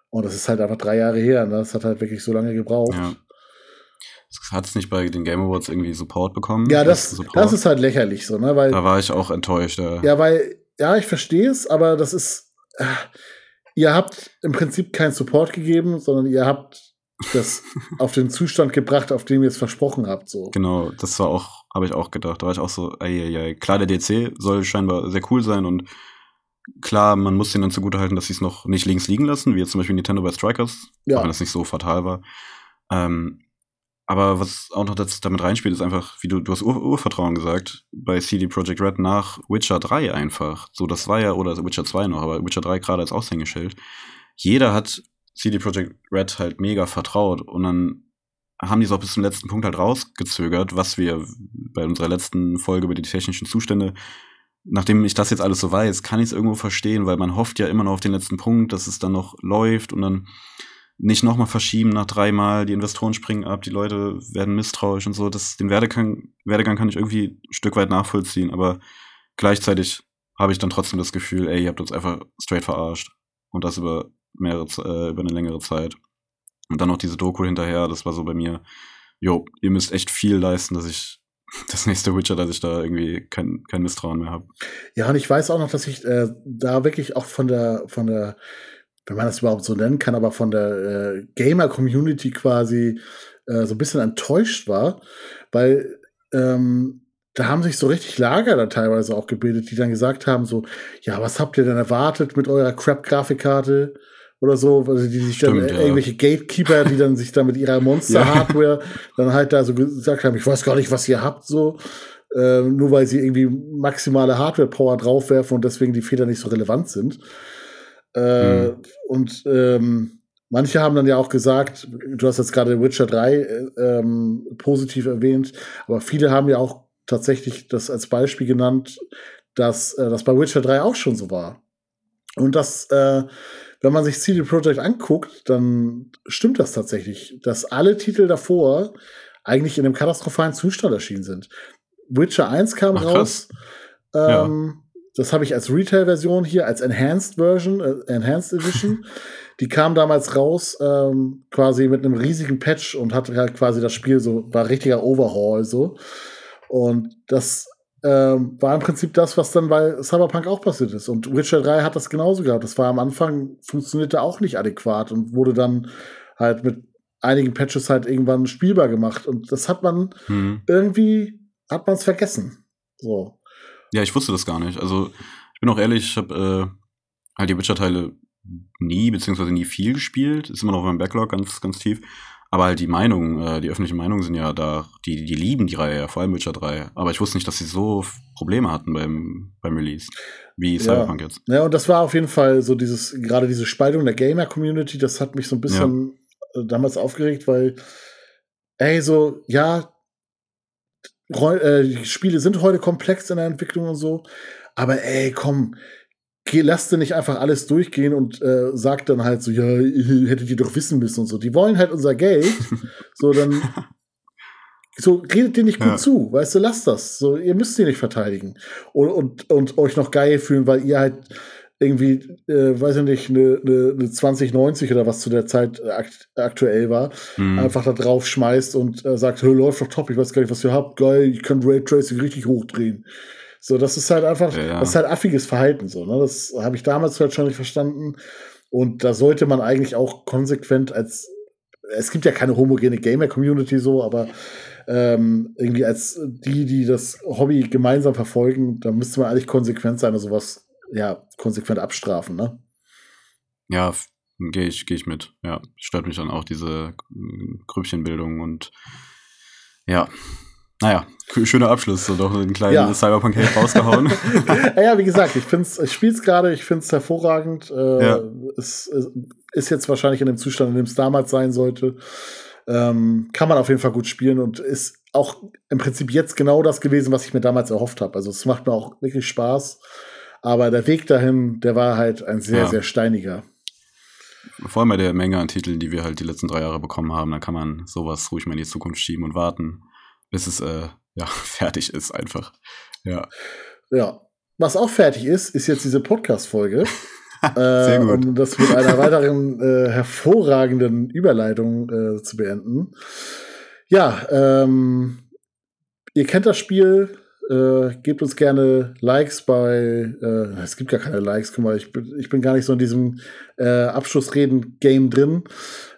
Und das ist halt einfach drei Jahre her. Ne? Das hat halt wirklich so lange gebraucht. Ja. Hat es nicht bei den Game Awards irgendwie Support bekommen? Ja, das, das ist halt lächerlich so, ne? Weil, da war ich auch enttäuscht. Ja, ja weil, ja, ich verstehe es, aber das ist. Äh, ihr habt im Prinzip keinen Support gegeben, sondern ihr habt das auf den Zustand gebracht, auf den ihr es versprochen habt. So. Genau, das war auch, habe ich auch gedacht. Da war ich auch so, ey, ey, ey. klar, der DC soll scheinbar sehr cool sein und klar, man muss denen dann zugutehalten, dass sie es noch nicht links liegen lassen, wie jetzt zum Beispiel Nintendo bei Strikers, ja. auch wenn das nicht so fatal war. Ähm, aber was auch noch das, damit reinspielt, ist einfach, wie du, du hast Ur Urvertrauen gesagt, bei CD Projekt Red nach Witcher 3 einfach. So, das war ja, oder Witcher 2 noch, aber Witcher 3 gerade als Aushängeschild. Jeder hat CD Projekt Red halt mega vertraut und dann haben die es auch bis zum letzten Punkt halt rausgezögert, was wir bei unserer letzten Folge über die technischen Zustände nachdem ich das jetzt alles so weiß, kann ich es irgendwo verstehen, weil man hofft ja immer noch auf den letzten Punkt, dass es dann noch läuft und dann nicht nochmal verschieben nach dreimal, die Investoren springen ab, die Leute werden misstrauisch und so. Das, den Werdegang, Werdegang kann ich irgendwie ein Stück weit nachvollziehen, aber gleichzeitig habe ich dann trotzdem das Gefühl, ey, ihr habt uns einfach straight verarscht. Und das über mehrere, äh, über eine längere Zeit. Und dann noch diese Doku hinterher, das war so bei mir, jo, ihr müsst echt viel leisten, dass ich das nächste Witcher, dass ich da irgendwie kein, kein Misstrauen mehr habe. Ja, und ich weiß auch noch, dass ich äh, da wirklich auch von der, von der, wenn man das überhaupt so nennen kann, aber von der äh, Gamer-Community quasi äh, so ein bisschen enttäuscht war, weil ähm, da haben sich so richtig Lager da teilweise auch gebildet, die dann gesagt haben so, ja, was habt ihr denn erwartet mit eurer Crap-Grafikkarte? Oder so, also die sich Stimmt, dann ja. irgendwelche Gatekeeper, die dann sich da mit ihrer Monster-Hardware dann halt da so gesagt haben, ich weiß gar nicht, was ihr habt, so. Äh, nur weil sie irgendwie maximale Hardware-Power draufwerfen und deswegen die Fehler nicht so relevant sind. Äh, mhm. Und ähm, manche haben dann ja auch gesagt, du hast jetzt gerade Witcher 3 äh, ähm, positiv erwähnt, aber viele haben ja auch tatsächlich das als Beispiel genannt, dass äh, das bei Witcher 3 auch schon so war. Und dass äh, wenn man sich CD Projekt anguckt, dann stimmt das tatsächlich, dass alle Titel davor eigentlich in einem katastrophalen Zustand erschienen sind. Witcher 1 kam Ach, raus. Ähm, ja. Das habe ich als Retail-Version hier, als Enhanced Version, äh, Enhanced Edition. Die kam damals raus, ähm, quasi mit einem riesigen Patch und hatte halt quasi das Spiel so, war richtiger Overhaul so. Und das ähm, war im Prinzip das, was dann bei Cyberpunk auch passiert ist. Und Witcher 3 hat das genauso gehabt. Das war am Anfang, funktionierte auch nicht adäquat und wurde dann halt mit einigen Patches halt irgendwann spielbar gemacht. Und das hat man hm. irgendwie, hat man es vergessen. So. Ja, ich wusste das gar nicht. Also, ich bin auch ehrlich, ich habe äh, halt die Witcher-Teile nie, beziehungsweise nie viel gespielt. Ist immer noch auf meinem Backlog ganz, ganz tief. Aber halt die Meinung, äh, die öffentliche Meinung sind ja da, die, die lieben die Reihe vor allem Witcher 3. Aber ich wusste nicht, dass sie so Probleme hatten beim, beim Release. Wie Cyberpunk ja. jetzt. Ja, und das war auf jeden Fall so dieses, gerade diese Spaltung der Gamer-Community, das hat mich so ein bisschen ja. Äh, damals aufgeregt, weil, ey, so, ja, äh, die Spiele sind heute komplex in der Entwicklung und so, aber ey, komm, lasst nicht einfach alles durchgehen und äh, sagt dann halt so, ja, hättet ihr doch wissen müssen und so. Die wollen halt unser Geld. so, dann so redet dir nicht gut ja. zu, weißt du, lasst das. So, ihr müsst sie nicht verteidigen und, und, und euch noch geil fühlen, weil ihr halt irgendwie, äh, weiß ich nicht, eine, eine, eine 2090 oder was zu der Zeit akt aktuell war, mhm. einfach da drauf schmeißt und äh, sagt, läuft doch top, ich weiß gar nicht, was ihr habt, geil, ich kann Raytracing richtig hochdrehen. So, das ist halt einfach, ja, ja. das ist halt affiges Verhalten, so, ne? Das habe ich damals halt schon nicht verstanden. Und da sollte man eigentlich auch konsequent als, es gibt ja keine homogene Gamer-Community so, aber ähm, irgendwie als die, die das Hobby gemeinsam verfolgen, da müsste man eigentlich konsequent sein und sowas, ja, konsequent abstrafen, ne? Ja, gehe ich, geh ich mit. Ja, stört mich dann auch diese Grüppchenbildung und ja, naja, schöner Abschluss, so doch einen kleinen ja. Cyberpunk-Hate rausgehauen. ja, wie gesagt, ich, find's, ich spiele es gerade, ich finde es hervorragend. Äh, ja. es, es, ist jetzt wahrscheinlich in dem Zustand, in dem es damals sein sollte. Ähm, kann man auf jeden Fall gut spielen und ist auch im Prinzip jetzt genau das gewesen, was ich mir damals erhofft habe. Also es macht mir auch wirklich Spaß. Aber der Weg dahin, der war halt ein sehr, ja. sehr steiniger. Vor allem bei der Menge an Titeln, die wir halt die letzten drei Jahre bekommen haben, da kann man sowas ruhig mal in die Zukunft schieben und warten, bis es äh, ja fertig ist einfach. Ja. Ja. Was auch fertig ist, ist jetzt diese Podcast-Folge. Sehr gut. um das mit einer weiteren äh, hervorragenden Überleitung äh, zu beenden. Ja, ähm, ihr kennt das Spiel. Äh, gebt uns gerne Likes bei. Äh, es gibt gar keine Likes, guck mal, ich bin, ich bin gar nicht so in diesem äh, Abschlussreden-Game drin.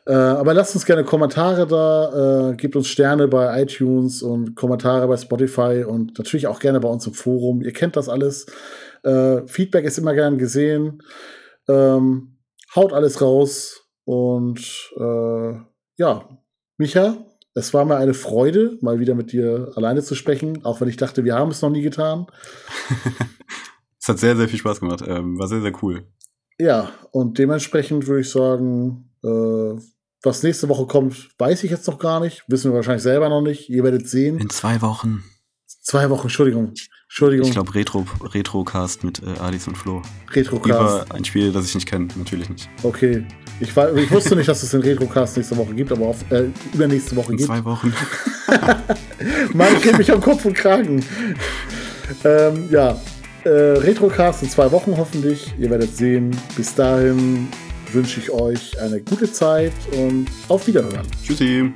Äh, aber lasst uns gerne Kommentare da, äh, gebt uns Sterne bei iTunes und Kommentare bei Spotify und natürlich auch gerne bei uns im Forum. Ihr kennt das alles. Äh, Feedback ist immer gern gesehen. Ähm, haut alles raus und äh, ja, Micha, es war mir eine Freude, mal wieder mit dir alleine zu sprechen, auch wenn ich dachte, wir haben es noch nie getan. es hat sehr, sehr viel Spaß gemacht. Ähm, war sehr, sehr cool. Ja, und dementsprechend würde ich sagen, äh, was nächste Woche kommt, weiß ich jetzt noch gar nicht. Wissen wir wahrscheinlich selber noch nicht. Ihr werdet sehen. In zwei Wochen. Zwei Wochen, Entschuldigung. Entschuldigung. Ich glaube Retro, Retrocast mit äh, Adis und Flo. Retrocast. Über ein Spiel, das ich nicht kenne, natürlich nicht. Okay. Ich, war, ich wusste nicht, dass es den Retrocast nächste Woche gibt, aber auf, äh, übernächste Woche in gibt. Zwei Wochen. Mann, ich mich am Kopf und Kragen. ähm, ja. Äh, Retrocast in zwei Wochen hoffentlich. Ihr werdet sehen. Bis dahin wünsche ich euch eine gute Zeit und auf Wiederhören. Tschüssi.